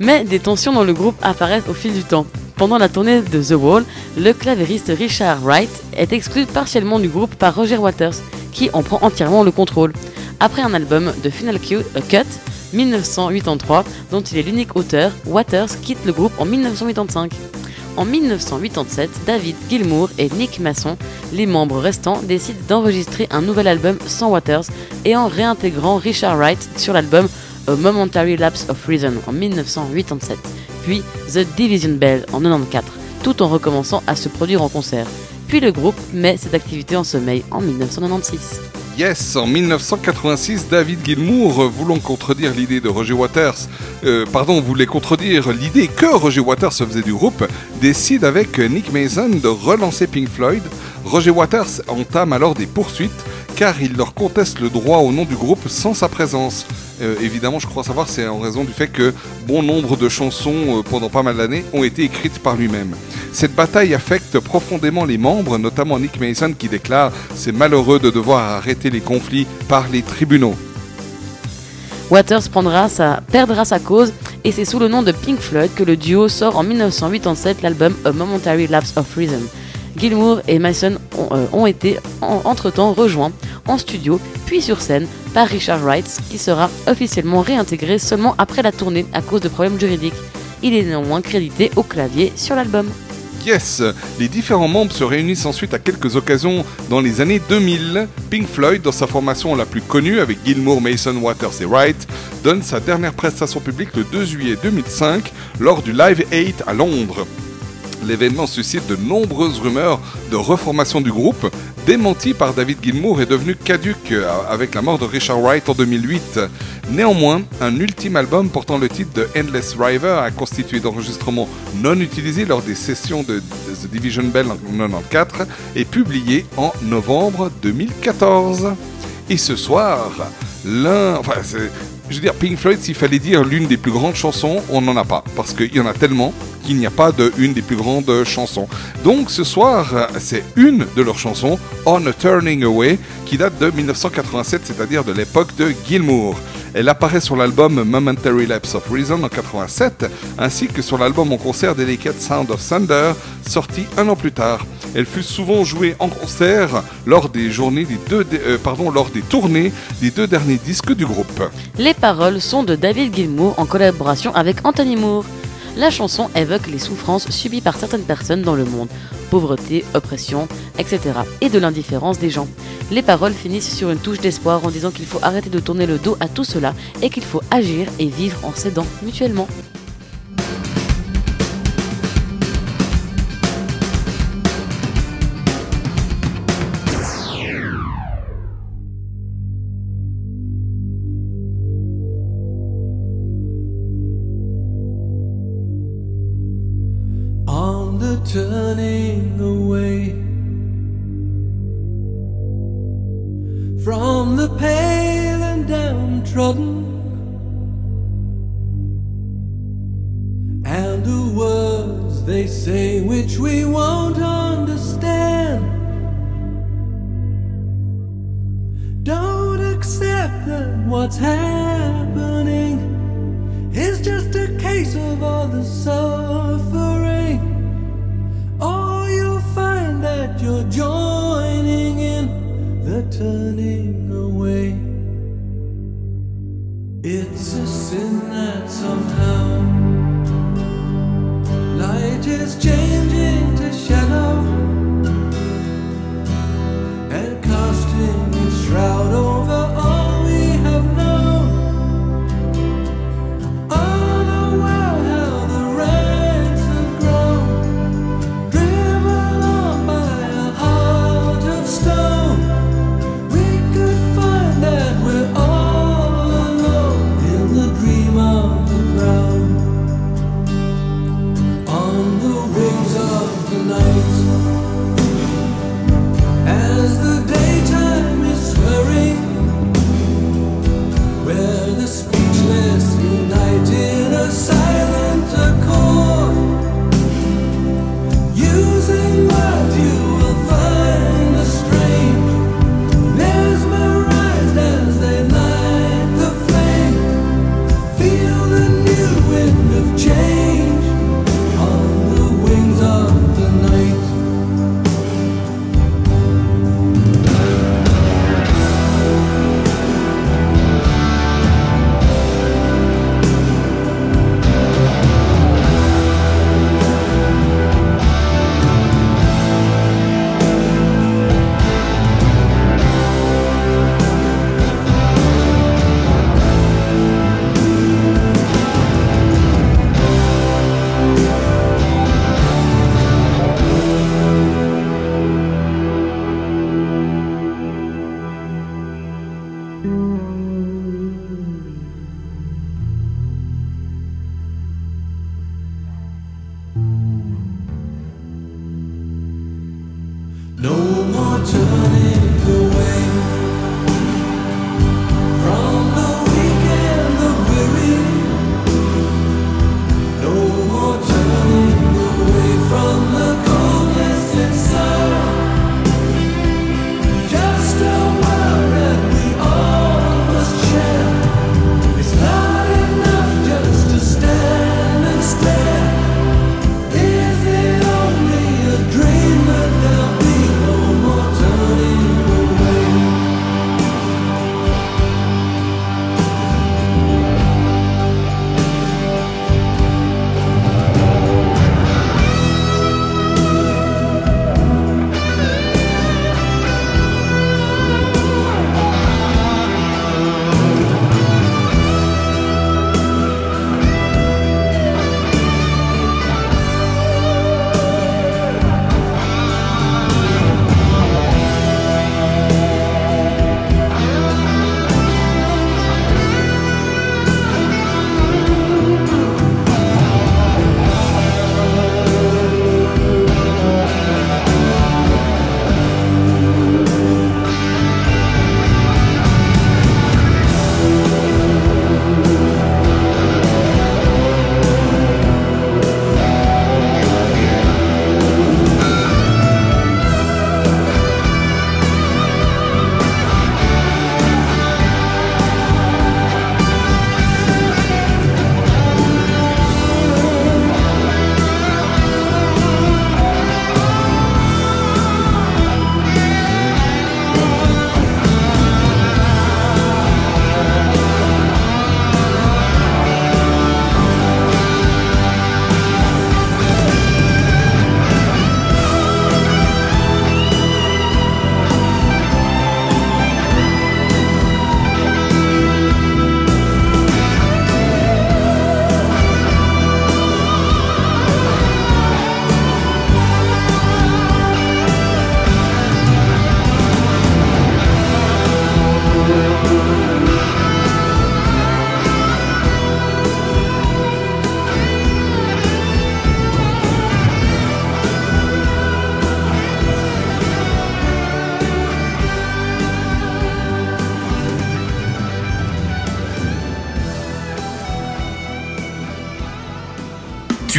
Mais des tensions dans le groupe apparaissent au fil du temps. Pendant la tournée de The Wall, le clavériste Richard Wright est exclu partiellement du groupe par Roger Waters, qui en prend entièrement le contrôle. Après un album de Final Cut, euh, Cut 1983, dont il est l'unique auteur, Waters quitte le groupe en 1985. En 1987, David Gilmour et Nick Masson, les membres restants, décident d'enregistrer un nouvel album sans Waters et en réintégrant Richard Wright sur l'album A Momentary Lapse of Reason en 1987, puis The Division Bell en 94, tout en recommençant à se produire en concert. Puis le groupe met cette activité en sommeil en 1996. Yes, en 1986, David Gilmour, voulant contredire l'idée de Roger Waters, euh, pardon, voulait contredire l'idée que Roger Waters faisait du groupe, décide avec Nick Mason de relancer Pink Floyd. Roger Waters entame alors des poursuites car il leur conteste le droit au nom du groupe sans sa présence. Euh, évidemment, je crois savoir, c'est en raison du fait que bon nombre de chansons euh, pendant pas mal d'années ont été écrites par lui-même. Cette bataille affecte profondément les membres, notamment Nick Mason qui déclare C'est malheureux de devoir arrêter les conflits par les tribunaux. Waters perdra sa cause et c'est sous le nom de Pink Floyd que le duo sort en 1987 l'album A Momentary Lapse of Reason. Gilmour et Mason ont, euh, été en- entre-temps rejoints en studio puis sur scène par Richard Wright qui sera officiellement réintégré seulement après la tournée à cause de problèmes juridiques. Il est néanmoins crédité au clavier sur l'album. Yes, les différents membres se réunissent ensuite à quelques occasions dans les années 2000. Pink Floyd, dans sa formation la plus connue avec Gilmour, Mason, Waters et Wright, donne sa dernière prestation publique le 2 juillet 2005 lors du Live 8 à Londres. L'événement suscite de nombreuses rumeurs de reformation du groupe, démenti par David Gilmour est devenu caduque euh, avec la mort de Richard Wright en 2008. Néanmoins, un ultime album portant le titre de Endless River a constitué d'enregistrements non utilisés lors des sessions de The Division Bell en 1994 et publié en novembre 2014. Et ce soir, l'un... je veux dire, Pink Floyd, s'il fallait dire l'une des plus grandes chansons, on n'en a pas. Parce qu'il y en a tellement qu'il n'y a pas de une des plus grandes chansons. Donc ce soir, c'est une de leurs chansons, On a Turning Away, qui date de 1987, c'est-à-dire de l'époque de Gilmour. Elle apparaît sur l'album Momentary Lapse of Reason en 87, ainsi que sur l'album en concert Delicate Sound of Thunder, sorti un an plus tard. Elle fut souvent jouée en concert lors des euh, lors des tournées des deux derniers disques du groupe. Les paroles sont de David Gilmour en collaboration avec Anthony Moore. La chanson évoque les souffrances subies par certaines personnes dans le monde, pauvreté, oppression, etc. et de l'indifférence des gens. Les paroles finissent sur une touche d'espoir en disant qu'il faut arrêter de tourner le dos à tout cela et qu'il faut agir et vivre en s'aidant mutuellement.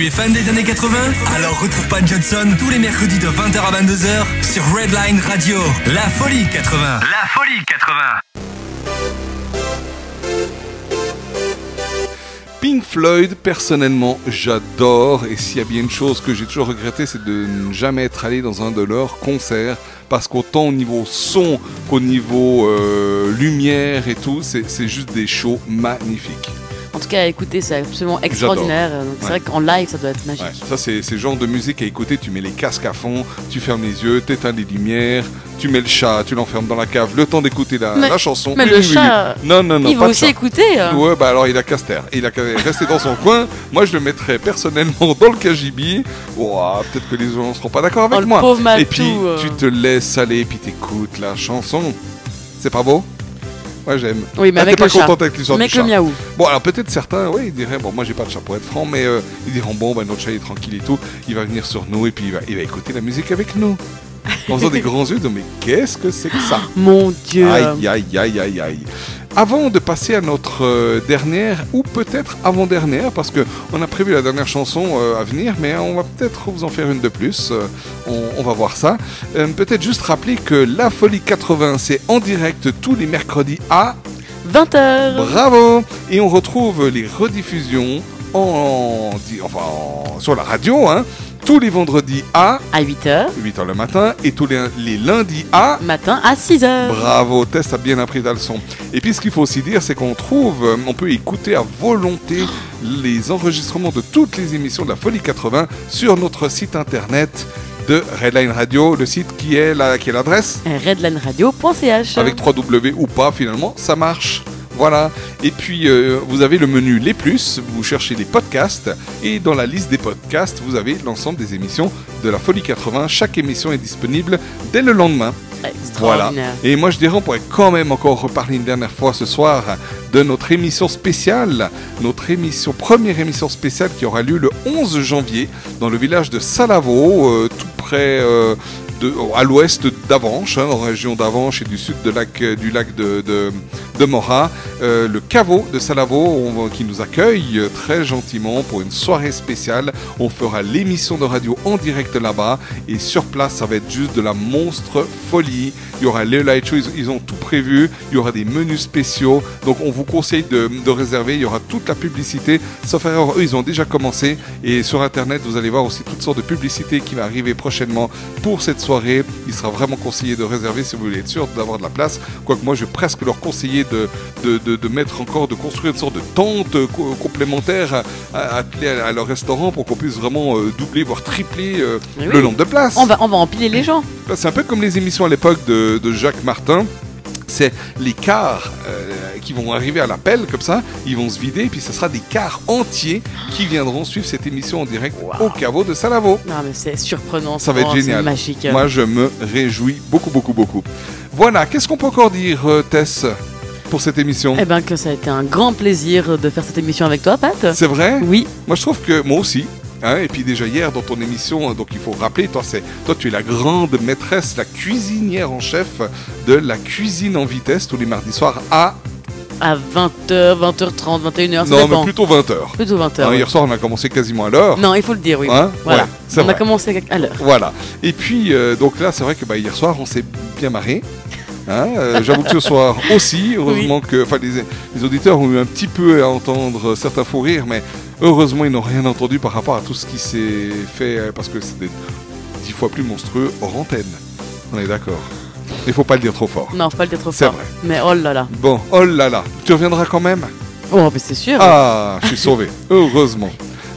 Es fan des années 80 Alors retrouve Pat Johnson tous les mercredis de 20h à 22h sur Redline Radio. La folie 80. La folie 80. Pink Floyd, personnellement, j'adore. Et s'il y a bien une chose que j'ai toujours regretté, c'est de ne jamais être allé dans un de leurs concerts. Parce qu'autant au niveau son qu'au niveau euh, lumière et tout, c'est c'est juste des shows magnifiques. En tout cas, à écouter, c'est absolument extraordinaire. C'est Ouais. vrai qu'en live, ça doit être magique. Ouais, ça c'est le genre de musique à écouter, tu mets les casques à fond, tu fermes les yeux, t'éteins les lumières, tu mets le chat, tu l'enfermes dans la cave, le temps d'écouter la, la chanson. mais Oui, le oui, chat, oui. non, non, non, il va aussi chat. écouter, hein. Ouais, bah alors il a taire. Il a rester dans son coin. Moi je le mettrais personnellement dans le KGB. Ouah, peut-être que les gens ne seront pas d'accord avec Oh, moi. pauvre Matou, Et puis euh. tu te laisses aller, puis t'écoutes la chanson. C'est pas beau? Moi j'aime. Oui, mais Ah, avec pas le chat. contente avec l'histoire Mais du avec le chat. miaou. Bon, alors peut-être certains, oui, ils diraient, bon, moi j'ai pas de chat pour être franc, mais euh, ils diront, bon, ben notre chat est tranquille et tout, il va venir sur nous et puis il va, il va écouter la musique avec nous. En faisant des grands yeux, de, mais qu'est-ce que c'est que ça? Mon Dieu. Aïe, aïe, aïe, aïe, aïe. Avant de passer à notre euh, dernière, ou peut-être avant-dernière, parce que on a prévu la dernière chanson euh, à venir, mais on va peut-être vous en faire une de plus. euh, on, on va voir ça. Peut-être juste rappeler que La Folie 80, c'est en direct tous les mercredis à 20h. Bravo Et on retrouve les rediffusions en, enfin, en- sur la radio, hein, tous les vendredis à, à 8h. 8h le matin et tous les, les lundis à matin à 6h. Bravo, Tess a bien appris ta leçon. Et puis ce qu'il faut aussi dire, c'est qu'on trouve, on peut écouter à volonté les enregistrements de toutes les émissions de la Folie 80 sur notre site internet de Redline Radio, le site qui est la, l'adresse redlineradio.ch. avec 3W ou pas finalement, ça marche. Voilà. Et puis euh, vous avez le menu Les Plus, vous cherchez les podcasts et dans la liste des podcasts, vous avez l'ensemble des émissions de la Folie 80. Chaque émission est disponible dès le lendemain. Voilà. Et moi je dirais on pourrait quand même encore reparler une dernière fois ce soir de notre émission spéciale, notre émission première émission spéciale qui aura lieu le 11 janvier dans le village de Salavo, euh, tout près euh, à l'ouest d'Avanches, hein, en région d'Avanches et du sud de lac, euh, du lac de, de, Morat, euh, le caveau de Salavo qui nous accueille euh, très gentiment pour une soirée spéciale. On fera l'émission de radio en direct là-bas et sur place ça va être juste de la monstre folie. Il y aura les light shows, ils, ils ont tout prévu. Il y aura des menus spéciaux. Donc on vous conseille de, de réserver. Il y aura toute la publicité. Sauf erreur, eux ils ont déjà commencé et sur internet vous allez voir aussi toutes sortes de publicités qui va arriver prochainement pour cette soirée. Il sera vraiment conseillé de réserver si vous voulez être sûr d'avoir de la place. Quoique moi je vais presque leur conseiller de, de, de- de mettre encore, de construire une sorte de tente euh, co- complémentaire à, leur restaurant pour qu'on puisse vraiment euh, doubler, voire tripler euh, le nombre de places. On va, on va empiler les gens. C'est un peu comme les émissions à l'époque de, de Jacques Martin. C'est les cars euh, qui vont arriver à l'appel comme ça, ils vont se vider, et puis ce sera des cars entiers qui viendront suivre cette émission en direct au caveau de Salavo. Non, mais c'est surprenant. Ça va être c'est génial. magique. Moi, je me réjouis beaucoup, beaucoup, beaucoup. Voilà, qu'est-ce qu'on peut encore dire, euh, Tess, pour cette émission? Eh ben que ça a été un grand plaisir de faire cette émission avec toi, Pat. C'est vrai? Oui. Moi, je trouve que moi aussi. Hein, et puis déjà hier dans ton émission, hein, donc il faut rappeler, toi, c'est, toi tu es la grande maîtresse, la cuisinière en chef de la cuisine en vitesse tous les mardis soirs à... À 20h, 20h30, 21h, ça non, dépend. mais plutôt 20h. Plutôt 20h. Hein. Hier soir on a commencé quasiment à l'heure. Non, il faut le dire, oui. Hein voilà. Ouais, On vrai. a commencé à l'heure. Voilà. Et puis, euh, donc là, c'est vrai que bah, hier soir, on s'est bien marré. Hein, euh, J'avoue que ce soir aussi, heureusement que enfin, les, les auditeurs ont eu un petit peu à entendre certains fous rires, mais heureusement, ils n'ont rien entendu par rapport à tout ce qui s'est fait, euh, parce que c'est des- dix fois plus monstrueux hors antenne. On est d'accord. Il faut pas le dire trop fort. Non, faut pas le dire trop C'est fort. vrai. Mais oh là là. Bon, oh là là, tu reviendras quand même? Oh, mais c'est sûr. Ah, je suis sauvé, heureusement.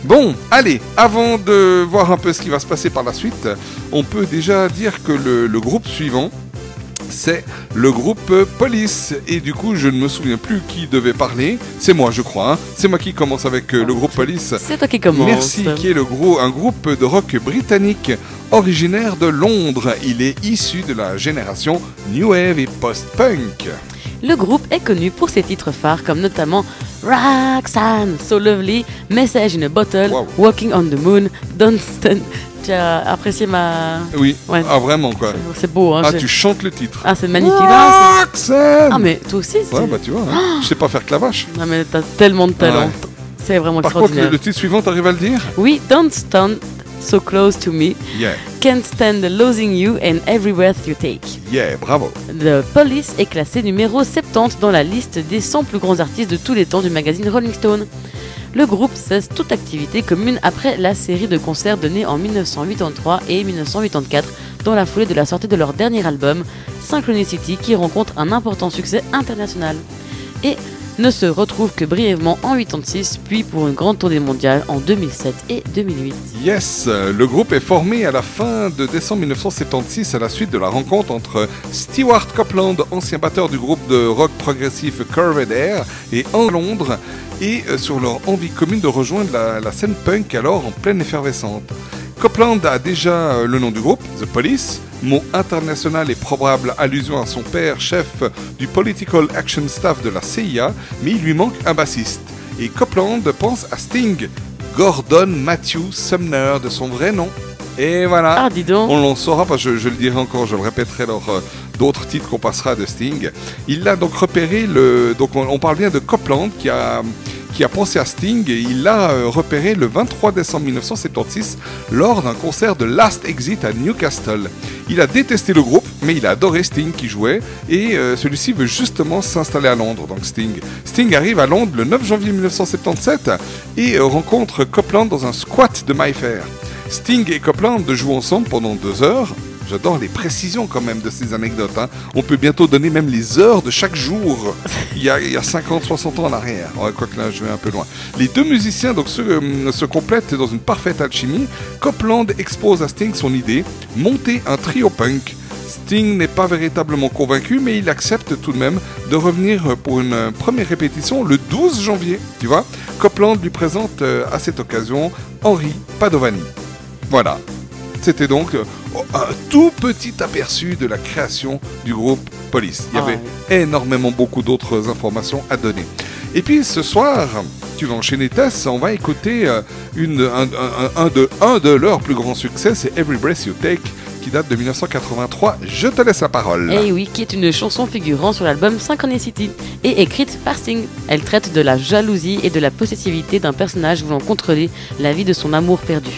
Bon, allez, avant de voir un peu ce qui va se passer par la suite, on peut déjà dire que le, le groupe suivant, c'est le groupe Police. Et du coup, je ne me souviens plus qui devait parler. C'est moi, je crois. hein. C'est moi qui commence avec euh, le groupe Police. C'est toi qui commence. Merci, qui est le gros, un groupe de rock britannique originaire de Londres. Il est issu de la génération New Wave et Post-Punk. Le groupe est connu pour ses titres phares comme notamment Roxanne, So Lovely, Message in a Bottle, Walking on the Moon, Don't Stand. Tu as apprécié ma. Oui, Ouais. ah vraiment quoi. C'est beau, hein. Ah, tu chantes le titre. Ah, c'est magnifique. Ah, Roxanne Ah, mais toi aussi, c'est- Ouais, bah tu vois, hein. je sais pas faire que la vache. Non, mais t'as tellement de talent. Ouais. C'est vraiment Par contre, extraordinaire. le, le titre suivant, t'arrives à le dire Oui, Don't Stand So Close to Me, Yeah, Can't Stand Losing You and Every Breath You Take. yeah, bravo. The Police est classé numéro 70 dans la liste des 100 plus grands artistes de tous les temps du magazine Rolling Stone. Le groupe cesse toute activité commune après la série de concerts donnés en 1983 et 1984 dans la foulée de la sortie de leur dernier album, Synchronicity, qui rencontre un important succès international. Et ne se retrouve que brièvement en 86, puis pour une grande tournée mondiale en 2007 et 2008. Yes, le groupe est formé à la fin de décembre 1976 à la suite de la rencontre entre Stewart Copeland, ancien batteur du groupe de rock progressif Curved Air, et en Londres, et euh, sur leur envie commune de rejoindre la, la scène punk alors en pleine effervescente. Copeland a déjà euh, le nom du groupe, The Police, mot international et probable allusion à son père, chef du Political Action Staff de la CIA, mais il lui manque un bassiste. Et Copeland pense à Sting, Gordon Matthew Sumner de son vrai nom. Et voilà, Ah, dis donc. on l'en saura, parce que je, je le dirai encore, je le répéterai lors euh, d'autres titres qu'on passera de Sting. Il a donc repéré le. Donc on, on parle bien de Copeland qui a, qui a pensé à Sting et il l'a euh, repéré le 23 décembre 1976 lors d'un concert de Last Exit à Newcastle. Il a détesté le groupe, mais il a adoré Sting qui jouait et euh, celui-ci veut justement s'installer à Londres, donc Sting. Sting arrive à Londres le 9 janvier 1977 et euh, rencontre Copeland dans un squat de Mayfair. Sting et Copeland jouent ensemble pendant deux heures. J'adore les précisions quand même de ces anecdotes. hein. On peut bientôt donner même les heures de chaque jour. Il y a, il y a 50, 60 ans en arrière. Ouais, Quoique là, je vais un peu loin. Les deux musiciens donc, se, euh, se complètent dans une parfaite alchimie. Copeland expose à Sting son idée, monter un trio punk. Sting n'est pas véritablement convaincu, mais il accepte tout de même de revenir pour une euh, première répétition le 12 janvier. Tu vois Copeland lui présente euh, à cette occasion Henri Padovani. Voilà. C'était donc euh, un tout petit aperçu de la création du groupe Police. Il y Ah avait énormément beaucoup d'autres informations à donner. Et puis ce soir, tu vas enchaîner Tess, on va écouter euh, une, un, un- un de, un de leurs plus grands succès, c'est Every Breath You Take, qui date de 1983. Je te laisse la parole. Et oui, qui est une chanson figurant sur l'album Synchronicity et écrite par Sting. Elle traite de la jalousie et de la possessivité d'un personnage voulant contrôler la vie de son amour perdu.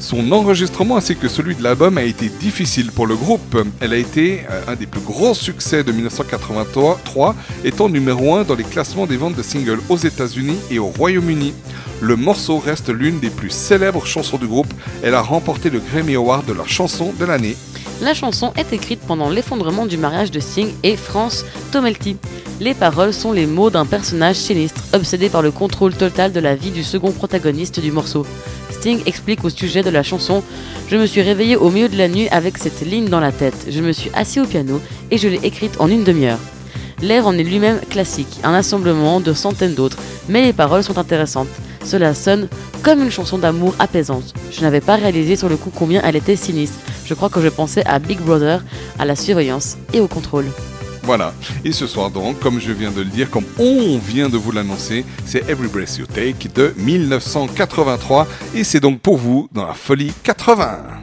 Son enregistrement ainsi que celui de l'album a été difficile pour le groupe. Elle a été euh, un des plus grands succès de 1983, étant numéro 1 dans les classements des ventes de singles aux États-Unis et au Royaume-Uni. Le morceau reste l'une des plus célèbres chansons du groupe. Elle a remporté le Grammy Award de la chanson de l'année. La chanson est écrite pendant l'effondrement du mariage de Sting et France Tomelty. Les paroles sont les mots d'un personnage sinistre, obsédé par le contrôle total de la vie du second protagoniste du morceau. Sting explique au sujet de la chanson Je me suis réveillé au milieu de la nuit avec cette ligne dans la tête. Je me suis assis au piano et je l'ai écrite en une demi-heure. L'air en est lui-même classique, un assemblement de centaines d'autres, mais les paroles sont intéressantes. Cela sonne comme une chanson d'amour apaisante. Je n'avais pas réalisé sur le coup combien elle était sinistre. Je crois que je pensais à Big Brother, à la surveillance et au contrôle. Voilà. Et ce soir donc, comme je viens de le dire, comme on vient de vous l'annoncer, c'est Every Breath You Take de 1983 et c'est donc pour vous dans la folie 80.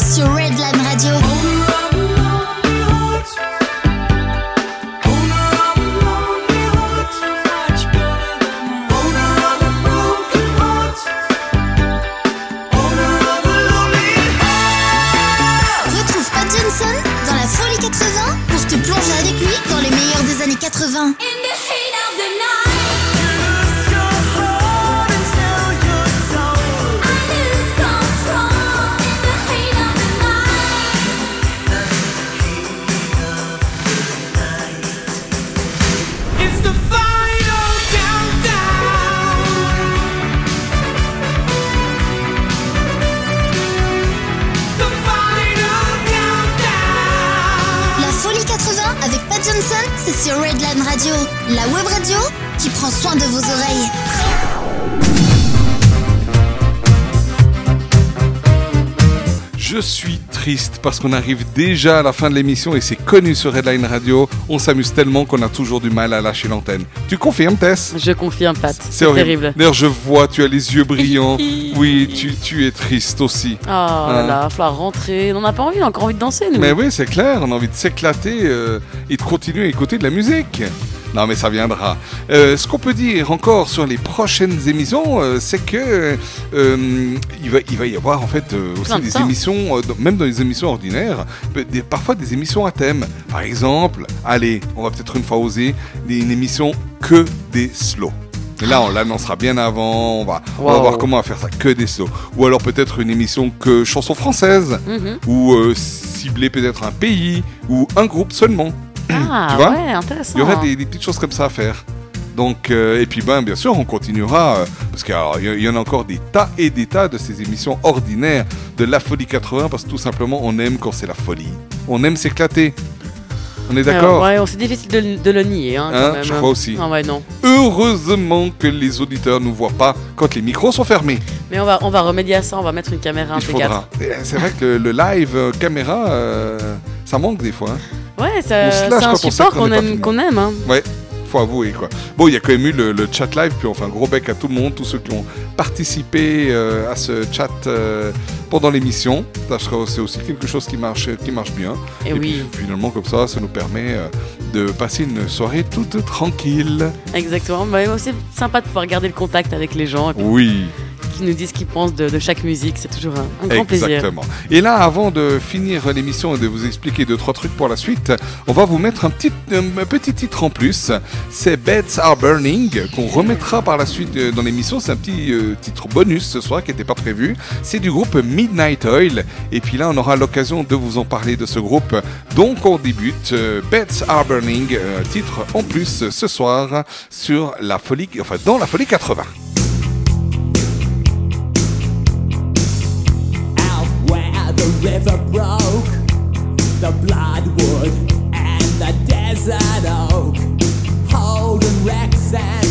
Sur parce qu'on arrive déjà à la fin de l'émission et c'est connu sur Redline Radio. On s'amuse tellement qu'on a toujours du mal à lâcher l'antenne. Tu confirmes, Tess? Je confirme, Pat. C'est terrible. D'ailleurs, je vois, tu as les yeux brillants. oui, tu, tu es triste aussi. Oh Hein. là là, il rentrer. On n'a pas envie, on a encore envie de danser, nous. Mais oui, c'est clair, on a envie de s'éclater euh, et de continuer à écouter de la musique. Non, mais ça viendra. Euh, ce qu'on peut dire encore sur les prochaines émissions, euh, c'est que euh, il, va, il va y avoir en fait euh, aussi des émissions, euh, dans- même dans les émissions ordinaires, des- parfois des émissions à thème. Par exemple, allez, on va peut-être une fois oser, une émission que des slows. Et là, on l'annoncera bien avant, on va, on va voir comment on va faire ça, que des slows. Ou alors peut-être une émission que chansons françaises Mhm. ou euh, cibler peut-être un pays ou un groupe seulement. Ah, tu vois? ouais, intéressant. Il y aurait des, des petites choses comme ça à faire. Donc, euh, et puis ben, bien sûr, on continuera, euh, parce qu'il y en a encore des tas et des tas de ces émissions ordinaires de la folie 80, parce que tout simplement, on aime quand c'est la folie. On aime s'éclater. On est d'accord Ouais, c'est difficile de, de le nier. Hein, quand Hein, même, je crois aussi. Ah ouais, non. Heureusement que les auditeurs ne voient pas quand les micros sont fermés. Mais on va, on va remédier à ça, on va mettre une caméra un Il T4. faudra. Et C'est vrai que le, le live euh, caméra, ça manque des fois. hein. Ouais, c'est un support qu'on aime, filmé. qu'on aime. Hein. Ouais, faut avouer quoi. Bon, il y a quand même eu le, le chat live, puis on fait un gros bec à tout le monde, tous ceux qui ont participé euh, à ce chat euh, pendant l'émission. C'est aussi quelque chose qui marche, qui marche bien. Et oui. puis, finalement, comme ça, ça nous permet euh, de passer une soirée toute tranquille. Exactement. Mais c'est sympa de pouvoir garder le contact avec les gens et puis Oui. Qui nous disent ce qu'ils pensent de, chaque musique. C'est toujours un, grand plaisir. Exactement. Et là, avant de finir l'émission et de vous expliquer deux trois trucs pour la suite, on va vous mettre un petit, petit titre en plus. C'est Beds Are Burning qu'on remettra par la suite euh, dans l'émission. C'est un petit euh, titre bonus ce soir qui n'était pas prévu. C'est du groupe Midnight Oil. Et puis là, on aura l'occasion de vous en parler de ce groupe. Donc, on débute euh, Beds Are Burning, euh, titre en plus ce soir sur la folie, enfin dans la folie 80. River broke, the bloodwood and the desert oak, holding wrecks and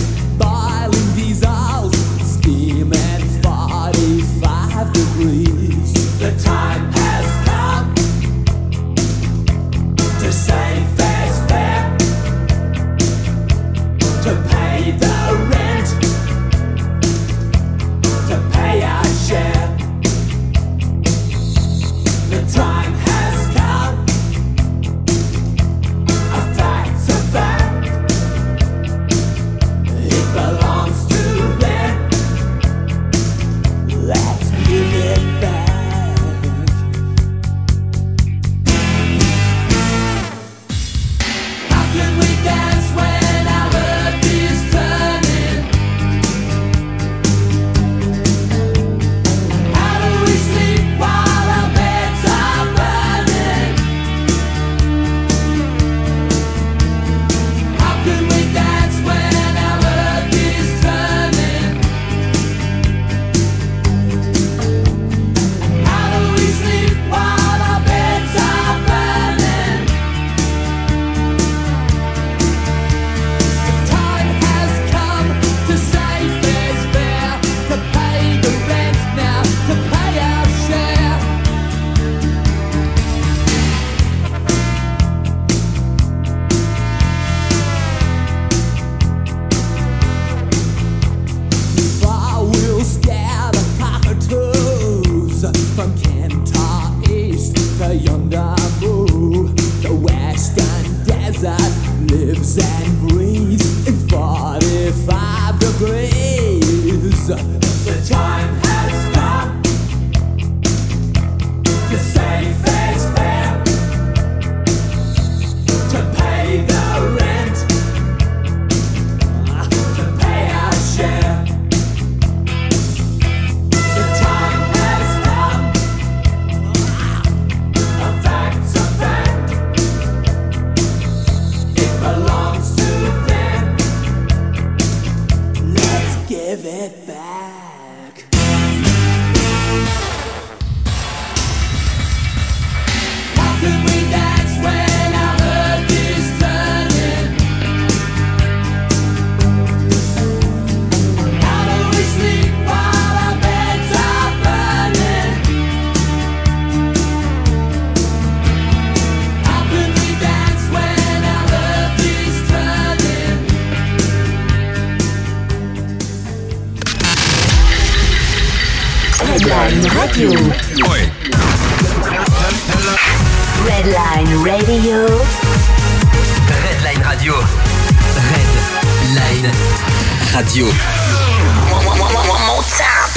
Radio.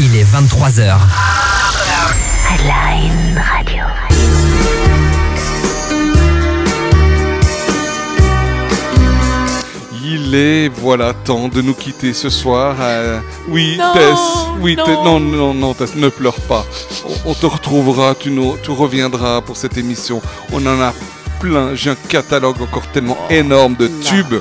Il est 23h. Redline Radio. Il est, voilà, temps de nous quitter ce soir. euh, Oui, Non, Tess, oui, non. Tess, non, non, non, Tess, ne pleure pas. On, on te retrouvera, tu, nous, tu reviendras pour cette émission. On en a plein, j'ai un catalogue encore tellement Oh, énorme de tubes.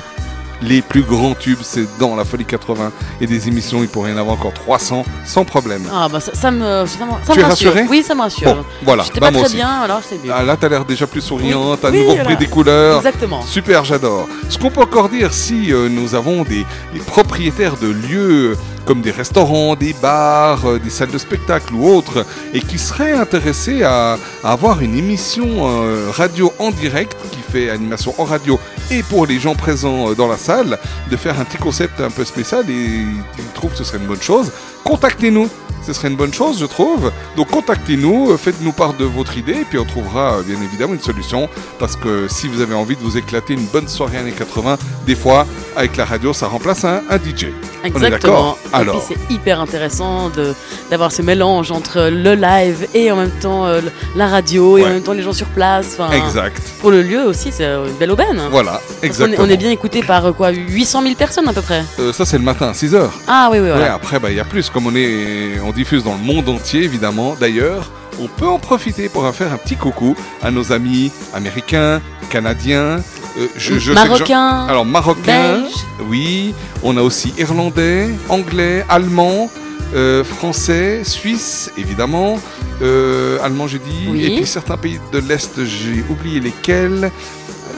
Les plus grands tubes, c'est dans la Folie 80. Et des émissions, il pourrait y en avoir encore 300, sans problème. Ah bah ça, ça me, ça me, ça tu me es rassure. rassuré Oui, ça me rassure. Bon, voilà, J'étais bah, pas moi très aussi. bien, alors c'est mieux. Ah, là, t'as l'air déjà plus souriante, t'as Oui, nouveau voilà. pris des couleurs. Exactement. Super, j'adore. Ce qu'on peut encore dire, si euh, nous avons des, des propriétaires de lieux comme des restaurants, des bars, euh, des salles de spectacle ou autres, et qui seraient intéressés à, à avoir une émission euh, radio en direct qui fait animation en radio et pour les gens présents euh, dans la salle, de faire un petit concept un peu spécial et ils trouvent que ce serait une bonne chose, contactez-nous. Ce serait une bonne chose, je trouve. Donc contactez-nous, euh, faites-nous part de votre idée, et puis on trouvera euh, bien évidemment une solution. Parce que si vous avez envie de vous éclater une bonne soirée années 80, des fois, avec la radio, ça remplace un, un DJ. On est Exactement. d'accord Et Alors, c'est hyper intéressant de d'avoir ce mélange entre le live et en même temps euh, la radio et en Ouais. même temps les gens sur place. Exact. Pour le lieu aussi, c'est une belle aubaine. Voilà, est- exactement. On est, bien écouté par quoi 800 000 personnes à peu près. Euh, ça, c'est le matin, 6 heures. Ah oui, oui, voilà. Ouais, après, bah, il y a plus. Comme on, est, on diffuse dans le monde entier, évidemment. D'ailleurs, on peut en profiter pour en faire un petit coucou à nos amis américains, canadiens. euh, je- Marocains, Alors, marocains. belges. Oui. On a aussi irlandais, anglais, allemand, euh, français, suisse, évidemment. Euh, allemand, j'ai dit. Oui. Et puis certains pays de l'Est, j'ai oublié lesquels.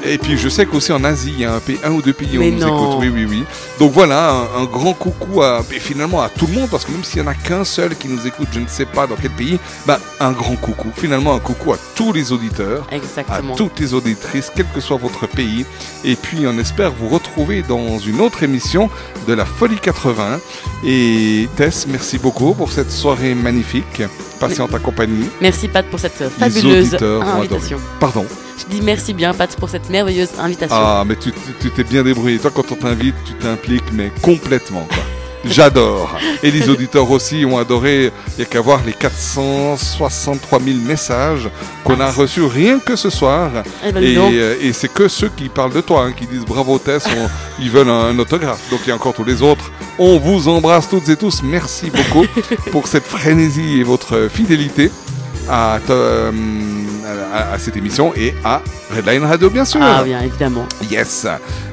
Et puis je sais qu'aussi en Asie, il y a un, pays, un ou deux pays où on nous écoute. Oui, oui, oui. Donc voilà, un, un grand coucou à, et finalement à tout le monde, parce que même s'il n'y en a qu'un seul qui nous écoute, je ne sais pas dans quel pays, bah, un grand coucou. Finalement, un coucou à tous les auditeurs, Exactement. à toutes les auditrices, quel que soit votre pays. Et puis on espère vous retrouver dans une autre émission de la Folie 80. Et Tess, merci beaucoup pour cette soirée magnifique, passée en ta compagnie. Merci Pat pour cette fabuleuse invitation. adoré. Pardon. Je dis merci bien Pat pour cette merveilleuse invitation. Ah, mais tu t'es bien débrouillé. Toi, quand on t'invite, tu t'impliques, mais complètement, quoi. J'adore. Et les auditeurs aussi ont adoré. Il n'y a qu'à voir les 463 000 messages qu'on a reçus rien que ce soir. Eh ben, et euh, et c'est que ceux qui parlent de toi, hein, qui disent bravo Tess, on- ils veulent un, un autographe. Donc il y a encore tous les autres. On vous embrasse toutes et tous. Merci beaucoup pour cette frénésie et votre fidélité à, euh, à- à cette émission et à Redline Radio, bien sûr. Ah bien évidemment. Yes.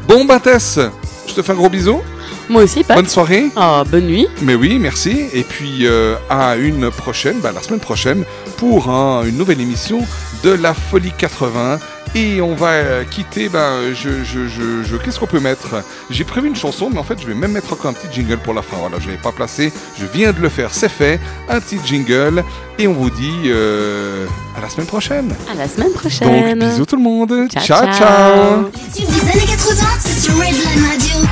Bon, bah Tess, je te fais un gros bisou. Moi aussi Pat. Bonne soirée. Ah, bonne nuit. Mais oui, merci. Et puis euh, à une prochaine, bah, la semaine prochaine, pour un- une nouvelle émission de la Folie 80. Et on va euh, quitter, bah, je, je, je, je- qu'est-ce qu'on peut mettre? J'ai prévu une chanson, mais en fait, je vais même mettre encore un petit jingle pour la fin. Voilà, je l'avais pas placé, je viens de le faire, c'est fait. Un petit jingle. Et on vous dit euh, à la semaine prochaine. À la semaine prochaine. Donc, bisous tout le monde. Ciao, ciao. ciao. ciao. Les tubes des années 80, c'est sur Redline Radio.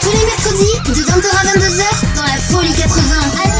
Tous les mercredis, de 20h à 22h, dans la folie 80. Animé